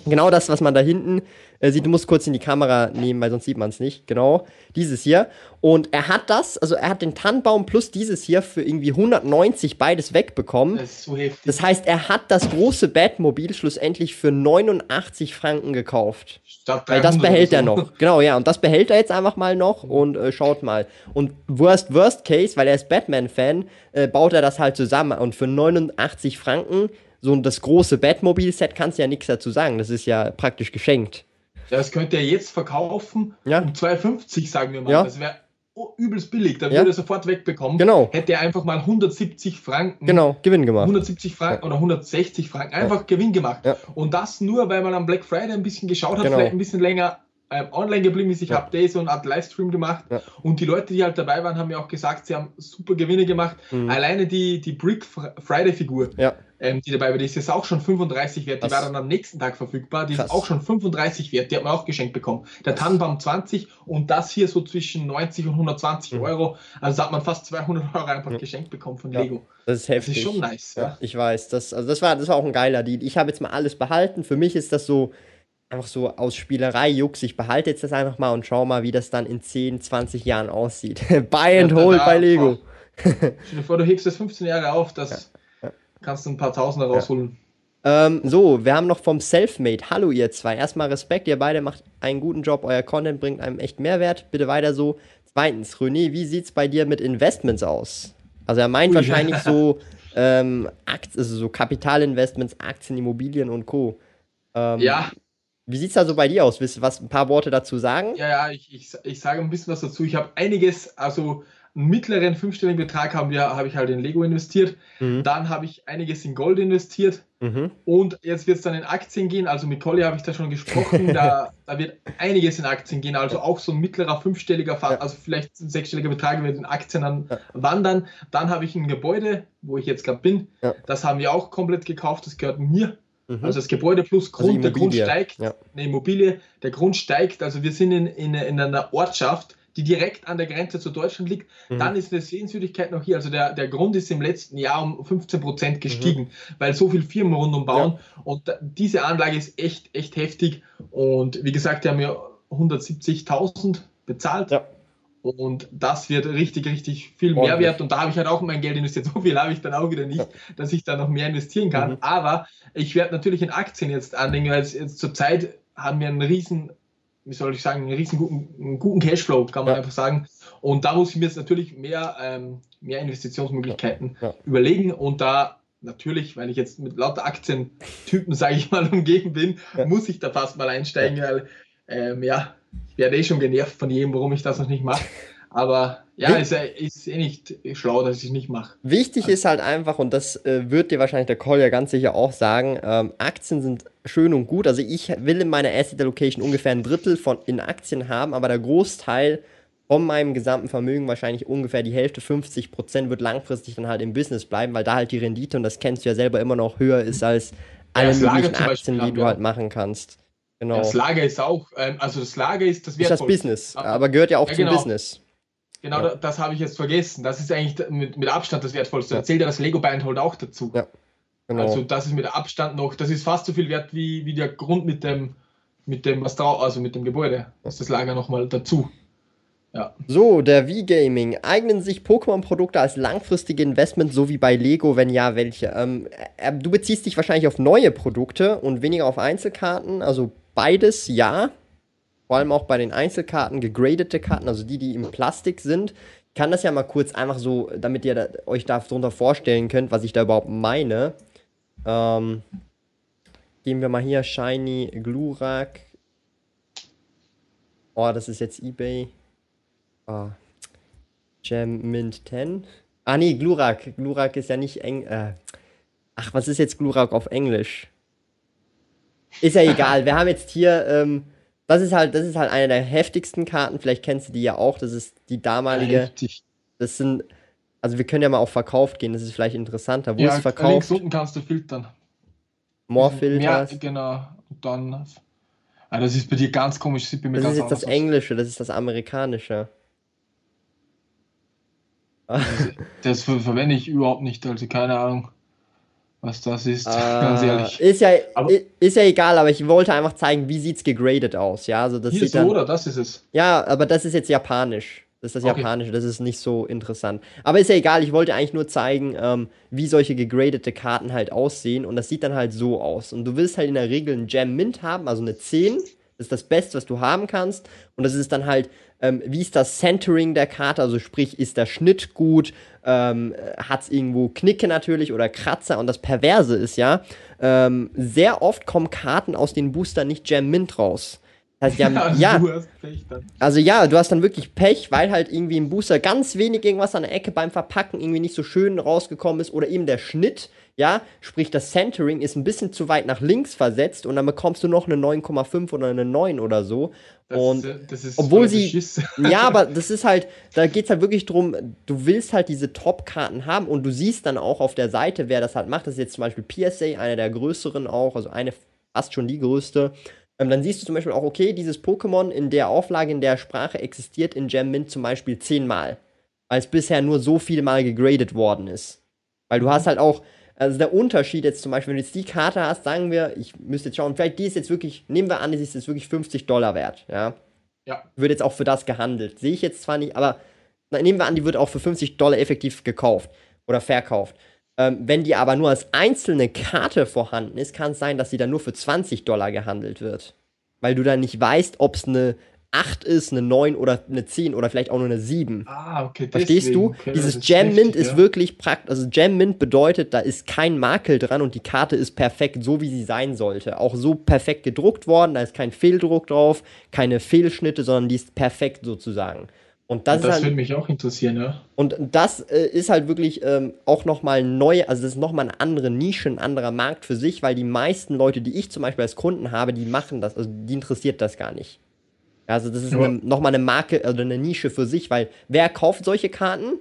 Genau das, was man da hinten äh, sieht, du musst kurz in die Kamera nehmen, weil sonst sieht man es nicht. Genau, dieses hier. Und er hat das, also er hat den Tannenbaum plus dieses hier für irgendwie 190 beides wegbekommen. Das ist so heftig. Das heißt, er hat das große Batmobil schlussendlich für 89 Franken gekauft. Statt weil das behält er noch. Genau, ja, und das behält er jetzt einfach mal noch und äh, schaut mal. Und worst, worst case, weil er ist Batman-Fan, äh, baut er das halt zusammen. Und für 89 Franken so das große Batmobil-Set kannst du ja nichts dazu sagen. Das ist ja praktisch geschenkt. Das könnte er jetzt verkaufen ja. um 2,50 sagen wir mal. Ja. Das wäre übelst billig, dann ja. würde er sofort wegbekommen. Genau. Hätte er einfach mal 170 Franken. Genau, Gewinn gemacht. 170 Franken ja. oder 160 Franken, einfach ja. Gewinn gemacht. Und das nur, weil man am Black Friday ein bisschen geschaut hat, genau. vielleicht ein bisschen länger ähm, online geblieben ist. Ich habe da so eine Art Livestream gemacht und die Leute, die halt dabei waren, haben mir auch gesagt, sie haben super Gewinne gemacht. Mhm. Alleine die, die Brick Friday Figur. Ja ähm, die dabei war, die ist jetzt auch schon 35 wert. Die Was? war dann am nächsten Tag verfügbar. Die Krass. ist auch schon 35 wert. Die hat man auch geschenkt bekommen. Der Tannenbaum 20 und das hier so zwischen 90 und 120 mhm. Euro. Also hat man fast 200 Euro einfach mhm. geschenkt bekommen von ja, Lego. Das ist heftig. Das ist schon nice. Ja, ja. Ich weiß. Das, also das, war, das war auch ein geiler Deal. Ich habe jetzt mal alles behalten. Für mich ist das so einfach so aus Spielerei, Jux, ich behalte jetzt das einfach mal und schau mal, wie das dann in 10, 20 Jahren aussieht. (laughs) Buy and hold bei Lego. Stell dir vor, du hebst das 15 Jahre auf, das kannst du ein paar Tausender rausholen. Ja. Ähm, so, wir haben noch vom Selfmade. Hallo ihr zwei. Erstmal Respekt, ihr beide macht einen guten Job. Euer Content bringt einem echt Mehrwert. Bitte weiter so. Zweitens, René, wie sieht's bei dir mit Investments aus? Also er meint Ui, wahrscheinlich (laughs) so ähm, Aktien, also so Kapitalinvestments, Aktien, Immobilien und Co. Ähm, ja. Wie sieht's da so bei dir aus? Willst du was, ein paar Worte dazu sagen? Ja, ja, ich, ich, ich sage ein bisschen was dazu. Ich habe einiges, also einen mittleren fünfstelligen Betrag haben wir, habe ich halt in Lego investiert. Mhm. Dann habe ich einiges in Gold investiert. Mhm. Und jetzt wird es dann in Aktien gehen. Also mit Colli habe ich da schon gesprochen. da, (laughs) da, wird einiges in Aktien gehen. Also auch so ein mittlerer fünfstelliger, also vielleicht ein sechsstelliger Betrag wird in Aktien dann ja. wandern. Dann habe ich ein Gebäude, wo ich jetzt gerade bin. Ja. Das haben wir auch komplett gekauft. Das gehört mir. Mhm. Also das Gebäude plus also Grund, also der Grund steigt, ja. eine Immobilie, der Grund steigt. Also wir sind in, in, in einer Ortschaft, die direkt an der Grenze zu Deutschland liegt. Mhm. Dann ist eine Sehenswürdigkeit noch hier. Also der, der Grund ist im letzten Jahr um 15 Prozent gestiegen, mhm. weil so viele Firmen rundum bauen. Ja. Und diese Anlage ist echt, echt heftig. Und wie gesagt, die haben ja 170.000 bezahlt. Ja. Und das wird richtig, richtig viel mehr wert. Und da habe ich halt auch mein Geld investiert. (laughs) So viel habe ich dann auch wieder nicht, dass ich da noch mehr investieren kann. Mhm. Aber ich werde natürlich in Aktien jetzt anlegen, weil jetzt zur Zeit haben wir einen riesen, wie soll ich sagen, einen riesen guten, einen guten Cashflow, kann man ja. einfach sagen. Und da muss ich mir jetzt natürlich mehr, ähm, mehr Investitionsmöglichkeiten ja. Ja. überlegen. Und da natürlich, weil ich jetzt mit lauter Aktientypen, (laughs) sage ich mal, umgeben bin, muss ich da fast mal einsteigen, weil ähm, ja, ich werde eh schon genervt von jedem, warum ich das noch nicht mache. Aber ja, ist, ist eh nicht schlau, dass ich es nicht mache. Wichtig also. ist halt einfach, und das äh, wird dir wahrscheinlich der Call ja ganz sicher auch sagen, ähm, Aktien sind schön und gut. Also ich will in meiner Asset Allocation ungefähr ein Drittel von in Aktien haben, aber der Großteil von meinem gesamten Vermögen, wahrscheinlich ungefähr die Hälfte, 50 Prozent, wird langfristig dann halt im Business bleiben, weil da halt die Rendite, und das kennst du ja selber immer noch, höher ist als alle ja, möglichen Aktien, die du ja. halt machen kannst. Genau. Das Lager ist auch, ähm, also das Lager ist das Wertvollste. Ist das Business, aber gehört ja auch ja, zum genau. Business. Genau, ja. das habe ich jetzt vergessen. Das ist eigentlich mit, mit Abstand das Wertvollste. Ja. Erzählt ja das Lego Beinhold auch dazu. Ja. Genau. Also das ist mit Abstand noch, das ist fast so viel wert wie, wie der Grund mit dem, mit dem, was da, also mit dem Gebäude. Das ist das Lager nochmal dazu. Ja. So, der V-Gaming. Eignen sich Pokémon-Produkte als langfristige Investment, so wie bei Lego? Wenn ja, welche? Ähm, äh, du beziehst dich wahrscheinlich auf neue Produkte und weniger auf Einzelkarten. Also beides ja. Vor allem auch bei den Einzelkarten, gegradete Karten, also die, die im Plastik sind. Ich kann das ja mal kurz einfach so, damit ihr da, euch darunter vorstellen könnt, was ich da überhaupt meine. Ähm, gehen wir mal hier Shiny Glurak. Oh, das ist jetzt eBay. Oh. Gem Mint 10. Ah, nee, Glurak. Glurak ist ja nicht eng. Äh. Ach, was ist jetzt Glurak auf Englisch? Ist ja egal. Wir haben jetzt hier, ähm, das ist halt, das ist halt eine der heftigsten Karten. Vielleicht kennst du die ja auch. Das ist die damalige. Heftig. Das sind, also wir können ja mal auf verkauft gehen. Das ist vielleicht interessanter. Wo ja, ist verkauft? Links unten kannst du filtern. More Filters. Ja, genau. Und dann. Ah, das ist bei dir ganz komisch. Mir das ganz ist jetzt das Englische, das ist das Amerikanische. Das, das verwende ich überhaupt nicht, also keine Ahnung was das ist, ah, (laughs) ganz ehrlich. Ist ja, aber, ist ja egal, aber ich wollte einfach zeigen, wie sieht es gegradet aus, ja, also das hier sieht so, oder das ist es. Ja, aber das ist jetzt japanisch. Das ist das okay. Japanische, das ist nicht so interessant. Aber ist ja egal, ich wollte eigentlich nur zeigen, ähm, wie solche gegradete Karten halt aussehen. Und das sieht dann halt so aus. Und du willst halt in der Regel ein Gem Mint haben, also eine 10. Das ist das Beste, was du haben kannst. Und das ist dann halt ähm, wie ist das Centering der Karte? Also sprich, ist der Schnitt gut? Ähm, Hat es irgendwo Knicke natürlich oder Kratzer? Und das Perverse ist ja, ähm, sehr oft kommen Karten aus den Boostern nicht Gem Mint raus. Das heißt, (laughs) ja, also ja, also ja, du hast dann wirklich Pech, weil halt irgendwie im Booster ganz wenig irgendwas an der Ecke beim Verpacken irgendwie nicht so schön rausgekommen ist oder eben der Schnitt ja, sprich das Centering ist ein bisschen zu weit nach links versetzt und dann bekommst du noch eine 9,5 oder eine 9 oder so. Das, und das ist obwohl sie, (laughs) ja, aber das ist halt, da geht es halt wirklich drum, du willst halt diese Top-Karten haben und du siehst dann auch auf der Seite, wer das halt macht. Das ist jetzt zum Beispiel PSA, einer der größeren auch, also eine fast schon die größte. Ähm, dann siehst du zum Beispiel auch, okay, dieses Pokémon in der Auflage, in der Sprache existiert in Gem Mint zum Beispiel zehnmal, weil es bisher nur so viel mal gegradet worden ist. Weil du hast halt auch also der Unterschied jetzt zum Beispiel, wenn du jetzt die Karte hast, sagen wir, ich müsste jetzt schauen, vielleicht die ist jetzt wirklich, nehmen wir an, die ist jetzt wirklich 50 Dollar wert, ja. Ja. Wird jetzt auch für das gehandelt. Sehe ich jetzt zwar nicht, aber nehmen wir an, die wird auch für 50 Dollar effektiv gekauft oder verkauft. Ähm, wenn die aber nur als einzelne Karte vorhanden ist, kann es sein, dass sie dann nur für 20 Dollar gehandelt wird. Weil du dann nicht weißt, ob es eine 8 ist, eine 9 oder eine 10 oder vielleicht auch nur eine 7. Ah, okay. Verstehst deswegen. du? Okay, Dieses Jam Mint ist ja. wirklich praktisch. Also Jam Mint bedeutet, da ist kein Makel dran und die Karte ist perfekt, so wie sie sein sollte. Auch so perfekt gedruckt worden, da ist kein Fehldruck drauf, keine Fehlschnitte, sondern die ist perfekt sozusagen. Und das, das halt, würde mich auch interessieren, ja. Und das äh, ist halt wirklich ähm, auch nochmal neu, also das ist nochmal eine andere Nische, ein anderer Markt für sich, weil die meisten Leute, die ich zum Beispiel als Kunden habe, die machen das, also die interessiert das gar nicht. Also das ist ja. nochmal eine Marke oder eine Nische für sich, weil wer kauft solche Karten?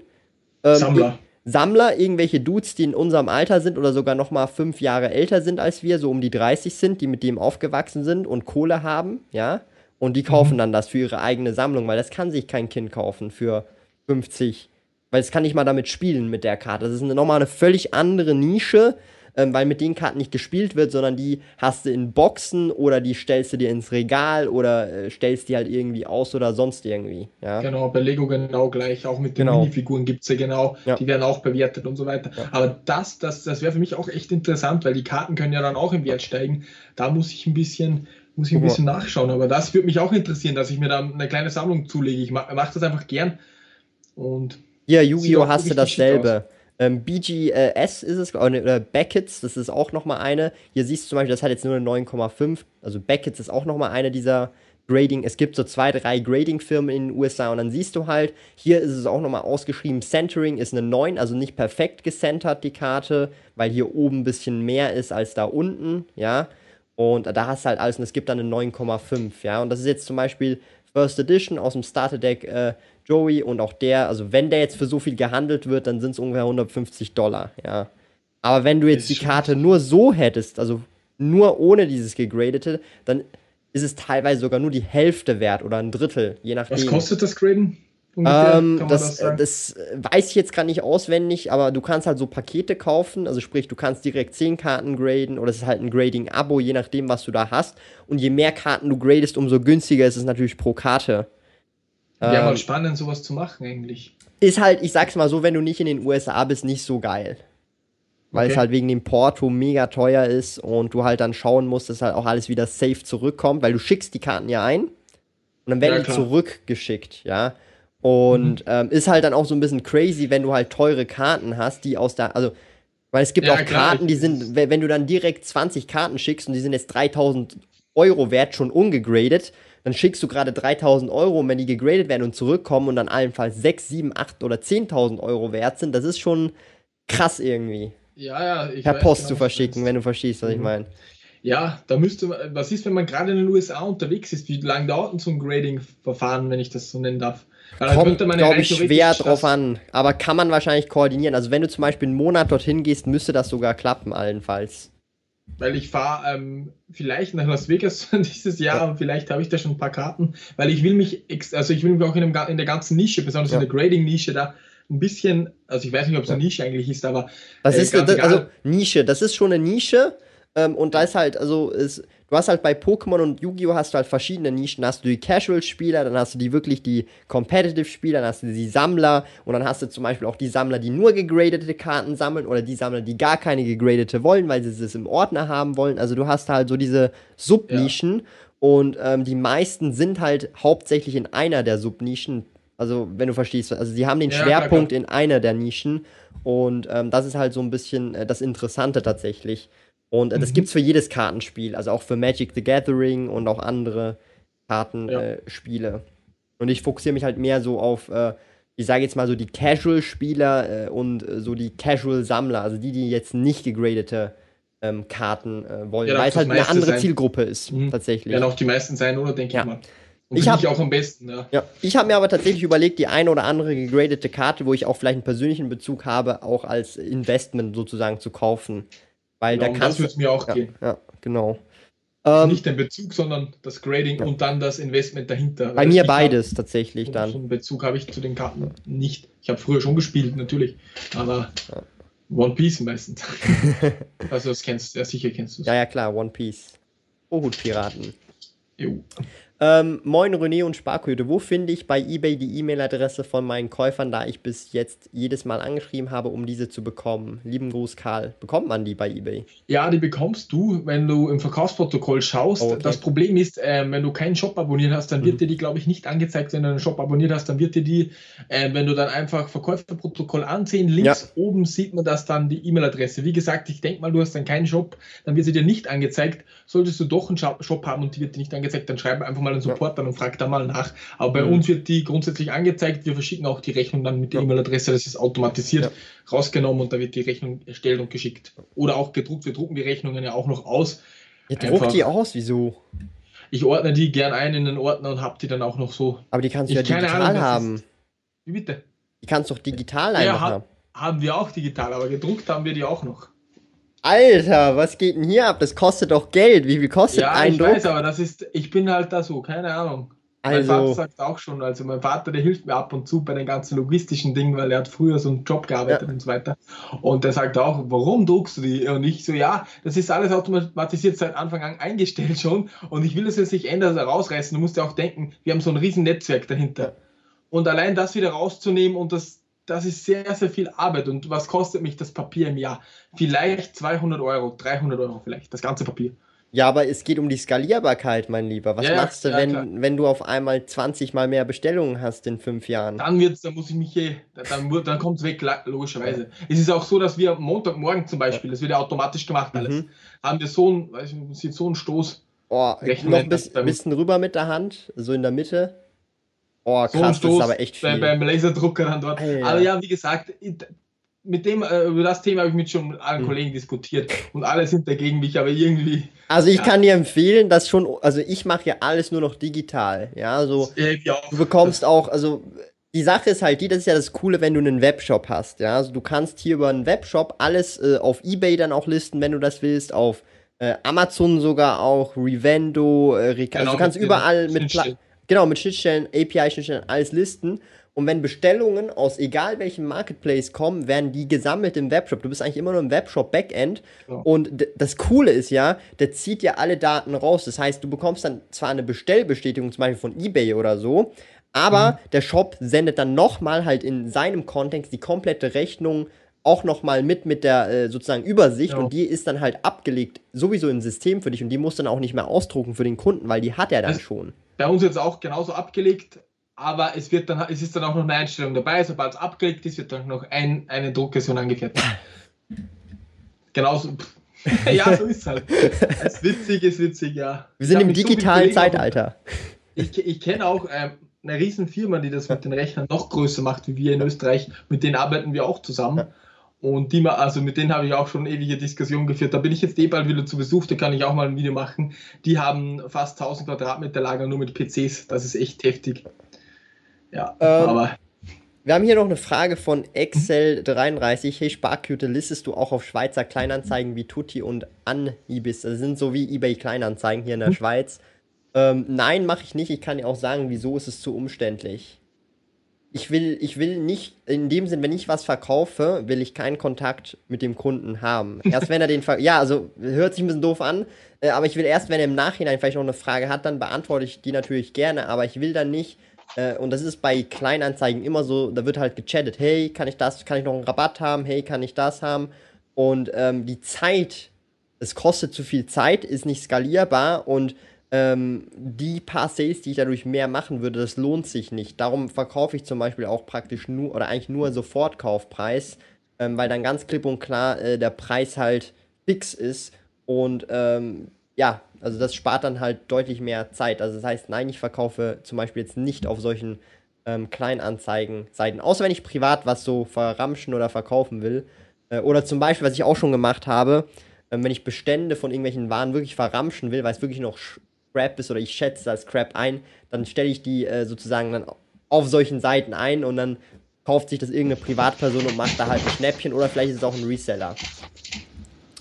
Ähm, Sammler. Sammler, irgendwelche Dudes, die in unserem Alter sind oder sogar noch mal fünf Jahre älter sind als wir, so um die 30 sind, die mit dem aufgewachsen sind und Kohle haben, ja. Und die kaufen mhm. dann das für ihre eigene Sammlung, weil das kann sich kein Kind kaufen für 50. Weil es kann nicht mal damit spielen mit der Karte. Das ist nochmal eine völlig andere Nische ähm, weil mit den Karten nicht gespielt wird, sondern die hast du in Boxen oder die stellst du dir ins Regal oder äh, stellst die halt irgendwie aus oder sonst irgendwie. Ja? Genau, bei Lego genau gleich. Auch mit den genau. Minifiguren gibt es ja genau, ja. die werden auch bewertet und so weiter. Ja. Aber das, das, das wäre für mich auch echt interessant, weil die Karten können ja dann auch im Wert steigen. Da muss ich ein bisschen muss ich ein bisschen nachschauen. Aber das würde mich auch interessieren, dass ich mir da eine kleine Sammlung zulege. Ich mache mach das einfach gern. Und ja, Yu-Gi-Oh! hast du dasselbe. Ähm, BGS ist es, oder Beckett's, das ist auch nochmal eine. Hier siehst du zum Beispiel, das hat jetzt nur eine 9,5. Also Beckett's ist auch nochmal eine dieser Grading. Es gibt so zwei, drei Grading-Firmen in den USA und dann siehst du halt, hier ist es auch nochmal ausgeschrieben, Centering ist eine 9, also nicht perfekt gecentert die Karte, weil hier oben ein bisschen mehr ist als da unten, ja. Und da hast du halt alles und es gibt dann eine 9,5, ja. Und das ist jetzt zum Beispiel First Edition aus dem Starter Deck äh, Joey und auch der, also wenn der jetzt für so viel gehandelt wird, dann sind es ungefähr 150 Dollar, ja. Aber wenn du jetzt die Karte nur so hättest, also nur ohne dieses gegradete, dann ist es teilweise sogar nur die Hälfte wert oder ein Drittel, je nachdem. Was kostet das Graden? Ähm, das, das, das, weiß ich jetzt gar nicht auswendig, aber du kannst halt so Pakete kaufen, also sprich, du kannst direkt 10 Karten graden oder es ist halt ein Grading-Abo, je nachdem, was du da hast. Und je mehr Karten du gradest, umso günstiger ist es natürlich pro Karte. Ja, ähm, mal spannend, sowas zu machen eigentlich. Ist halt, ich sag's mal so, wenn du nicht in den USA bist, nicht so geil. Weil okay. es halt wegen dem Porto mega teuer ist und du halt dann schauen musst, dass halt auch alles wieder safe zurückkommt, weil du schickst die Karten ja ein und dann werden ja, die zurückgeschickt, ja. Und mhm. ähm, ist halt dann auch so ein bisschen crazy, wenn du halt teure Karten hast, die aus der, also, weil es gibt ja, auch klar, Karten, die sind, wenn du dann direkt 20 Karten schickst und die sind jetzt 3000 Euro wert, schon ungegradet, dann schickst du gerade 3000 Euro und wenn die gegradet werden und zurückkommen und dann allenfalls 6, 7, 8 oder 10.000 Euro wert sind, das ist schon krass irgendwie. Ja, ja. Ich per Post genau, zu verschicken, wenn du verstehst, was mhm. ich meine. Ja, da müsste was ist, wenn man gerade in den USA unterwegs ist? Wie lange dauert denn so ein Grading-Verfahren, wenn ich das so nennen darf? Kommt, glaube ich, schwer drauf an. Aber kann man wahrscheinlich koordinieren. Also wenn du zum Beispiel einen Monat dorthin gehst, müsste das sogar klappen, allenfalls weil ich fahre ähm, vielleicht nach Las Vegas (laughs) dieses Jahr und vielleicht habe ich da schon ein paar Karten, weil ich will mich, also ich will mich auch in, dem, in der ganzen Nische, besonders ja. in der Grading-Nische da ein bisschen, also ich weiß nicht, ob es eine Nische eigentlich ist, aber. Das äh, ist, das, also Nische, das ist schon eine Nische ähm, und da ist halt, also ist, du hast halt bei Pokémon und Yu-Gi-Oh! hast du halt verschiedene Nischen. Hast du die Casual-Spieler, dann hast du die wirklich die Competitive-Spieler, dann hast du die Sammler und dann hast du zum Beispiel auch die Sammler, die nur gegradete Karten sammeln oder die Sammler, die gar keine gegradete wollen, weil sie es im Ordner haben wollen. Also du hast halt so diese Subnischen ja. und ähm, die meisten sind halt hauptsächlich in einer der Subnischen. Also, wenn du verstehst, also sie haben den ja, Schwerpunkt klar, klar. in einer der Nischen und ähm, das ist halt so ein bisschen äh, das Interessante tatsächlich. Und äh, das mhm. gibt's für jedes Kartenspiel, also auch für Magic the Gathering und auch andere Kartenspiele. Ja. Äh, und ich fokussiere mich halt mehr so auf, äh, ich sage jetzt mal so die Casual-Spieler äh, und äh, so die Casual-Sammler, also die, die jetzt nicht gegradete ähm, Karten äh, wollen, ja, weil es halt eine andere sein. Zielgruppe ist, mhm. tatsächlich. Werden auch die meisten sein, oder denke ja. ich mal. Und ich habe auch am besten, ja. ja. Ich habe mir aber tatsächlich überlegt, die eine oder andere gegradete Karte, wo ich auch vielleicht einen persönlichen Bezug habe, auch als Investment sozusagen zu kaufen. Weil genau, da kannst das würde mir auch ja, gehen. Ja, genau. Ähm, nicht den Bezug, sondern das Grading ja. und dann das Investment dahinter. Bei mir beides hab, tatsächlich dann. So einen Bezug habe ich zu den Karten nicht. Ich habe früher schon gespielt, natürlich, aber ja. One Piece meistens. (laughs) also das kennst du, ja sicher kennst du es. Ja, ja klar, One Piece. Oh gut, Piraten. Jo. Ähm, moin René und Sparküte, wo finde ich bei eBay die E-Mail-Adresse von meinen Käufern, da ich bis jetzt jedes Mal angeschrieben habe, um diese zu bekommen? Lieben Gruß, Karl. Bekommt man die bei eBay? Ja, die bekommst du, wenn du im Verkaufsprotokoll schaust. Okay. Das Problem ist, äh, wenn du keinen Shop abonniert hast, dann wird mhm. dir die, glaube ich, nicht angezeigt. Wenn du einen Shop abonniert hast, dann wird dir die, äh, wenn du dann einfach Verkäuferprotokoll ansehen, links ja. oben sieht man das dann die E-Mail-Adresse. Wie gesagt, ich denke mal, du hast dann keinen Shop, dann wird sie dir nicht angezeigt. Solltest du doch einen Shop haben und die wird dir nicht angezeigt, dann schreib einfach mal mal einen Support an und frag da mal nach. Aber bei mhm. uns wird die grundsätzlich angezeigt. Wir verschicken auch die Rechnung dann mit der. E-Mail-Adresse. Das ist automatisiert rausgenommen und da wird die Rechnung erstellt und geschickt. Oder auch gedruckt. Wir drucken die Rechnungen ja auch noch aus. Ihr druckt die aus? Wieso? Ich ordne die gern ein in den Ordner und habe die dann auch noch so. Aber die kannst du ja digital Ahnung, haben. Wie bitte? Die kannst du doch digital einfach ja, haben Haben wir auch digital, aber gedruckt haben wir die auch noch. Alter, was geht denn hier ab? Das kostet doch Geld. Wie viel kostet ja, ein Druck? Ja, ich weiß, aber das ist, ich bin halt da so, keine Ahnung. Also, mein Vater sagt auch schon, also mein Vater, der hilft mir ab und zu bei den ganzen logistischen Dingen, weil er hat früher so einen Job gearbeitet ja. und so weiter. Und der sagt auch, warum druckst du die? Und ich so, ja, das ist alles automatisiert seit Anfang an eingestellt schon und ich will das jetzt nicht ändern, also rausreißen. Du musst ja auch denken, wir haben so ein riesen Netzwerk dahinter. Und allein das wieder rauszunehmen und das, das ist sehr, sehr viel Arbeit. Und was kostet mich das Papier im Jahr? Vielleicht 200 Euro, 300 Euro vielleicht, das ganze Papier. Ja, aber es geht um die Skalierbarkeit, mein Lieber. Was ja, machst du, ja, wenn, wenn du auf einmal 20 mal mehr Bestellungen hast in fünf Jahren? Dann wird's, dann muss ich mich eh, dann, dann kommt es weg, logischerweise. Es ist auch so, dass wir Montagmorgen zum Beispiel, das wird ja automatisch gemacht alles, mhm. haben wir so einen, weiß ich, so einen Stoß. Oh, noch ein bisschen, bisschen rüber mit der Hand, so in der Mitte. Oh, krass, so ein Stoß das ist aber echt viel. Beim, beim Laserdrucker dann dort. Hey, aber ja, wie gesagt, mit dem, äh, über das Thema habe ich mit schon allen hm. Kollegen diskutiert und alle sind dagegen mich, aber irgendwie. Also ich ja. kann dir empfehlen, dass schon, also ich mache ja alles nur noch digital, ja, so. Du bekommst auch, also die Sache ist halt die, das ist ja das Coole, wenn du einen Webshop hast, ja, also du kannst hier über einen Webshop alles äh, auf Ebay dann auch listen, wenn du das willst, auf äh, Amazon sogar auch, Revendo, äh, genau, also du kannst überall mit, genau, mit Schnittstellen, API-Schnittstellen alles listen und wenn Bestellungen aus egal welchem Marketplace kommen, werden die gesammelt im Webshop. Du bist eigentlich immer nur im Webshop-Backend. Ja. Und das Coole ist ja, der zieht ja alle Daten raus. Das heißt, du bekommst dann zwar eine Bestellbestätigung, zum Beispiel von eBay oder so, aber mhm. der Shop sendet dann nochmal halt in seinem Kontext die komplette Rechnung auch nochmal mit mit der äh, sozusagen Übersicht ja. und die ist dann halt abgelegt sowieso im System für dich und die muss dann auch nicht mehr ausdrucken für den Kunden, weil die hat er dann das schon. Bei uns jetzt auch genauso abgelegt aber es, wird dann, es ist dann auch noch eine Einstellung dabei. Sobald es abgelegt ist, wird dann noch ein, eine Druckversion angefertigt. (laughs) Genauso. (laughs) ja, so ist es halt. Es ist witzig, ist witzig, ja. Wir sind im digitalen so Zeitalter. Ich, ich kenne auch ähm, eine riesen Firma, die das mit den Rechnern noch größer macht, wie wir in Österreich. Mit denen arbeiten wir auch zusammen. Und die, also mit denen habe ich auch schon ewige Diskussionen geführt. Da bin ich jetzt eh bald wieder zu Besuch, da kann ich auch mal ein Video machen. Die haben fast 1000 Quadratmeter Lager nur mit PCs. Das ist echt heftig. Ja, ähm, aber. Wir haben hier noch eine Frage von Excel33. Hey Sparküte, listest du auch auf Schweizer Kleinanzeigen wie Tutti und Anibis? Das sind so wie eBay Kleinanzeigen hier in der hm. Schweiz. Ähm, nein, mache ich nicht. Ich kann dir auch sagen, wieso ist es zu umständlich. Ich will, ich will nicht, in dem Sinn, wenn ich was verkaufe, will ich keinen Kontakt mit dem Kunden haben. Erst wenn er den, Ver ja, also hört sich ein bisschen doof an, äh, aber ich will erst, wenn er im Nachhinein vielleicht noch eine Frage hat, dann beantworte ich die natürlich gerne, aber ich will dann nicht äh, und das ist bei Kleinanzeigen immer so, da wird halt gechattet, hey, kann ich das, kann ich noch einen Rabatt haben, hey, kann ich das haben? Und ähm, die Zeit, es kostet zu viel Zeit, ist nicht skalierbar und ähm, die paar Sales, die ich dadurch mehr machen würde, das lohnt sich nicht. Darum verkaufe ich zum Beispiel auch praktisch nur oder eigentlich nur Sofortkaufpreis, ähm, weil dann ganz klipp und klar äh, der Preis halt fix ist und ähm, ja, also das spart dann halt deutlich mehr Zeit. Also das heißt, nein, ich verkaufe zum Beispiel jetzt nicht auf solchen ähm, Kleinanzeigen-Seiten. Außer wenn ich privat was so verramschen oder verkaufen will. Äh, oder zum Beispiel, was ich auch schon gemacht habe, äh, wenn ich Bestände von irgendwelchen Waren wirklich verramschen will, weil es wirklich noch Scrap ist oder ich schätze das Scrap ein, dann stelle ich die äh, sozusagen dann auf solchen Seiten ein und dann kauft sich das irgendeine Privatperson und macht da halt ein Schnäppchen oder vielleicht ist es auch ein Reseller.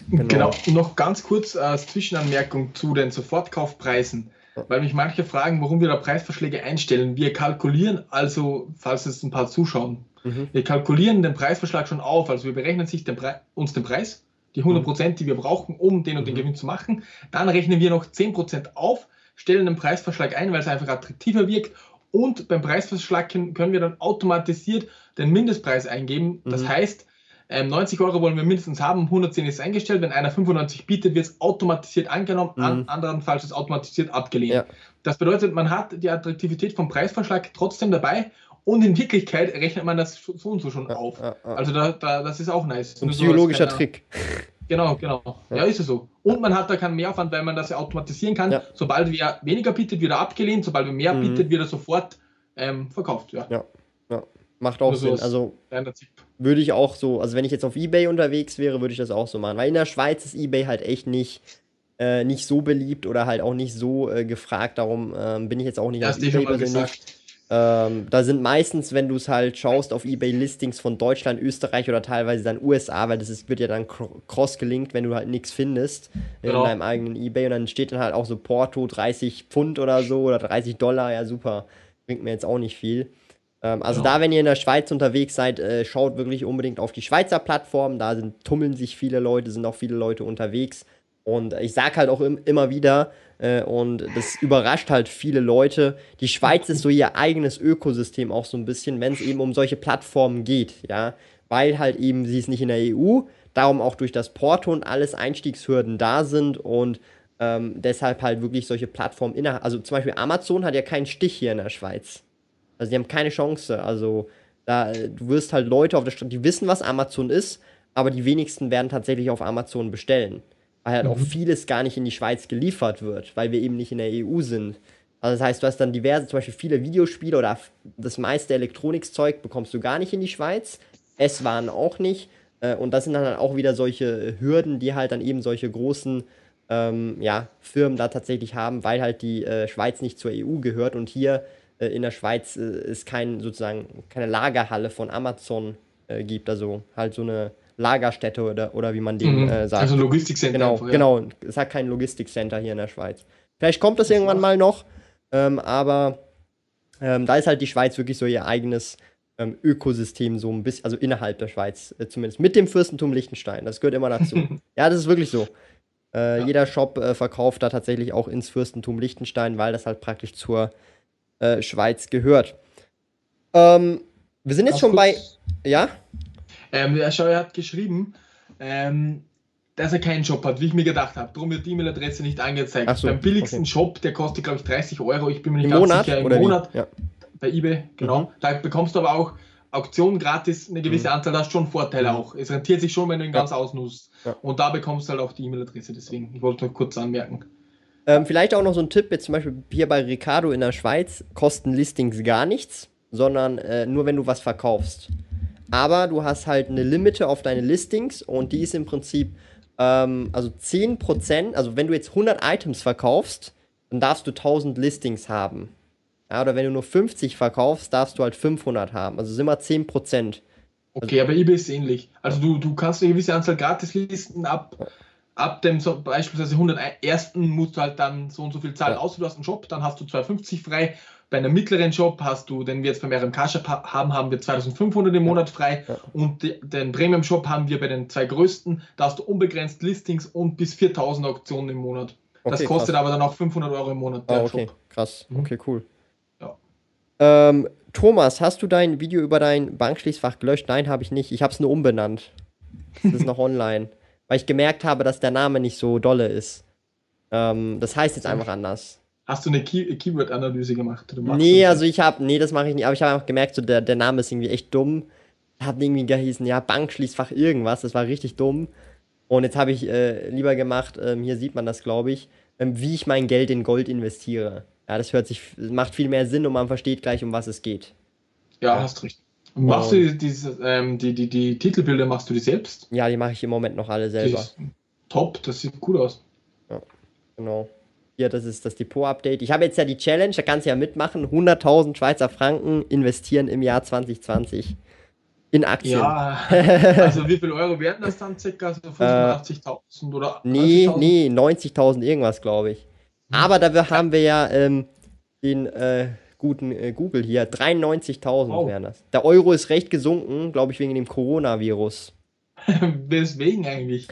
Genau. genau. Noch ganz kurz als Zwischenanmerkung zu den Sofortkaufpreisen, weil mich manche fragen, warum wir da Preisvorschläge einstellen. Wir kalkulieren also, falls es ein paar zuschauen, mhm. wir kalkulieren den Preisverschlag schon auf. Also wir berechnen sich den uns den Preis, die 100 Prozent, mhm. die wir brauchen, um den und den mhm. Gewinn zu machen. Dann rechnen wir noch 10 Prozent auf, stellen den Preisverschlag ein, weil es einfach attraktiver wirkt. Und beim Preisverschlag können wir dann automatisiert den Mindestpreis eingeben. Das mhm. heißt, 90 ähm, Euro wollen wir mindestens haben, 110 ist eingestellt. Wenn einer 95 bietet, wird es automatisiert angenommen, mhm. an, andernfalls ist automatisiert abgelehnt. Ja. Das bedeutet, man hat die Attraktivität vom Preisverschlag trotzdem dabei und in Wirklichkeit rechnet man das so und so schon ja, auf. Ja, also da, da, das ist auch nice. Ein psychologischer so Trick. Genau, genau. Ja. ist es so. Und man hat da keinen Mehraufwand, weil man das ja automatisieren kann. Sobald wer weniger bietet, wird er abgelehnt. Sobald wer mehr mhm. bietet, wird er sofort ähm, verkauft. Ja. ja. Macht auch Sinn. Also würde ich auch so, also wenn ich jetzt auf Ebay unterwegs wäre, würde ich das auch so machen. Weil in der Schweiz ist Ebay halt echt nicht, äh, nicht so beliebt oder halt auch nicht so äh, gefragt. Darum äh, bin ich jetzt auch nicht auf Ebay persönlich. Ähm, da sind meistens, wenn du es halt schaust, auf eBay-Listings von Deutschland, Österreich oder teilweise dann USA, weil das ist, wird ja dann cross-gelinkt, wenn du halt nichts findest genau. in deinem eigenen eBay und dann steht dann halt auch so Porto 30 Pfund oder so oder 30 Dollar, ja super, bringt mir jetzt auch nicht viel. Ähm, also genau. da, wenn ihr in der Schweiz unterwegs seid, äh, schaut wirklich unbedingt auf die Schweizer Plattform, da sind, tummeln sich viele Leute, sind auch viele Leute unterwegs und ich sag halt auch im, immer wieder, äh, und das überrascht halt viele Leute. Die Schweiz ist so ihr eigenes Ökosystem auch so ein bisschen, wenn es eben um solche Plattformen geht, ja. Weil halt eben sie ist nicht in der EU, darum auch durch das Porto und alles Einstiegshürden da sind und ähm, deshalb halt wirklich solche Plattformen innerhalb. Also zum Beispiel Amazon hat ja keinen Stich hier in der Schweiz. Also die haben keine Chance. Also da, du wirst halt Leute auf der Straße, die wissen, was Amazon ist, aber die wenigsten werden tatsächlich auf Amazon bestellen weil halt mhm. auch vieles gar nicht in die Schweiz geliefert wird, weil wir eben nicht in der EU sind. Also das heißt, du hast dann diverse, zum Beispiel viele Videospiele oder das meiste Elektronikzeug bekommst du gar nicht in die Schweiz. S-Waren auch nicht. Äh, und das sind dann halt auch wieder solche Hürden, die halt dann eben solche großen ähm, ja, Firmen da tatsächlich haben, weil halt die äh, Schweiz nicht zur EU gehört und hier äh, in der Schweiz äh, ist kein sozusagen keine Lagerhalle von Amazon äh, gibt, also halt so eine Lagerstätte oder, oder wie man den mhm. äh, sagt. Also Logistikcenter. Genau, einfach, ja. genau. Es hat kein Logistikcenter hier in der Schweiz. Vielleicht kommt das irgendwann mal noch, ähm, aber ähm, da ist halt die Schweiz wirklich so ihr eigenes ähm, Ökosystem, so ein bisschen, also innerhalb der Schweiz äh, zumindest, mit dem Fürstentum Liechtenstein. Das gehört immer dazu. (laughs) ja, das ist wirklich so. Äh, ja. Jeder Shop äh, verkauft da tatsächlich auch ins Fürstentum Liechtenstein, weil das halt praktisch zur äh, Schweiz gehört. Ähm, wir sind jetzt Ganz schon bei. Ja? Ähm, der Scheuer hat geschrieben, ähm, dass er keinen Shop hat, wie ich mir gedacht habe. Darum wird die E-Mail-Adresse nicht angezeigt. So, Beim billigsten okay. Shop, der kostet, glaube ich, 30 Euro. Ich bin mir nicht Im ganz Monat, sicher. Im Monat ja. bei eBay, genau. Mhm. Da bekommst du aber auch Auktionen gratis, eine gewisse mhm. Anzahl, da hast schon Vorteile mhm. auch. Es rentiert sich schon, wenn du ihn ja. ganz ausnutzt. Ja. Und da bekommst du halt auch die E-Mail-Adresse. Deswegen, ich wollte nur kurz anmerken. Ähm, vielleicht auch noch so ein Tipp, jetzt zum Beispiel hier bei Ricardo in der Schweiz kosten Listings gar nichts, sondern äh, nur wenn du was verkaufst aber du hast halt eine Limite auf deine Listings und die ist im Prinzip, ähm, also 10%, also wenn du jetzt 100 Items verkaufst, dann darfst du 1000 Listings haben. Ja, oder wenn du nur 50 verkaufst, darfst du halt 500 haben. Also sind wir 10%. Okay, also, aber eBay ist ähnlich. Also du, du kannst eine gewisse Anzahl Gratislisten ab, ab dem so, beispielsweise 100 ersten musst du halt dann so und so viel Zahl ja. aus, du hast einen Shop, dann hast du 250 frei bei einem mittleren Job hast du, den wir jetzt beim RMK-Shop haben, haben wir 2500 im Monat frei ja. und den Premium-Shop haben wir bei den zwei größten, da hast du unbegrenzt Listings und bis 4000 Auktionen im Monat. Okay, das kostet krass. aber dann auch 500 Euro im Monat. Ah, okay, Shop. krass. Mhm. Okay, cool. Ja. Ähm, Thomas, hast du dein Video über dein Bankschließfach gelöscht? Nein, habe ich nicht. Ich habe es nur umbenannt. Das ist noch (laughs) online. Weil ich gemerkt habe, dass der Name nicht so dolle ist. Ähm, das heißt jetzt einfach anders. Hast du eine Key Keyword-Analyse gemacht? Nee, also ich habe, nee, das mache ich nicht, aber ich habe einfach gemerkt, so der, der Name ist irgendwie echt dumm. Hat irgendwie gehießen, ja, Bankschließfach irgendwas, das war richtig dumm. Und jetzt habe ich äh, lieber gemacht, ähm, hier sieht man das, glaube ich, ähm, wie ich mein Geld in Gold investiere. Ja, das hört sich, macht viel mehr Sinn und man versteht gleich, um was es geht. Ja, ja. hast recht. Und machst du diese, ähm, die, die, die Titelbilder, machst du die selbst? Ja, die mache ich im Moment noch alle selber. Top, das sieht cool aus. Ja, genau. Hier, das ist das Depot-Update. Ich habe jetzt ja die Challenge, da kannst du ja mitmachen. 100.000 Schweizer Franken investieren im Jahr 2020 in Aktien. Ja, (laughs) also wie viel Euro werden das dann circa? So 85.000 oder? Nee, nee, 90.000 irgendwas, glaube ich. Aber dafür haben wir ja ähm, den äh, guten äh, Google hier. 93.000 oh. wären das. Der Euro ist recht gesunken, glaube ich, wegen dem Coronavirus. (laughs) Weswegen eigentlich?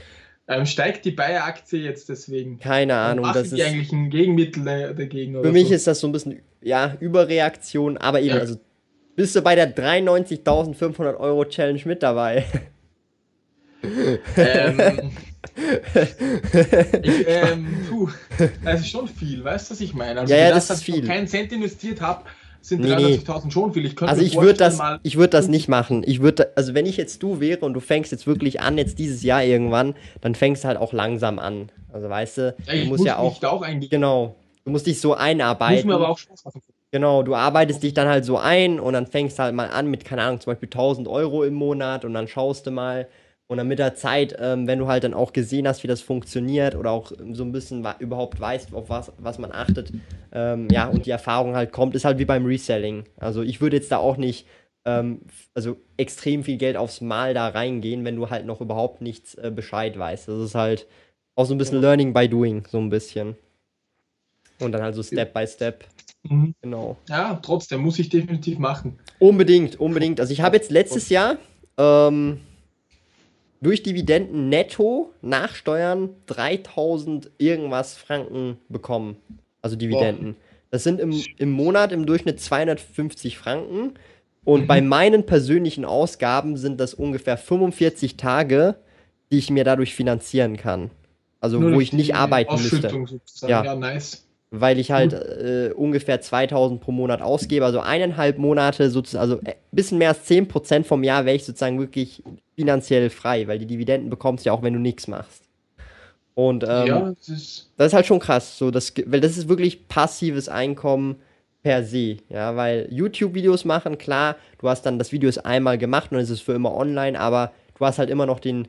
Ähm, steigt die Bayer-Aktie jetzt deswegen? Keine Ahnung. Was das ist eigentlich ein Gegenmittel dagegen? Für mich so? ist das so ein bisschen, ja, Überreaktion, aber eben, ja. also bist du bei der 93.500 Euro Challenge mit dabei? (laughs) ähm, (laughs) ich, ähm, puh, das ist schon viel, weißt du, was ich meine? Also, ja, ja, das, das ist viel. ich keinen Cent investiert habe, sind nee, 93.000 schon viel. Ich könnte also ich würde das, ich würde das nicht machen. Ich würde, also wenn ich jetzt du wäre und du fängst jetzt wirklich an, jetzt dieses Jahr irgendwann, dann fängst du halt auch langsam an. Also weißt du, ja, du musst muss ja auch, auch genau, du musst dich so einarbeiten. Muss mir aber auch Spaß machen. Genau, du arbeitest dich dann halt so ein und dann fängst halt mal an mit, keine Ahnung, zum Beispiel 1000 Euro im Monat und dann schaust du mal Und dann mit der Zeit, ähm, wenn du halt dann auch gesehen hast, wie das funktioniert oder auch so ein bisschen überhaupt weißt, auf was, was man achtet, ähm, ja, und die Erfahrung halt kommt, ist halt wie beim Reselling. Also ich würde jetzt da auch nicht ähm, also extrem viel Geld aufs Mal da reingehen, wenn du halt noch überhaupt nichts äh, Bescheid weißt. Das ist halt auch so ein bisschen ja. Learning by Doing, so ein bisschen. Und dann halt so Step by Step. Mhm. Genau. Ja, trotzdem muss ich definitiv machen. Unbedingt, unbedingt. Also ich habe jetzt letztes Jahr ähm, durch Dividenden netto nach Steuern 3000 irgendwas Franken bekommen. Also Dividenden. Boah. Das sind im, im Monat im Durchschnitt 250 Franken. Und mhm. bei meinen persönlichen Ausgaben sind das ungefähr 45 Tage, die ich mir dadurch finanzieren kann. Also Nur wo ich nicht arbeiten müsste. Ja. ja, nice. Weil ich halt äh, ungefähr 2000 pro Monat ausgebe, also eineinhalb Monate sozusagen, also ein äh, bisschen mehr als 10% vom Jahr wäre ich sozusagen wirklich finanziell frei, weil die Dividenden bekommst du ja auch, wenn du nichts machst. Und ähm, ja, das, ist das ist halt schon krass, so das, weil das ist wirklich passives Einkommen per se, ja, weil YouTube-Videos machen, klar, du hast dann das Video ist einmal gemacht und dann ist es für immer online, aber du hast halt immer noch den,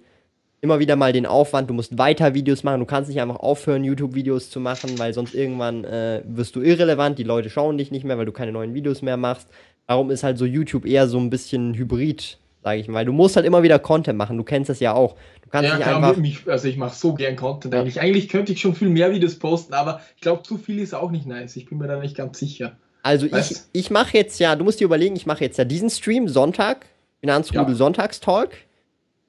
immer wieder mal den Aufwand, du musst weiter Videos machen, du kannst nicht einfach aufhören, YouTube-Videos zu machen, weil sonst irgendwann äh, wirst du irrelevant, die Leute schauen dich nicht mehr, weil du keine neuen Videos mehr machst. Darum ist halt so YouTube eher so ein bisschen Hybrid, sage ich mal. Du musst halt immer wieder Content machen, du kennst das ja auch. Du kannst ja, nicht klar, einfach mich, also ich mache so gern Content ja. eigentlich. Eigentlich könnte ich schon viel mehr Videos posten, aber ich glaube, zu viel ist auch nicht nice. Ich bin mir da nicht ganz sicher. Also weißt? ich, ich mache jetzt ja, du musst dir überlegen, ich mache jetzt ja diesen Stream Sonntag, Finanzrudel ja. Sonntagstalk.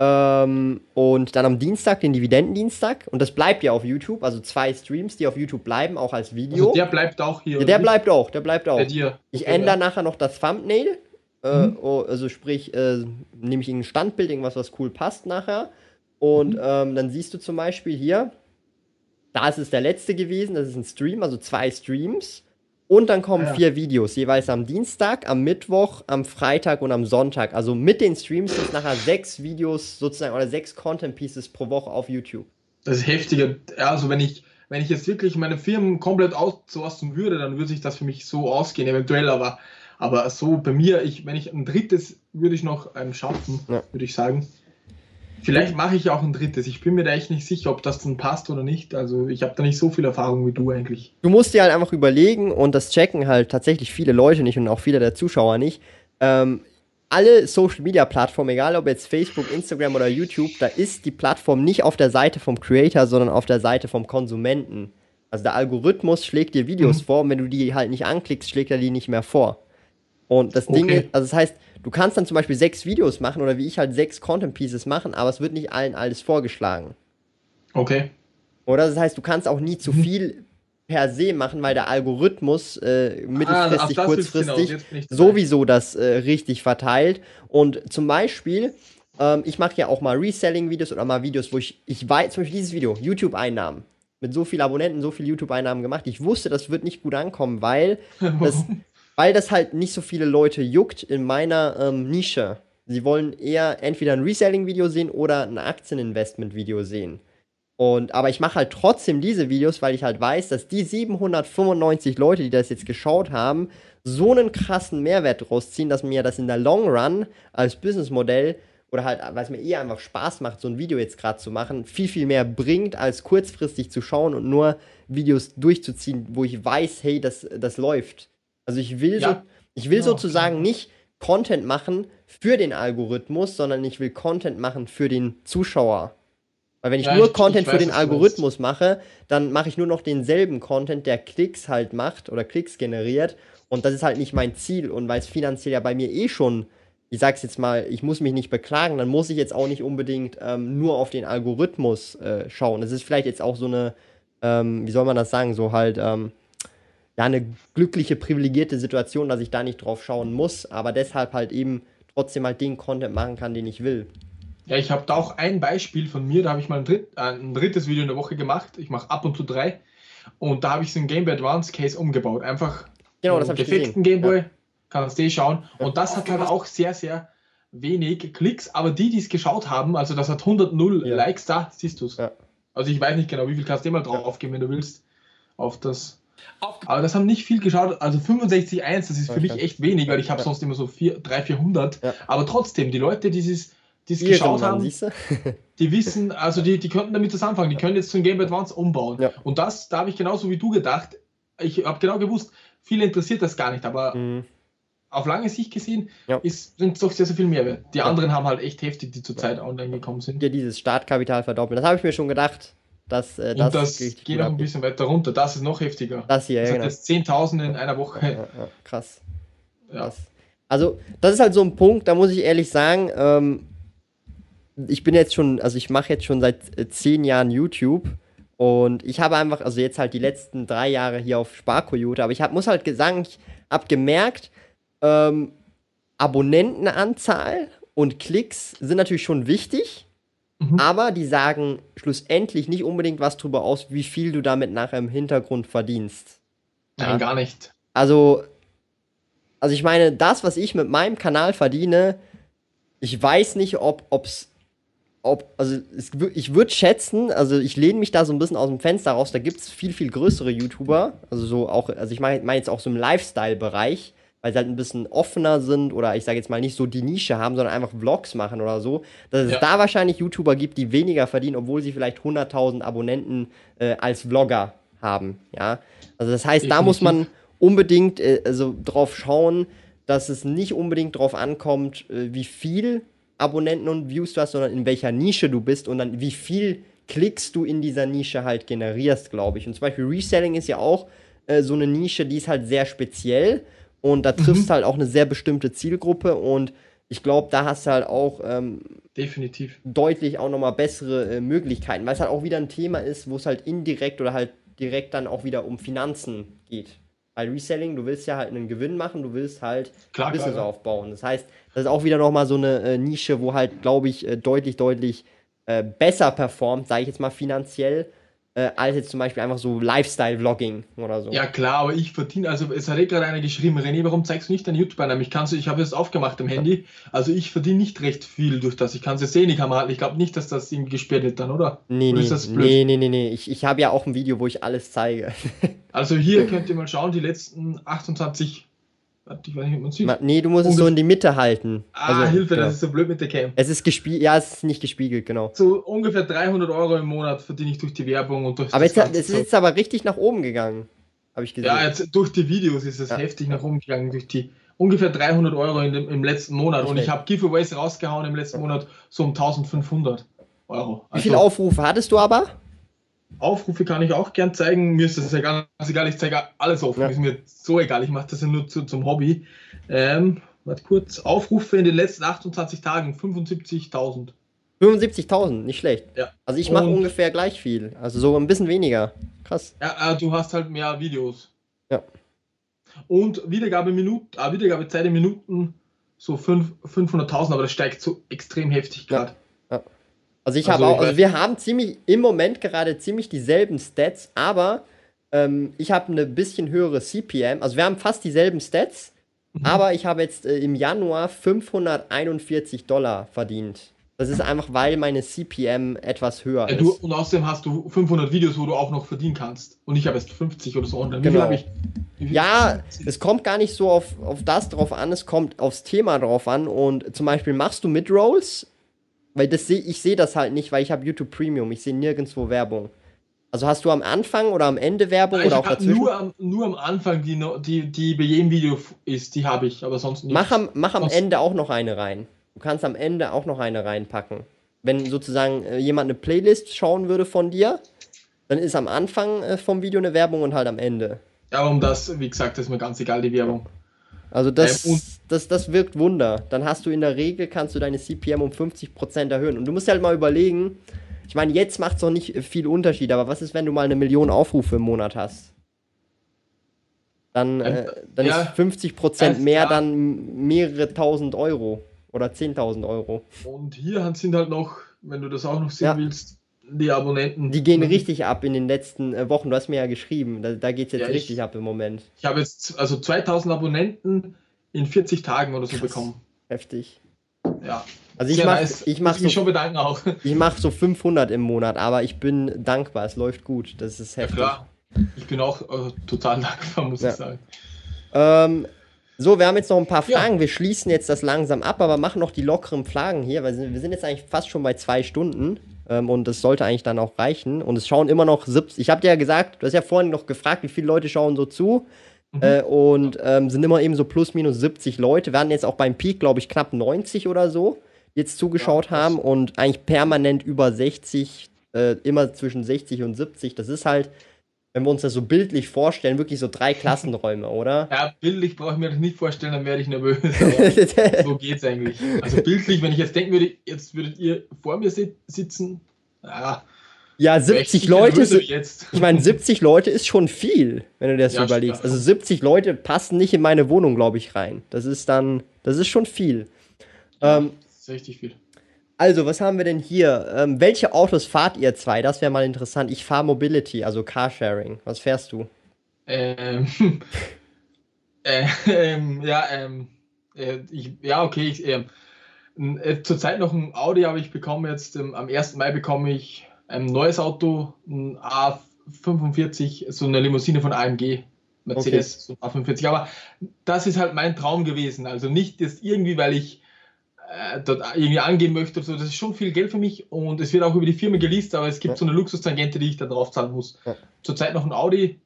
Ähm, und dann am Dienstag den Dividendendienstag. Und das bleibt ja auf YouTube. Also zwei Streams, die auf YouTube bleiben, auch als Video. Also der bleibt auch hier. Ja, der bleibt auch, der bleibt auch. Bei dir. Ich okay, ändere ja. nachher noch das Thumbnail. Äh, mhm. oh, also sprich, äh, nehme ich ein Standbild, irgendwas, was cool passt nachher. Und mhm. ähm, dann siehst du zum Beispiel hier, da ist es der letzte gewesen, das ist ein Stream, also zwei Streams. Und dann kommen ja. vier Videos, jeweils am Dienstag, am Mittwoch, am Freitag und am Sonntag. Also mit den Streams sind es nachher sechs Videos sozusagen oder sechs Content Pieces pro Woche auf YouTube. Das ist heftiger. Also wenn ich, wenn ich jetzt wirklich meine Firmen komplett outsourcen würde, dann würde sich das für mich so ausgehen, eventuell, aber, aber so bei mir, ich, wenn ich ein drittes würde ich noch ähm, schaffen, ja. würde ich sagen. Vielleicht mache ich auch ein drittes. Ich bin mir da echt nicht sicher, ob das dann passt oder nicht. Also ich habe da nicht so viel Erfahrung wie du eigentlich. Du musst dir halt einfach überlegen und das checken halt tatsächlich viele Leute nicht und auch viele der Zuschauer nicht. Ähm, alle Social Media Plattformen, egal ob jetzt Facebook, Instagram oder YouTube, da ist die Plattform nicht auf der Seite vom Creator, sondern auf der Seite vom Konsumenten. Also der Algorithmus schlägt dir Videos mhm. vor und wenn du die halt nicht anklickst, schlägt er die nicht mehr vor. Und das okay. Ding ist, also das heißt, du kannst dann zum Beispiel sechs Videos machen oder wie ich halt sechs Content Pieces machen, aber es wird nicht allen alles vorgeschlagen. Okay. Oder das heißt, du kannst auch nie zu mhm. viel per se machen, weil der Algorithmus äh, mittelfristig, ah, kurzfristig sowieso das äh, richtig verteilt. Und zum Beispiel, ähm, ich mache ja auch mal Reselling-Videos oder mal Videos, wo ich, ich weiß, zum Beispiel dieses Video, YouTube-Einnahmen. Mit so vielen Abonnenten, so viele YouTube-Einnahmen gemacht. Ich wusste, das wird nicht gut ankommen, weil (laughs) das, weil das halt nicht so viele Leute juckt in meiner ähm, Nische. Sie wollen eher entweder ein Reselling-Video sehen oder ein Aktieninvestment-Video sehen. Und, aber ich mache halt trotzdem diese Videos, weil ich halt weiß, dass die 795 Leute, die das jetzt geschaut haben, so einen krassen Mehrwert rausziehen, dass mir das in der Long Run als Businessmodell oder halt, weil es mir eher einfach Spaß macht, so ein Video jetzt gerade zu machen, viel, viel mehr bringt, als kurzfristig zu schauen und nur Videos durchzuziehen, wo ich weiß, hey, das, das läuft. Also ich will, ja. so, ich will ja, sozusagen okay. nicht Content machen für den Algorithmus, sondern ich will Content machen für den Zuschauer. Weil wenn ich ja, nur ich, Content ich weiß, für den Algorithmus mache, dann mache ich nur noch denselben Content, der Klicks halt macht oder Klicks generiert. Und das ist halt nicht mein Ziel. Und weil es finanziell ja bei mir eh schon, ich sag's jetzt mal, ich muss mich nicht beklagen, dann muss ich jetzt auch nicht unbedingt ähm, nur auf den Algorithmus äh, schauen. Das ist vielleicht jetzt auch so eine, ähm, wie soll man das sagen, so halt, ähm, ja, eine glückliche, privilegierte Situation, dass ich da nicht drauf schauen muss, aber deshalb halt eben trotzdem halt den Content machen kann, den ich will. Ja, ich habe da auch ein Beispiel von mir, da habe ich mal ein, dritt, äh, ein, drittes Video in der Woche gemacht. Ich mache ab und zu drei. Und da habe ich so ein Game Boy Advance Case umgebaut. Einfach genau, das defekten Game Boy, ja. kannst du schauen. Und das hat halt auch sehr, sehr wenig Klicks, aber die, die es geschaut haben, also das hat 100 0 ja. Likes da, siehst du es. Ja. Also ich weiß nicht genau, wie viel kannst du immer drauf aufgeben, wenn du willst, auf das aber das haben nicht viel geschaut. Also 65,1, das ist für mich echt wenig, weil ich habe sonst immer so 300, 400. Ja. Aber trotzdem, die Leute, die es geschaut haben, (laughs) die wissen, also die, die könnten damit das anfangen. Die können jetzt zum Game Advance umbauen. Ja. Und das, da habe ich genauso wie du gedacht. Ich habe genau gewusst, viele interessiert das gar nicht, aber mhm. auf lange Sicht gesehen ja. ist, sind es doch sehr, sehr viel mehr. Die anderen haben halt echt heftig, die zurzeit online gekommen sind. Ja, dieses Startkapital verdoppeln. Das habe ich mir schon gedacht. Dass, äh, das, das geht auch ein bisschen weiter runter. Das ist noch heftiger. Das hier, das ja, genau. Das 10.000 in einer Woche. krass. Krass. Also, das ist halt so ein Punkt, da muss ich ehrlich sagen, ähm, ich bin jetzt schon, also ich mache jetzt schon seit äh, zehn Jahren YouTube und ich habe einfach, also jetzt halt die letzten drei Jahre hier auf Sparkoyote, aber ich hab, muss halt sagen, ich habe gemerkt, ähm, Abonnentenanzahl und Klicks sind natürlich schon wichtig, mhm. aber die sagen schlussendlich nicht unbedingt was darüber aus, wie viel du damit nachher im Hintergrund verdienst. Nein, ja? gar nicht. Also also ich meine, das, was ich mit meinem Kanal verdiene, ich weiß nicht, ob es ob, also es, ich würde schätzen, also ich lehne mich da so ein bisschen aus dem Fenster raus, da gibt es viel, viel größere YouTuber, also so auch, also ich meine mein jetzt auch so im Lifestyle-Bereich, weil sie halt ein bisschen offener sind oder ich sage jetzt mal nicht so die Nische haben, sondern einfach Vlogs machen oder so, dass es ja. da wahrscheinlich YouTuber gibt, die weniger verdienen, obwohl sie vielleicht 100.000 Abonnenten äh, als Vlogger haben, ja. Also das heißt, Definitiv. da muss man unbedingt äh, also drauf schauen, dass es nicht unbedingt darauf ankommt, äh, wie viel Abonnenten und Views du hast, sondern in welcher Nische du bist und dann wie viel Klicks du in dieser Nische halt generierst, glaube ich. Und zum Beispiel Reselling ist ja auch äh, so eine Nische, die ist halt sehr speziell und da triffst mhm. halt auch eine sehr bestimmte Zielgruppe und ich glaube, da hast du halt auch ähm, definitiv deutlich auch nochmal bessere äh, Möglichkeiten, weil es halt auch wieder ein Thema ist, wo es halt indirekt oder halt direkt dann auch wieder um Finanzen geht. Weil Reselling, du willst ja halt einen Gewinn machen, du willst halt klar, Business klar, ja. aufbauen. Das heißt, das ist auch wieder nochmal so eine äh, Nische, wo halt, glaube ich, äh, deutlich, deutlich äh, besser performt, sage ich jetzt mal finanziell, äh, als jetzt zum Beispiel einfach so Lifestyle-Vlogging oder so. Ja klar, aber ich verdiene, also es hat eh gerade einer geschrieben, René, warum zeigst du nicht deinen YouTube-Einnahmen? Ich kann's, ich habe es aufgemacht am Handy, also ich verdiene nicht recht viel durch das. Ich kann es jetzt sehen, die Kamera. Ich glaube nicht, dass das irgendwie gesperrt wird dann, oder? Nee, oder nee, nee, nee, nee, nee. Ich, ich habe ja auch ein Video, wo ich alles zeige. also hier könnt ihr mal schauen, die letzten 28 ich weiß nicht, ob man sieht. Nee, du musst Ungef es so in die Mitte halten. Ah, also, Hilfe, genau. das ist so blöd mit der Cam. Es ist gespiegelt, ja, es ist nicht gespiegelt, genau. So ungefähr 300 Euro im Monat verdiene ich durch die Werbung und durch Aber jetzt, es ist jetzt aber richtig nach oben gegangen, habe ich gesehen. Ja, jetzt durch die Videos ist es ja. heftig nach oben gegangen, durch die ungefähr 300 Euro dem, im letzten Monat. und ich habe Giveaways rausgehauen im letzten Monat so um 1500 Euro. Also, Wie viele Aufrufe hattest du aber? Aufrufe kann ich auch gern zeigen. Mir ist das ja ganz egal, ich zeige alles auf. Ja. Ist mir so egal, ich mache das ja nur zu, zum Hobby. Ähm, warte kurz. Aufrufe in den letzten 28 Tagen 75.000. 75.000, nicht schlecht. Ja. Also ich mache ungefähr gleich viel. Also so ein bisschen weniger. Krass. Ja, äh, du hast halt mehr Videos. Ja. Und Wiedergabeminuten, äh, Wiedergabezeit in Minuten so 500.000, aber das steigt so extrem heftig gerade. Ja. Also ich also habe auch, also wir haben ziemlich im Moment gerade ziemlich dieselben Stats, aber ähm, ich habe eine bisschen höhere CPM. Also wir haben fast dieselben Stats, mhm. aber ich habe jetzt äh, im Januar 541 Dollar verdient. Das ist einfach, weil meine CPM etwas höher ja, du, ist. Und außerdem hast du 500 Videos, wo du auch noch verdienen kannst. Und ich habe jetzt 50 oder so. Und dann genau. ich? Ja, es kommt gar nicht so auf, auf das drauf an, es kommt aufs Thema drauf an. Und zum Beispiel machst du Midrolls weil das seh, ich sehe das halt nicht, weil ich habe YouTube Premium. Ich sehe nirgendwo Werbung. Also hast du am Anfang oder am Ende Werbung ich oder auch dazwischen? Nur am, nur am Anfang, die, die, die bei jedem Video ist, die habe ich, aber sonst nicht. Mach am, mach am Ende auch noch eine rein. Du kannst am Ende auch noch eine reinpacken. Wenn sozusagen äh, jemand eine Playlist schauen würde von dir, dann ist am Anfang äh, vom Video eine Werbung und halt am Ende. Ja, um das, wie gesagt, ist mir ganz egal, die Werbung. Also das, ähm, das, das wirkt Wunder. Dann hast du in der Regel, kannst du deine CPM um 50% erhöhen. Und du musst halt mal überlegen, ich meine, jetzt macht es noch nicht viel Unterschied, aber was ist, wenn du mal eine Million Aufrufe im Monat hast? Dann, äh, dann ja, ist 50% mehr ja. dann mehrere tausend Euro oder 10.000 Euro. Und hier sind halt noch, wenn du das auch noch sehen ja. willst, die Abonnenten. Die gehen richtig ab in den letzten äh, Wochen. Du hast mir ja geschrieben, da, da geht es jetzt ja, richtig ich, ab im Moment. Ich habe jetzt also 2000 Abonnenten in 40 Tagen oder so Krass. bekommen. Heftig. Ja. Also ich mache nice. ich mach so, schon bedanken auch. (laughs) Ich mache so 500 im Monat, aber ich bin dankbar, es läuft gut. Das ist heftig. Ja, klar. Ich bin auch äh, total dankbar, muss ja. ich sagen. Ähm, So, wir haben jetzt noch ein paar Fragen. Ja. Wir schließen jetzt das langsam ab, aber machen noch die lockeren Fragen hier, weil wir sind jetzt eigentlich fast schon bei zwei Stunden. Ähm, und das sollte eigentlich dann auch reichen. Und es schauen immer noch 70. Ich habe dir ja gesagt, du hast ja vorhin noch gefragt, wie viele Leute schauen so zu. Mhm. Äh, und ähm, sind immer eben so plus minus 70 Leute. Hatten jetzt auch beim Peak, glaube ich, knapp 90 oder so, die jetzt zugeschaut ja, haben. Und eigentlich permanent über 60, äh, immer zwischen 60 und 70. Das ist halt wenn wir uns das so bildlich vorstellen, wirklich so drei (laughs) Klassenräume, oder? Ja, bildlich brauche ich mir das nicht vorstellen, dann werde ich nervös. (laughs) so geht's eigentlich. Also bildlich, wenn ich jetzt denken würde, jetzt würdet ihr vor mir sitzen, ja. Ja, 70 Leute. Jetzt. Ich meine, 70 Leute ist schon viel, wenn du dir das ja, überlegst. Also 70 Leute passen nicht in meine Wohnung, glaube ich, rein. Das ist dann, das ist schon viel. Ja, ähm, das ist richtig viel. Also, was haben wir denn hier? Ähm, welche Autos fahrt ihr zwei? Das wäre mal interessant. Ich fahre Mobility, also Carsharing. Was fährst du? Ähm, äh, (laughs) ähm, ja, ähm, äh, ich, ja, okay. Ich, ähm, äh, zurzeit noch ein Audi, aber ich bekomme jetzt ähm, am 1. Mai bekomme ich ein neues Auto, ein A45, so eine Limousine von AMG. Mercedes, okay. so A45. Aber das ist halt mein Traum gewesen. Also nicht das irgendwie, weil ich äh, dort irgendwie angehen möchte. So. Das ist schon viel Geld für mich und es wird auch über die Firma geleast, aber es gibt ja. so eine Luxustangente, die ich da drauf zahlen muss. Ja. Zurzeit noch ein Audi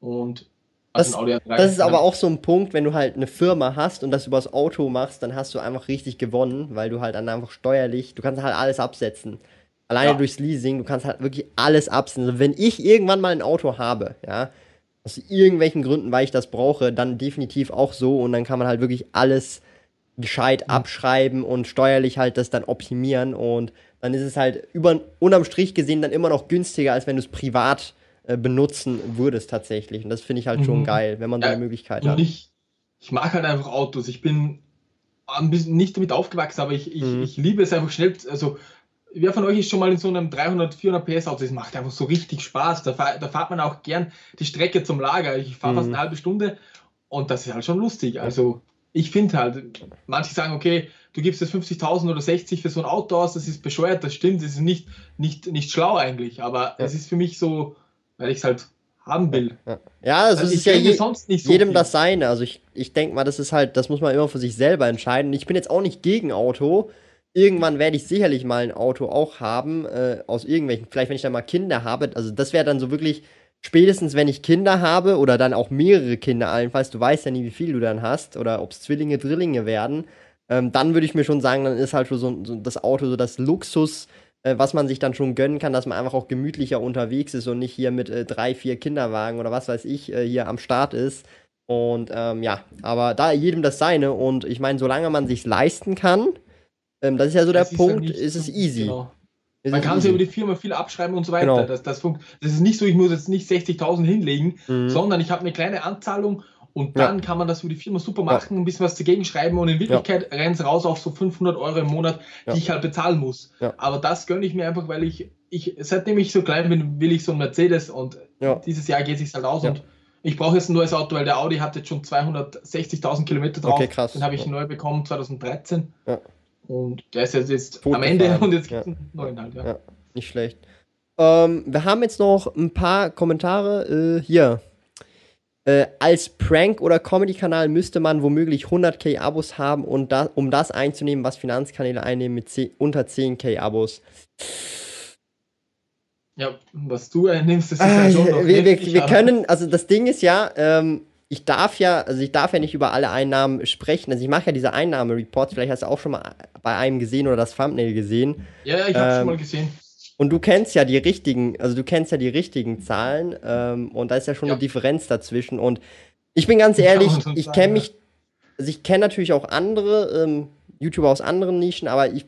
und also das, Audi das ist aber auch so ein Punkt, wenn du halt eine Firma hast und das übers Auto machst, dann hast du einfach richtig gewonnen, weil du halt dann einfach steuerlich, du kannst halt alles absetzen. Alleine ja. durchs Leasing, du kannst halt wirklich alles absetzen. Also wenn ich irgendwann mal ein Auto habe, ja, aus irgendwelchen Gründen, weil ich das brauche, dann definitiv auch so und dann kann man halt wirklich alles gescheit mhm. abschreiben und steuerlich halt das dann optimieren und dann ist es halt über, unterm Strich gesehen dann immer noch günstiger, als wenn du es privat äh, benutzen würdest tatsächlich. Und das finde ich halt mhm. schon geil, wenn man ja, so eine Möglichkeit hat. Ich, ich mag halt einfach Autos. Ich bin ein bisschen nicht damit aufgewachsen, aber ich, ich, mhm. ich liebe es einfach schnell. Also, wer von euch ist schon mal in so einem 300, 400 PS Auto? Das macht einfach so richtig Spaß. Da, fahr, da fahrt man auch gern die Strecke zum Lager. Ich fahre fast mhm. eine halbe Stunde und das ist halt schon lustig. Also, ich finde halt, manche sagen, okay, du gibst jetzt 50.000 oder 60 für so ein Auto aus, das ist bescheuert, das stimmt, das ist nicht, nicht, nicht schlau eigentlich, aber ja. es ist für mich so, weil ich es halt haben will. Ja, ja also es ist ja je, so jedem viel. das seine. Also ich, ich denke mal, das ist halt, das muss man immer für sich selber entscheiden. Ich bin jetzt auch nicht gegen Auto. Irgendwann werde ich sicherlich mal ein Auto auch haben, äh, aus irgendwelchen, vielleicht wenn ich dann mal Kinder habe. Also das wäre dann so wirklich spätestens wenn ich Kinder habe oder dann auch mehrere Kinder allenfalls, du weißt ja nie, wie viel du dann hast oder ob es Zwillinge, Drillinge werden, ähm, dann würde ich mir schon sagen, dann ist halt so, so das Auto so das Luxus, äh, was man sich dann schon gönnen kann, dass man einfach auch gemütlicher unterwegs ist und nicht hier mit äh, drei, vier Kinderwagen oder was weiß ich äh, hier am Start ist. Und ähm, ja, aber da jedem das seine und ich meine, solange man sich leisten kann, ähm, das ist ja so der Punkt, ja ist es easy. Genau. Man kann sich über die Firma viel abschreiben und so weiter. Genau. Das, das, das, ist nicht so, ich muss jetzt nicht 60.000 hinlegen, mhm. sondern ich habe eine kleine Anzahlung und dann ja. kann man das über die Firma super machen, ja. ein bisschen was dagegen schreiben und in Wirklichkeit ja. rennt es raus auf so 500 Euro im Monat, die ich halt bezahlen muss. Aber das gönne ich mir einfach, weil ich, ich, seitdem ich so klein bin, will ich so ein Mercedes und dieses Jahr geht es sich halt aus und ich brauche jetzt ein neues Auto, weil der Audi hat jetzt schon 260.000 Kilometer drauf. Okay, krass. Den habe ich neu bekommen 2013. Und der ist jetzt am Ende und jetzt gibt es ja. einen neuen halt, ja. ja. Nicht schlecht. Ähm, wir haben jetzt noch ein paar Kommentare. Äh, hier. Äh, als Prank- oder Comedy-Kanal müsste man womöglich 100k Abos haben, und da, um das einzunehmen, was Finanzkanäle einnehmen mit 10, unter 10k Abos. Ja, was du einnimmst, das ist ah, ja schon noch wir, wir, wir können, also das Ding ist ja, ähm, ich darf ja, also ich darf ja nicht über alle Einnahmen sprechen. Also ich mache ja diese Einnahmereports, vielleicht hast du auch schon mal bei einem gesehen oder das Thumbnail gesehen. Ja, ja ich habe ähm, schon mal gesehen. Und du kennst ja die richtigen, also du kennst ja die richtigen Zahlen ähm, und da ist ja schon ja. eine Differenz dazwischen. Und ich bin ganz ehrlich, ich kenne mich, also ich kenne natürlich auch andere ähm, YouTuber aus anderen Nischen, aber ich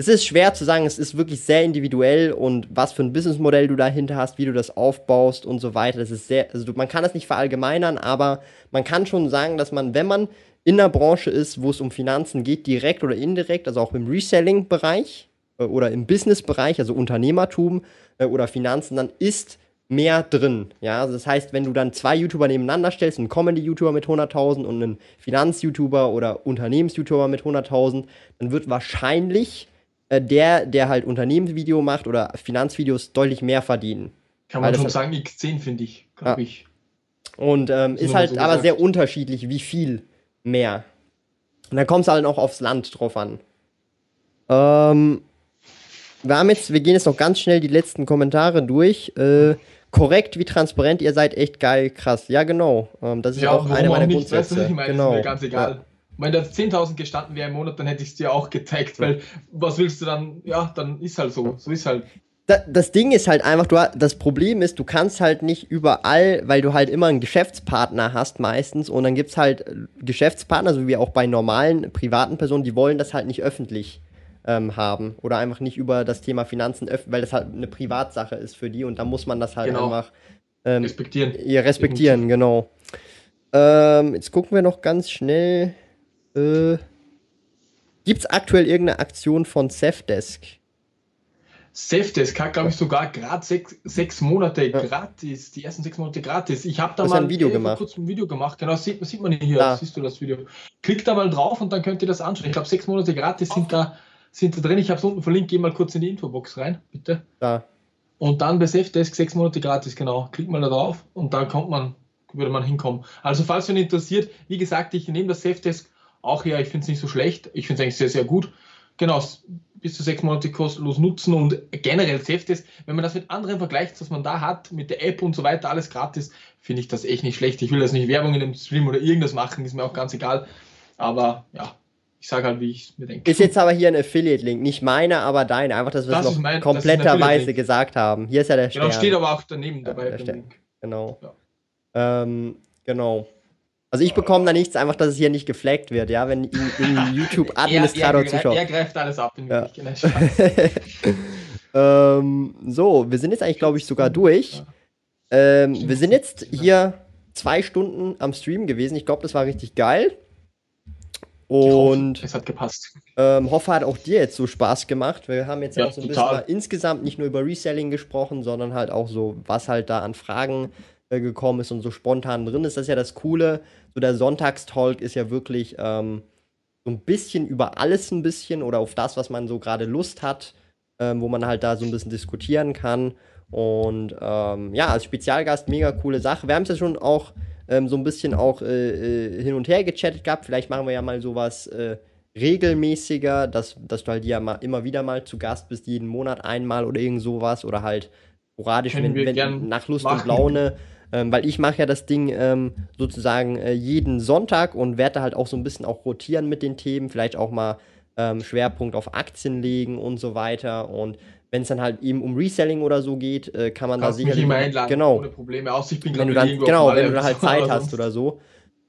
es ist schwer zu sagen, es ist wirklich sehr individuell und was für ein Businessmodell du dahinter hast, wie du das aufbaust und so weiter. Das ist sehr, also man kann das nicht verallgemeinern, aber man kann schon sagen, dass man, wenn man in einer Branche ist, wo es um Finanzen geht, direkt oder indirekt, also auch im Reselling-Bereich äh, oder im Business-Bereich, also Unternehmertum äh, oder Finanzen, dann ist mehr drin. Ja, also das heißt, wenn du dann zwei YouTuber nebeneinander stellst, einen Comedy-YouTuber mit 100.000 und einen Finanz-YouTuber oder Unternehmens-YouTuber mit 100.000, dann wird wahrscheinlich äh, der, der halt Unternehmensvideo macht oder Finanzvideos deutlich mehr verdienen. Kann man schon sagen, X10 finde ich, glaube ja. ich. Und ähm, ist halt aber sehr unterschiedlich, wie viel mehr. Und dann kommt es halt auch aufs Land drauf an. Ähm, wir haben jetzt, wir gehen jetzt noch ganz schnell die letzten Kommentare durch. Äh, korrekt, wie transparent ihr seid, echt geil, krass. Ja, genau. Ähm, das ist ja, auch eine meiner nicht, Grundsätze. Weißt du, ich meine, genau. ist mir ganz egal. Ja. Wenn da 10.000 gestanden wäre im Monat, dann hätte ich es dir auch gezeigt, weil was willst du dann? Ja, dann ist halt so. So ist halt das Ding ist halt einfach, du, das Problem ist, du kannst halt nicht überall, weil du halt immer einen Geschäftspartner hast meistens und dann gibt es halt äh, Geschäftspartner, so wie auch bei normalen privaten Personen, die wollen das halt nicht öffentlich ähm, haben oder einfach nicht über das Thema Finanzen öffnen, weil das halt eine Privatsache ist für die und da muss man das halt genau. einfach ähm, respektieren. Ja, respektieren, genau. Ähm, jetzt gucken wir noch ganz schnell. Äh, Gibt es aktuell irgendeine Aktion von Safdesk? Safdesk hat, glaube ich, sogar gerade sechs, sechs Monate ja. gratis, die ersten sechs Monate gratis. Ich habe da mal ein Video äh, gemacht. kurz ein Video gemacht. Genau, sieht, sieht man hier, ja. siehst du das Video. Klickt da mal drauf und dann könnt ihr das anschauen. Ich glaube, sechs Monate gratis sind da, sind da drin. Ich habe es unten verlinkt. Geh mal kurz in die Infobox rein, bitte. Da. Und dann bei Safdesk sechs Monate gratis, genau. Klickt mal da drauf und dann kommt man, würde man hinkommen. Also, falls euch interessiert, wie gesagt, ich nehme das Safdesk auch her. Ich finde es nicht so schlecht. Ich finde es eigentlich sehr, sehr gut. Genau, bis zu sechs Monate kostenlos nutzen und generell Safetest, wenn man das mit anderen vergleicht, was man da hat, mit der App und so weiter, alles gratis, finde ich das echt nicht schlecht. Ich will das nicht Werbung in dem Stream oder irgendwas machen, ist mir auch ganz egal. Aber ja, ich sage halt, wie ich es mir denke. Ist jetzt aber hier ein Affiliate-Link, nicht meiner, aber deiner. Einfach, dass wir es noch mein, kompletterweise gesagt haben. Hier ist ja der Stern. Genau, steht aber auch daneben dabei. Ja, genau. Ja. Ähm, genau. Also ich bekomme da nichts, einfach, dass es hier nicht geflaggt wird, ja, wenn in, (laughs) in YouTube Administrator zuschaut. Er greift alles ab in ja. (laughs) ähm, So, wir sind jetzt eigentlich, glaube ich, sogar durch. Ähm, wir sind jetzt hier zwei Stunden am Stream gewesen. Ich glaube, das war richtig geil. Und es hat gepasst. Ähm, hoffe, hat auch dir jetzt so Spaß gemacht. Wir haben jetzt ja, auch so ein total. bisschen insgesamt nicht nur über Reselling gesprochen, sondern halt auch so, was halt da an Fragen äh, gekommen ist und so spontan drin ist. Das ist ja das Coole. So der Sonntagstalk ist ja wirklich ähm, so ein bisschen über alles ein bisschen oder auf das, was man so gerade Lust hat, ähm, wo man halt da so ein bisschen diskutieren kann. Und ähm, ja, als Spezialgast mega coole Sache. Wir haben es ja schon auch ähm, so ein bisschen auch äh, äh, hin und her gechattet gehabt. Vielleicht machen wir ja mal sowas äh, regelmäßiger, dass, dass du halt ja mal immer wieder mal zu Gast bist, jeden Monat einmal oder irgend sowas oder halt sporadisch, wenn, wenn nach Lust machen. und Laune. Ähm, weil ich mache ja das Ding ähm, sozusagen äh, jeden Sonntag und werde halt auch so ein bisschen auch rotieren mit den Themen, vielleicht auch mal ähm, Schwerpunkt auf Aktien legen und so weiter. Und wenn es dann halt eben um Reselling oder so geht, äh, kann man Kannst da sicherlich. Mich immer einladen, genau. ohne Probleme aus. Ich bin wenn du dann, genau, wenn du da halt (laughs) Zeit hast oder so.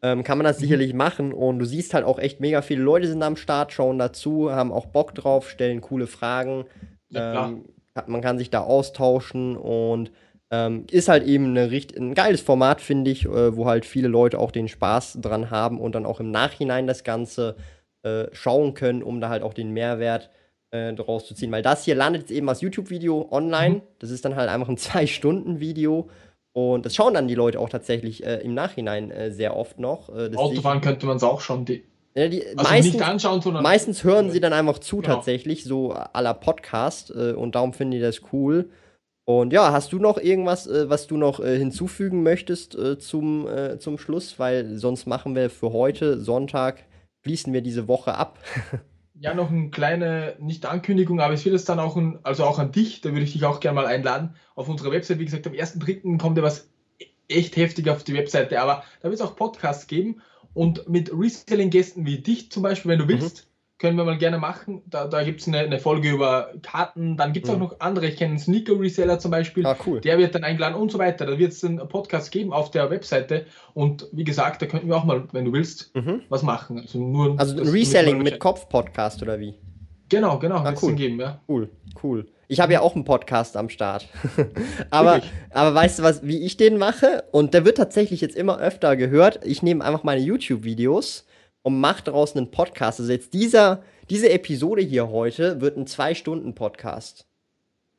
Ähm, kann man das mhm. sicherlich machen und du siehst halt auch echt mega viele Leute sind am Start, schauen dazu, haben auch Bock drauf, stellen coole Fragen. Ja, ähm, man kann sich da austauschen und ähm, ist halt eben eine, ein geiles Format, finde ich, äh, wo halt viele Leute auch den Spaß dran haben und dann auch im Nachhinein das Ganze äh, schauen können, um da halt auch den Mehrwert äh, draus zu ziehen. Weil das hier landet jetzt eben als YouTube-Video online. Mhm. Das ist dann halt einfach ein (laughs) Zwei-Stunden-Video. Und das schauen dann die Leute auch tatsächlich äh, im Nachhinein äh, sehr oft noch. Äh, Autofahren könnte man es auch schon. Die ja, die, also meistens, nicht anschauen, sondern. Meistens hören sie dann einfach zu, genau. tatsächlich, so à la Podcast. Und darum finde ich das cool. Und ja, hast du noch irgendwas, äh, was du noch äh, hinzufügen möchtest äh, zum, äh, zum Schluss? Weil sonst machen wir für heute, Sonntag, schließen wir diese Woche ab. (laughs) ja, noch eine kleine, nicht Ankündigung, aber es wird es dann auch, ein, also auch an dich, da würde ich dich auch gerne mal einladen, auf unserer Website. Wie gesagt, am 1.3. kommt ja was echt heftig auf die Webseite, aber da wird es auch Podcasts geben und mit Reselling-Gästen wie dich zum Beispiel, wenn du willst. Mhm können wir mal gerne machen. Da, da gibt es eine, eine, Folge über Karten. Dann gibt es mhm. auch noch andere. Ich kenne einen Sneaker-Reseller zum Beispiel. Ah, cool. Der wird dann eingeladen und so weiter. Da wird es einen Podcast geben auf der Webseite. Und wie gesagt, da könnten wir auch mal, wenn du willst, mhm. was machen. Also, nur, also ein Reselling mit Kopf-Podcast oder wie? Genau, genau. Ah, cool. Geben, ja. Cool, cool. Ich habe ja auch einen Podcast am Start. (laughs) aber, aber weißt du was, wie ich den mache? Und der wird tatsächlich jetzt immer öfter gehört. Ich nehme einfach meine YouTube-Videos und macht daraus einen Podcast. Also jetzt dieser, diese Episode hier heute wird ein Zwei-Stunden-Podcast.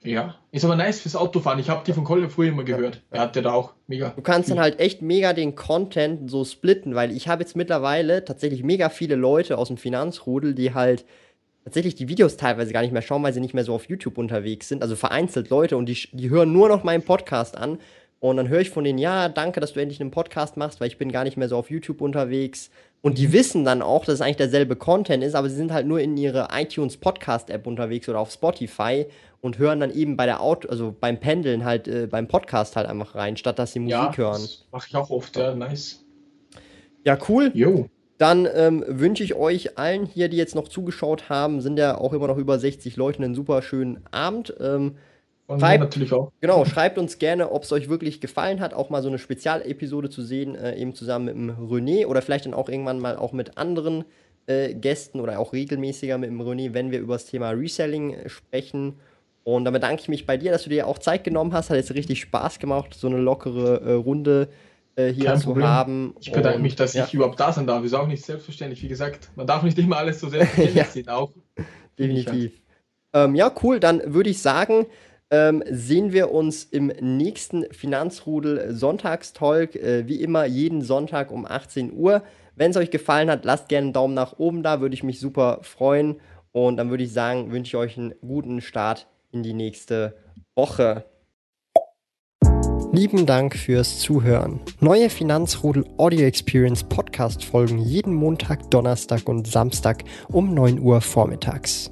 Ja, ist aber nice fürs Autofahren. Ich habe die von Colin früher immer gehört. Ja. Er hat ja da auch mega. Du kannst viel. dann halt echt mega den Content so splitten, weil ich habe jetzt mittlerweile tatsächlich mega viele Leute aus dem Finanzrudel, die halt tatsächlich die Videos teilweise gar nicht mehr schauen, weil sie nicht mehr so auf YouTube unterwegs sind. Also vereinzelt Leute und die, die hören nur noch meinen Podcast an Und dann höre ich von denen, ja, danke, dass du endlich einen Podcast machst, weil ich bin gar nicht mehr so auf YouTube unterwegs. Und die wissen dann auch, dass es eigentlich derselbe Content ist, aber sie sind halt nur in ihre iTunes Podcast App unterwegs oder auf Spotify und hören dann eben bei der Auto, also beim Pendeln halt, äh, beim Podcast halt einfach rein, statt dass sie Musik ja, hören. Das mache ich auch oft, ja, nice. Ja, cool. Jo. Dann ähm, wünsche ich euch allen hier, die jetzt noch zugeschaut haben, sind ja auch immer noch über 60 Leute, einen super schönen Abend. Ähm, schreibt, natürlich auch. Genau, schreibt uns gerne, ob es euch wirklich gefallen hat, auch mal so eine Spezialepisode zu sehen, äh, eben zusammen mit dem René oder vielleicht dann auch irgendwann mal auch mit anderen äh, Gästen oder auch regelmäßiger mit dem René, wenn wir über das Thema Reselling äh, sprechen. Und dann bedanke ich mich bei dir, dass du dir auch Zeit genommen hast. Hat jetzt richtig Spaß gemacht, so eine lockere äh, Runde äh, hier Kein zu Problem. haben. Ich bedanke und, mich, dass ja. ich überhaupt da sein darf. Ist auch nicht selbstverständlich. Wie gesagt, man darf nicht immer alles so selbstverständlich (laughs) ja. sehen. Auch. Definitiv. Ähm, ja, cool. Dann würde ich sagen, ähm, sehen wir uns im nächsten Finanzrudel Sonntagstalk. Äh, wie immer jeden Sonntag um 18 Uhr. Wenn es euch gefallen hat, lasst gerne einen Daumen nach oben da, würde ich mich super freuen. Und dann würde ich sagen, wünsche ich euch einen guten Start in die nächste Woche. Lieben Dank fürs Zuhören. Neue Finanzrudel Audio Experience Podcast folgen jeden Montag, Donnerstag und Samstag um 9 Uhr vormittags.